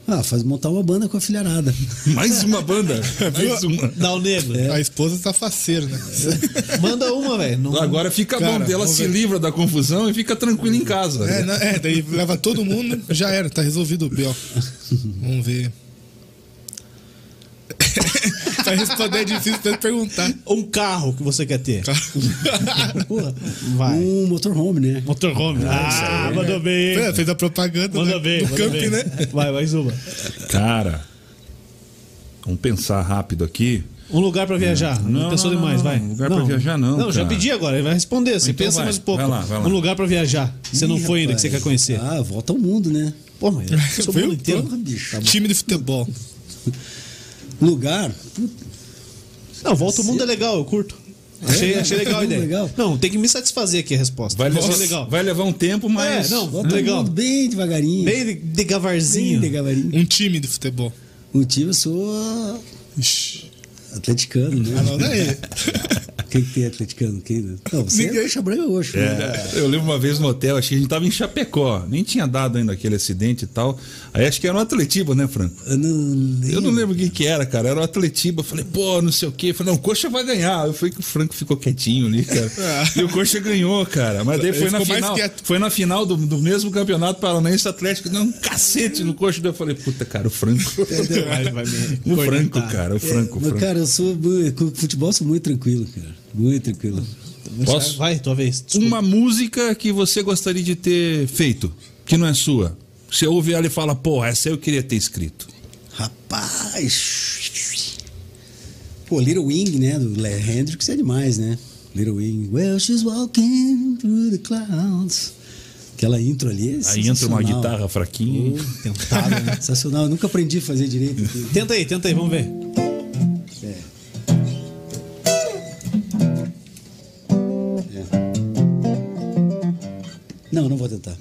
Ah, faz montar uma banda com a filharada. Mais uma banda. Mais uma. Dá o negro. A esposa tá faceira, né? Manda uma, velho. Não- Agora fica Cara, bom, ela se ver. livra da confusão e fica tranquila em casa. É, não- é, daí leva todo mundo, já era, tá resolvido o B.O. Vamos ver. Pra responder é difícil até perguntar. Um carro que você quer ter. Porra. Vai. Um motorhome, né? Motorhome. Ah, mandou bem. É, fez a propaganda Manda né? bem, do manda camp, bem. né? Vai, mais uma. Cara, vamos pensar rápido aqui. Um lugar pra viajar. Não, Não, pensou não, demais, não, vai. não. Lugar pra viajar, não, Não, já cara. pedi agora, ele vai responder. Você Então pensa vai, mais um pouco. vai lá, vai lá. Um lugar pra viajar. Você não Ih, foi ainda, que você rapaz. quer conhecer. Ah, volta ao mundo, né? Pô, mas sou Foi mundo o inteiro. Bicho. Time de futebol. Lugar? Puta, Não, volta o mundo é legal, eu curto. Achei, achei legal a ideia. Legal. Não, tem que me satisfazer aqui a resposta. Vai levar, legal. vai levar um tempo, mas. É, não, volta legal. ao mundo bem devagarinho. Bem de, de gavarzinho. Bem devagarinho. Um time de futebol. O time eu sou Ixi. atleticano, Ah, né? não, daí. Quem que tem atleticano? Quem? Não, você é Ninguém. coxa branca roxo. né? É, eu lembro uma vez no hotel, acho que a gente tava em Chapecó, nem tinha dado ainda aquele acidente e tal. Aí acho que era um Atletiba, né, Franco? Eu não, Eu não lembro o que que era, cara. Era o Atletiba. Eu falei, pô, não sei o quê. Eu falei, não, o Coxa vai ganhar. Eu falei que o Franco ficou quietinho ali, cara. E o Coxa ganhou, cara. Mas daí Ele foi na final. Foi na final do, do mesmo campeonato paranaense Atlético. Deu um cacete no Coxa. Daí eu falei, puta, cara, o Franco. Vai me O Franco, cara, o Franco, o Mas, Franco. cara, eu sou. Com futebol eu sou muito tranquilo, cara. Muito tranquilo. Posso? Vai, tua vez. Desculpa. Uma música que você gostaria de ter feito, que não é sua. Você ouve ela e fala, pô, essa eu queria ter escrito. Rapaz. Pô, Little Wing, né? Do Le Hendrix é demais, né? Little Wing. Well, she's walking through the clouds. Aquela intro ali. É Aí entra uma guitarra fraquinha. Tentado, né? Sensacional. Eu nunca aprendi a fazer direito. Tenta aí, tenta aí, vamos ver. Não, não vou tentar.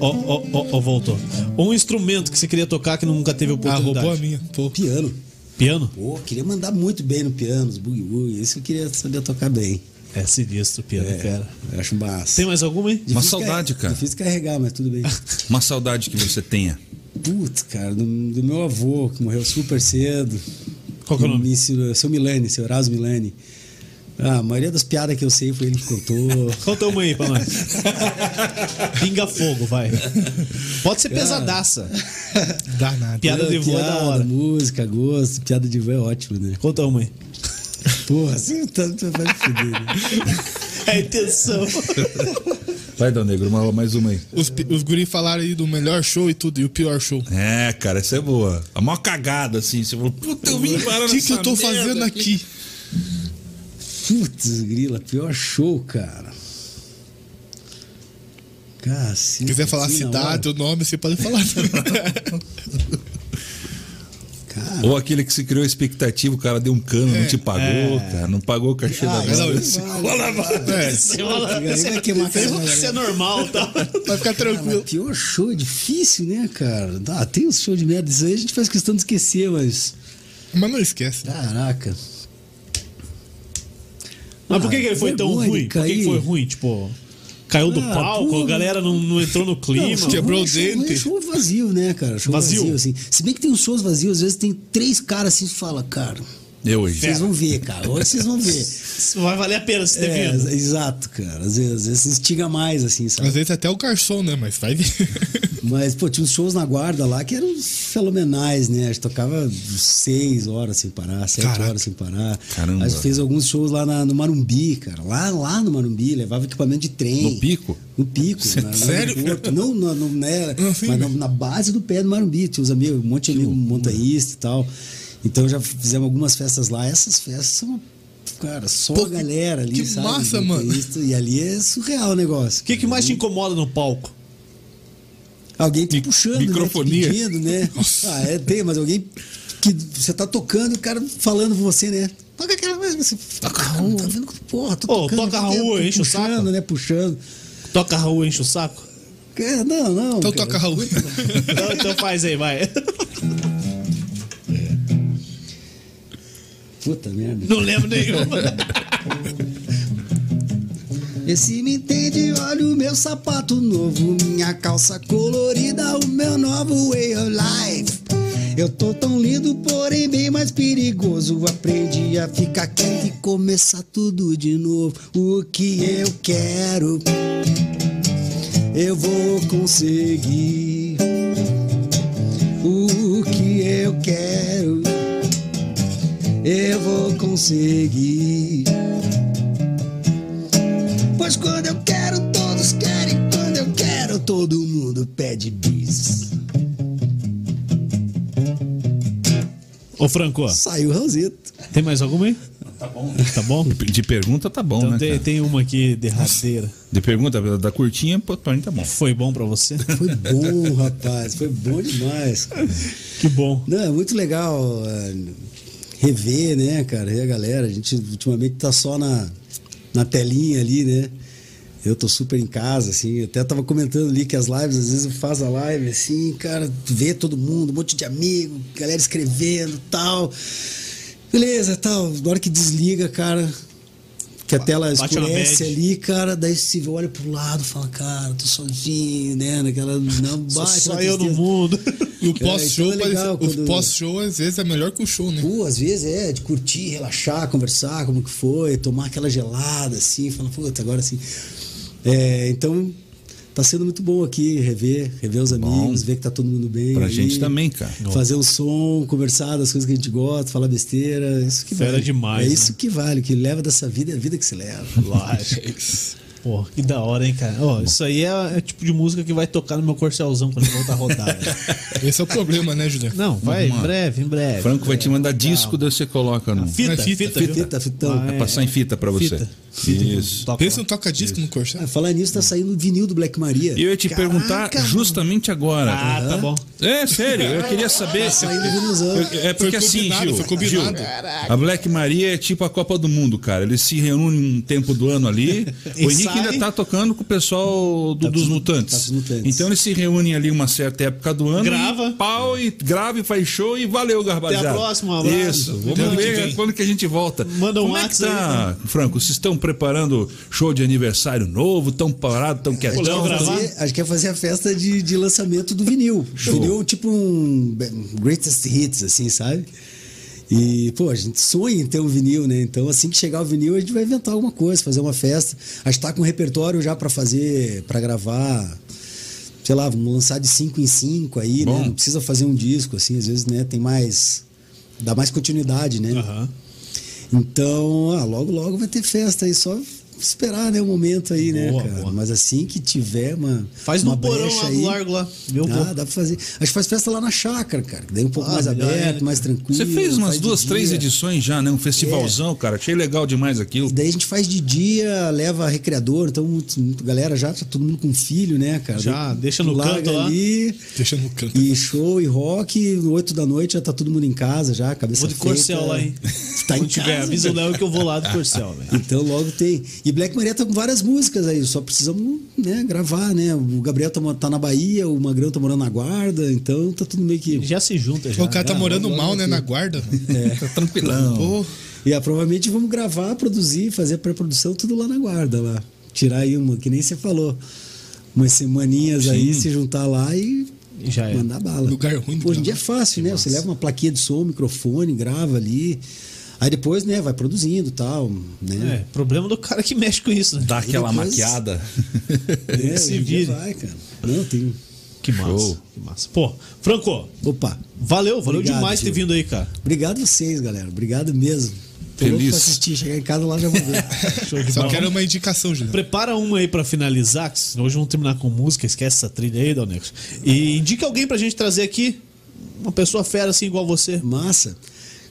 Ó, ó, ó, ó, voltou. Um instrumento que você queria tocar que nunca teve Ah, oportunidade. roubou a minha. Pô. Piano. Piano? Pô, queria mandar muito bem no piano, os boogie woogie. Isso eu queria saber tocar bem. É sinistro, piano, cara. Eu acho massa. Tem mais alguma aí? Difícil Uma saudade, car- cara. Difícil carregar, mas tudo bem. Uma saudade que você tenha. Putz, cara, do, do meu avô, que morreu super cedo. Qual que é o nome? Me ensinou, seu Milani, seu Erasmo Milani. Ah, a maioria das piadas que eu sei foi ele que contou. Conta uma aí pra nós. Pinga fogo, vai. Pode ser pesadaça. Dá nada. Piada de vô é da hora. música, gosto. Piada de vô é ótimo, né? Conta uma aí. Porra, assim tá, vai me fuder, né? É a intenção. Vai, Dal Negro, uma- mais uma aí. Os, os guri falaram aí do melhor show e tudo, e o pior show. É, cara, essa é boa. A maior cagada, assim. Você falou, puta, eu vim parar O que, que eu tô merda fazendo aqui? Putz, grila, pior show, cara. Cacete. Se quiser falar na cidade, o nome, você pode falar. Cara, Ou aquele que se criou expectativa, o cara deu um cano, não te pagou, cara. Não pagou o cachê Ah, da banda. não, isso. É, vai queimar a cara da Isso é normal, tá? vai ficar tranquilo. mas pior show é difícil, né, cara? Ah, tem uns shows de merda, isso aí a gente faz questão de esquecer, mas. Mas não esquece. Caraca. Mas por que, que ele foi tão ruim? Por que, que foi ruim? Tipo, caiu do Ah, palco, pô. a galera não, não entrou no clima. Não, show Quebrou ruim, o show dente. Show vazio, né, cara? Show Vazio? vazio, assim. Se bem que tem uns shows vazios, às vezes tem três caras assim que fala, cara, Eu hoje. vocês vão ver, cara. Hoje vocês vão ver. Isso Vai valer a pena você ter É, vindo. exato, cara. Às vezes, às vezes instiga mais, assim, sabe? Às vezes até o garçom, né? Mas vai vir. Mas, pô, tinha uns shows na guarda lá que eram fenomenais, né? A gente tocava seis horas sem parar, sete Caraca. horas sem parar. Caramba. A gente fez alguns shows lá na- no Marumbi, cara. Lá, lá no Marumbi, levava equipamento de trem. No pico? No pico. na- no Sério? aeroporto. Não, não, não, né? Não, sim, mas na, mas- na base do pé do Marumbi. Tinha uns amigos, um monte de amigo montanhista e tal. Então já fizemos algumas festas lá. Essas festas são, cara, só Pô, a galera ali, que sabe? massa, mano. E ali é surreal o negócio. O que, que mais te incomoda no palco? Alguém te Mi- puxando, microfonia. né? Te pedindo, né? Ah, é, tem, mas alguém que você tá tocando e o cara falando com você, né? Toca aquela coisa, você toca a rua, tá vendo? Porra, tô Ô, tocando. toca a enche o puxando, saco. né? Puxando. Toca a rua, enche o saco? É, não, não. Então cara. toca Raul. Então, então faz aí, vai. Puta merda. Não lembro nenhuma. Vê se me entende, olha o meu sapato novo, minha calça colorida, o meu novo way of life. Eu tô tão lindo, porém bem mais perigoso. Aprendi a ficar quieto e começar tudo de novo. O que eu quero, eu vou conseguir. O que eu quero, eu vou conseguir. Pois quando eu quero, todos querem. Quando eu quero, todo mundo pede bis. Ô, Franco, Saiu o Raulzito. tem mais alguma aí? Tá bom. Tá bom? De pergunta tá bom, Então né? tem, tem uma aqui derradeira. De pergunta da- curtinha, pô, pra mim tá bom. Foi bom pra você? Foi bom, rapaz. Foi bom demais. cara. Que bom. Não, é muito legal é, rever, né, cara? Rever a galera. A gente ultimamente tá só na, na telinha ali, né? Eu tô super em casa, assim. Eu até tava comentando ali que as lives, às vezes eu faço a live, assim, cara, vê todo mundo, um monte de amigo, galera escrevendo tal. Beleza, tal. Na hora que desliga, cara, que a tela Bate escurece ali, cara, daí você olha pro lado e fala, cara, tô sozinho, né? Naquela. Não, bate só eu no mundo. E o pós-show, então é legal parece- quando- o pós-show às vezes é melhor que o show, né? Pô, às vezes é, de curtir, relaxar, conversar, como que foi, tomar aquela gelada, assim, falar, puta, agora assim. É, então, tá sendo muito bom aqui, rever, rever os amigos, ver que tá todo mundo bem. Pra aí, gente também, cara. Fazer um som, conversar das coisas que a gente gosta, falar besteira, isso que Fera vale. demais, É né? isso que vale, o que leva dessa vida é a vida que se leva. Lógico. Pô, que da hora, hein, cara? Ó, isso aí é, é o tipo de música que vai tocar no meu corcelzão quando eu voltar a rodar. né? Esse é o problema, né, Juliano? Não, vai, em breve, em breve. Franco vai te mandar disco, daí você coloca no. Fita, É fita, fita, fita. Fita, fitão. Ah, Vai passar em fita pra você. Fita. Fita. Isso. Toca Pensa no toca-disco no Corsair. Ah, falar nisso, tá saindo o vinil do Black Maria. E eu ia te Caraca, perguntar mano. justamente agora. Ah, tá bom. É, sério, eu queria saber. Tá saindo o vinilzão. É porque Foi assim, Gil, foi combinado. Gil, a Black Maria é tipo a Copa do Mundo, cara. Eles se reúnem um tempo do ano ali. o Henrique sai. ainda tá tocando com o pessoal do- Tá dos mutantes. tá com os Mutantes. Então eles se reúnem ali uma certa época do ano. Grava. E pau e grava e faz show e valeu, Garbazada. Até a próxima, abraço. Isso. Vamos que ver quando que a gente volta. Manda um Como é que tá, Franco? Vocês estão preparando show de aniversário novo? Tão parado, tão Léo quietinho? gravar? Tão- fazer, a gente quer fazer a festa de, de lançamento do vinil. Show. Vinil tipo um greatest hits, assim, sabe? E, pô, a gente sonha em ter um vinil, né? Então, assim que chegar o vinil, a gente vai inventar alguma coisa, fazer uma festa. A gente tá com um repertório já pra fazer, pra gravar. Sei lá, vamos lançar de 5 em 5 aí, Bom. né? Não precisa fazer um disco, assim, às vezes, né? Tem mais. dá mais continuidade, né? Aham. Então, ah, logo, logo vai ter festa aí, só esperar, né, o momento aí, Boa, né, cara? boa. Mas assim que tiver uma. Faz uma no porão lá aí, do largo lá. Meu Ah, vou. dá pra fazer. A gente faz festa lá na chácara, cara. Daí um pouco Ah, mais aberto, ainda, mais tranquilo. Você fez umas duas, três edições já, né? Um festivalzão, cara. Achei legal demais aquilo. Daí a gente faz de dia, leva recreador, então muito, muito- galera já tá todo mundo com filho, né, cara? Já, Daí deixa no larga canto lá. ali, Deixa no canto. E show e rock, oito da noite já tá todo mundo em casa já, cabeça Vou de feita. Corcel lá, hein? Tá em Quando tiver, casa, avisa o Léo que eu vou lá do Corcel, velho. Então logo tem. E Black Maria tá com várias músicas aí, só precisamos né, gravar, né? O Gabriel tá, tá na Bahia, o Magrão tá morando na Guarda, então tá tudo meio que. Já se junta, já. O cara tá Ah, morando mal, né? aqui. Na guarda. Tá tranquilão. Pô, E ah, provavelmente vamos gravar, produzir, fazer a pré-produção, tudo lá na Guarda lá. Tirar aí uma, que nem você falou. Umas semaninhas aí, se juntar lá e Já é. mandar bala. Lugar ruim Hoje em dia é fácil, né? Você leva uma plaquinha de som, um microfone, grava ali. Aí depois, né, vai produzindo e tal, É, né? problema do cara que mexe com isso, né? Dá aquela depois- maquiada. É, se vire. vai, cara. Não, tem. Que massa. Show. Que massa. Pô, Franco, Opa. valeu, valeu Obrigado, demais ter Gil. vindo aí, cara. Obrigado vocês, galera. Obrigado mesmo. Tô Feliz. pra assistir. Chegar em casa lá já vou ver. Show de só quero uma indicação, Juliano. Prepara uma aí pra finalizar, que senão hoje vamos terminar com música, esquece essa trilha aí, Dalnecos. E indica alguém pra gente trazer aqui, uma pessoa fera assim igual você. Massa.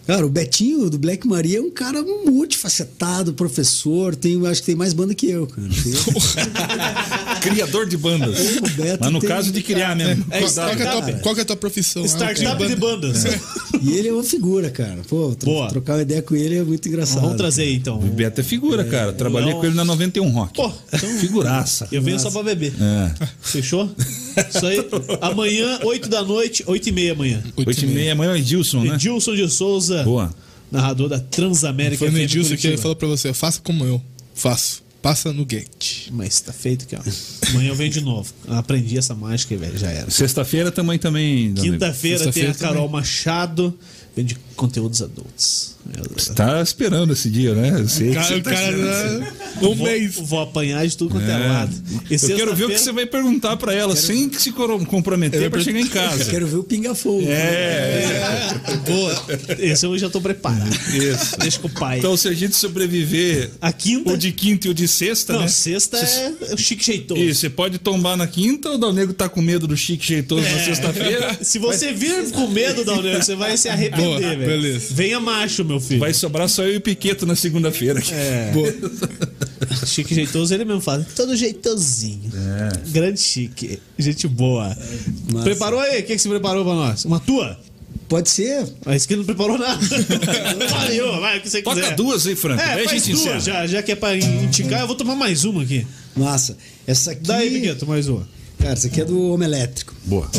Cara, o Betinho do Black Maria é um cara multifacetado, professor. Tem, acho que tem mais banda que eu, cara. Criador de bandas. O Beto Mas no tem- caso de criar mesmo. É, Qual, qual que é a tua, qual que é a tua profissão? Ah, Startup ok. de bandas. E ele é uma figura, cara. Pô, tro- Boa. trocar uma ideia com ele é muito engraçado. Vamos trazer aí então. O Beto é figura, cara. Trabalhei Não. com ele na 91 Rock. Pô, então- Figuraça. Eu venho só pra beber. É. Fechou? Isso aí. Amanhã, 8 da noite, 8 e meia amanhã. Oito e meia, amanhã é o Edilson, né? Edilson de Souza, Boa. narrador da Transamérica. Foi FM Edilson que ele falou pra você: faça como eu. Faço. Passa no gate. Mas tá feito aqui, ó. Amanhã eu venho de novo. Eu aprendi essa mágica, velho. Já era. Sexta-feira também também. Quinta-feira tem a Carol também. Machado, vende conteúdos adultos. Você tá esperando esse dia, né? Eu sei que Cara, você o tá cara um vou, mês. vou apanhar de tudo quanto é, É. lado. E Eu quero ver o que você vai perguntar pra ela sem que se comprometer pra chegar em casa. Quero ver o Pinga Fogo. É, Boa. Esse eu já tô preparado. isso. Deixa com o pai. Então, se a gente sobreviver a quinta. o de quinta e o de sexta, Não, né? sexta é o chique jeitoso. E você pode tombar na quinta ou o Dal Negro tá com medo do chique jeitoso na É. sexta-feira? Se você vir com medo, Dalneu, você vai se arrepender, Boa, velho. beleza. Venha macho, meu filho. Vai sobrar só eu e o Piqueto na segunda-feira. É. Boa. Chique jeitoso, ele mesmo fala. Todo jeitosinho. Grande chique. Gente boa. Massa. Preparou aí? O que, que você preparou pra nós? Uma tua? Pode ser. Mas que não preparou nada. Valeu, vai, o que você Toca quiser. duas aí, Franco. É, Daí a faz gente duas, já, já que é pra indicar, eu vou tomar mais uma aqui. Massa. Essa aqui. Dá aí, Piqueto, mais uma. Cara, essa aqui é do Homem Elétrico. Boa.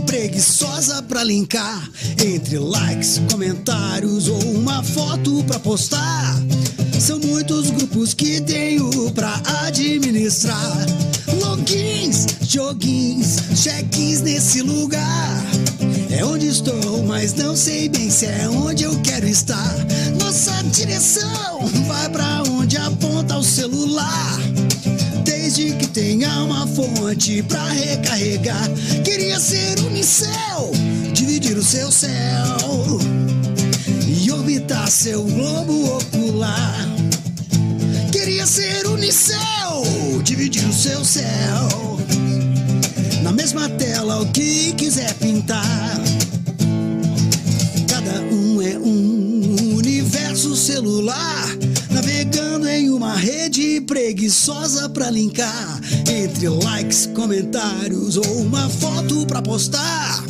Preguiçosa pra linkar. Entre likes, comentários ou uma foto pra postar. São muitos grupos que tenho pra administrar. Logins, joguins, check-ins nesse lugar. É onde estou, mas não sei bem se é onde eu quero estar. Nossa direção vai pra onde aponta o celular. Pra recarregar. Queria ser unicel, dividir o seu céu e orbitar seu globo ocular. Queria ser unicel, dividir o seu céu. Na mesma tela, o que quiser pintar. Cada um é um universo celular. Navegando em uma rede preguiçosa pra linkar. Entre likes, comentários ou uma foto pra postar.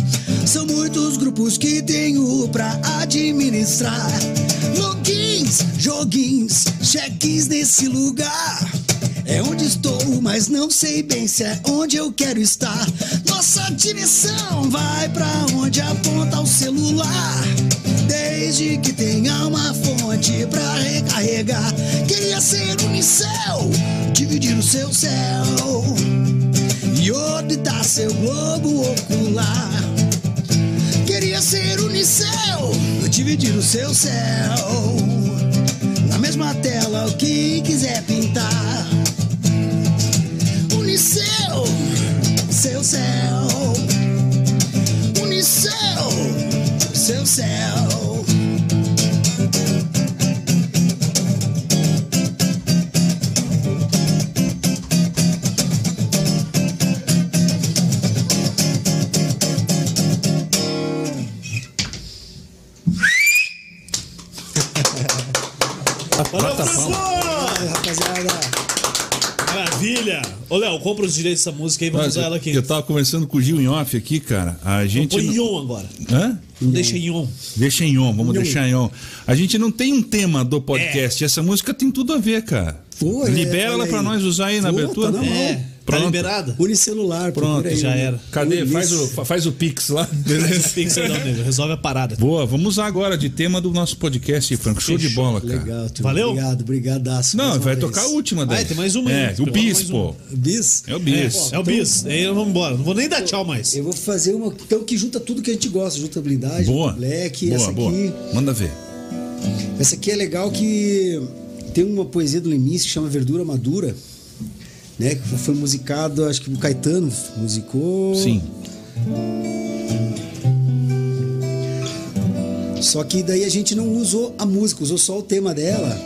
São muitos grupos que tenho pra administrar. Logins, joguins, check-ins nesse lugar. É onde estou, mas não sei bem se é onde eu quero estar. Nossa direção vai pra onde aponta o celular. Desde que tenha uma fonte pra recarregar. Queria ser unicel, dividir o seu céu e orbitar seu globo ocular. Queria ser unicel, dividir o seu céu. Na mesma tela, o que quiser pintar. Unicel, seu céu. Unicel, seu céu rapaziada. Maravilha! Ô, Léo, compra os direitos dessa música aí, vamos Mas usar ela aqui. Eu tava conversando com o Gil em off aqui, cara. A gente. Põe não- em on agora. Hã? Deixa em on. Deixa em on, vamos deixar em on. A gente não tem um tema do podcast. É. Essa música tem tudo a ver, cara. Pô, é, Libera ela olha pra nós usar aí na Pô, abertura. tá na mão. É, tá Pronto. liberada? Unicelular, Pronto, aí, já né? era. Cadê? Faz o, faz o Pix lá. Esse Pixel não, nego. Resolve a parada. Boa, vamos usar agora de tema do nosso podcast, Franco. Show de Fechou. bola, cara. Legal, tio. Valeu? Obrigado, obrigadaço. Não, vai vez. tocar a última daí. Ah, tem mais uma aí. É, o bis, pô. Bis? É o É, bis. é o bis. Aí vamos embora. Não vou nem dar tchau mais. Eu vou fazer uma então que junta tudo que a gente gosta, junta blindagem, Boa. black, boa, essa boa. aqui. Manda ver. Essa aqui é legal que tem uma poesia do Lemis que chama Verdura Madura, né? Que foi musicado, acho que o Caetano musicou. Sim. Só que daí a gente não usou a música, usou só o tema dela,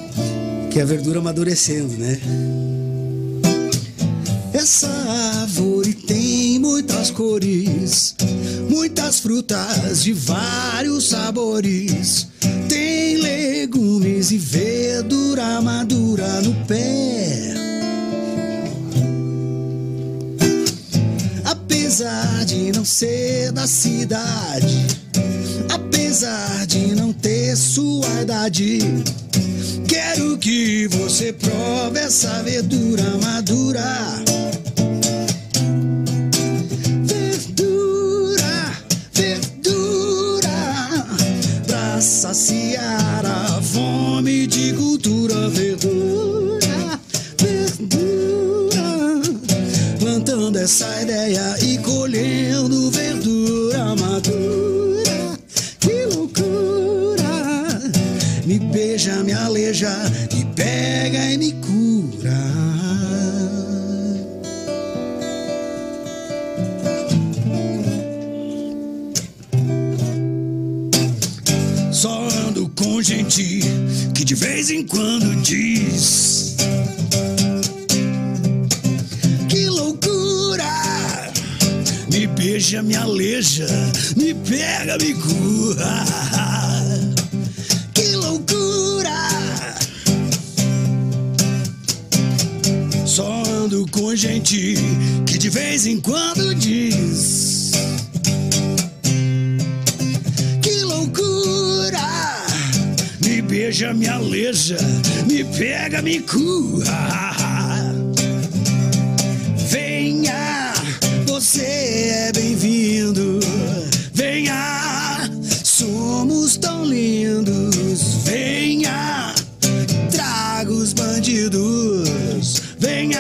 que é a verdura amadurecendo, né? Essa árvore tem muitas cores, muitas frutas de vários sabores. Tem legumes e verdura madura no pé. Apesar de não ser da cidade, apesar de não ter sua idade, quero que você prove essa verdura madura. Verdura, verdura, pra saciar a fome de cultura. Verdura, essa ideia e colhendo verdura madura. Que loucura! Me beija, me aleja, me pega e me cura. Só ando com gente que de vez em quando diz beija, me aleja Me pega, me cura Que loucura Só ando com gente que de vez em quando diz Que loucura! Me beija, me aleja, me pega, me cura. queridos, venha.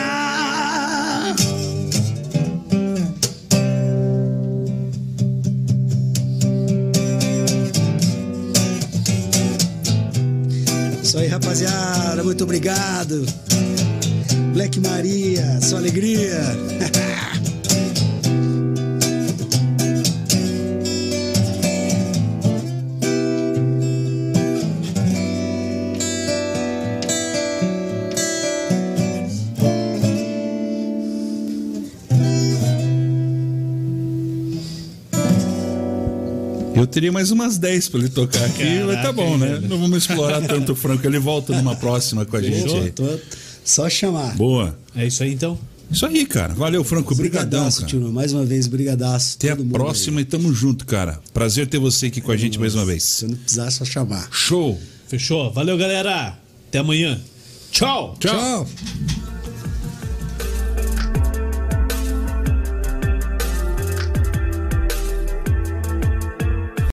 Isso aí, rapaziada, muito obrigado. Black Maria, sua alegria. teria mais umas 10 pra ele tocar aqui, mas tá Caraca, bom, né? Não vamos explorar tanto o Franco. Ele volta numa próxima com a gente Fechou? aí. Tô- Só chamar. Boa. É isso aí então. Isso aí, cara. Valeu, Franco. Obrigadão, cara. Tino. Mais uma vez, brigadaço. Até a próxima e tamo junto, cara. Prazer ter você aqui com a gente mais uma aí. vez. Se eu não precisar, é só chamar. Show. Fechou? Valeu, galera. Até amanhã. Tchau. Tchau.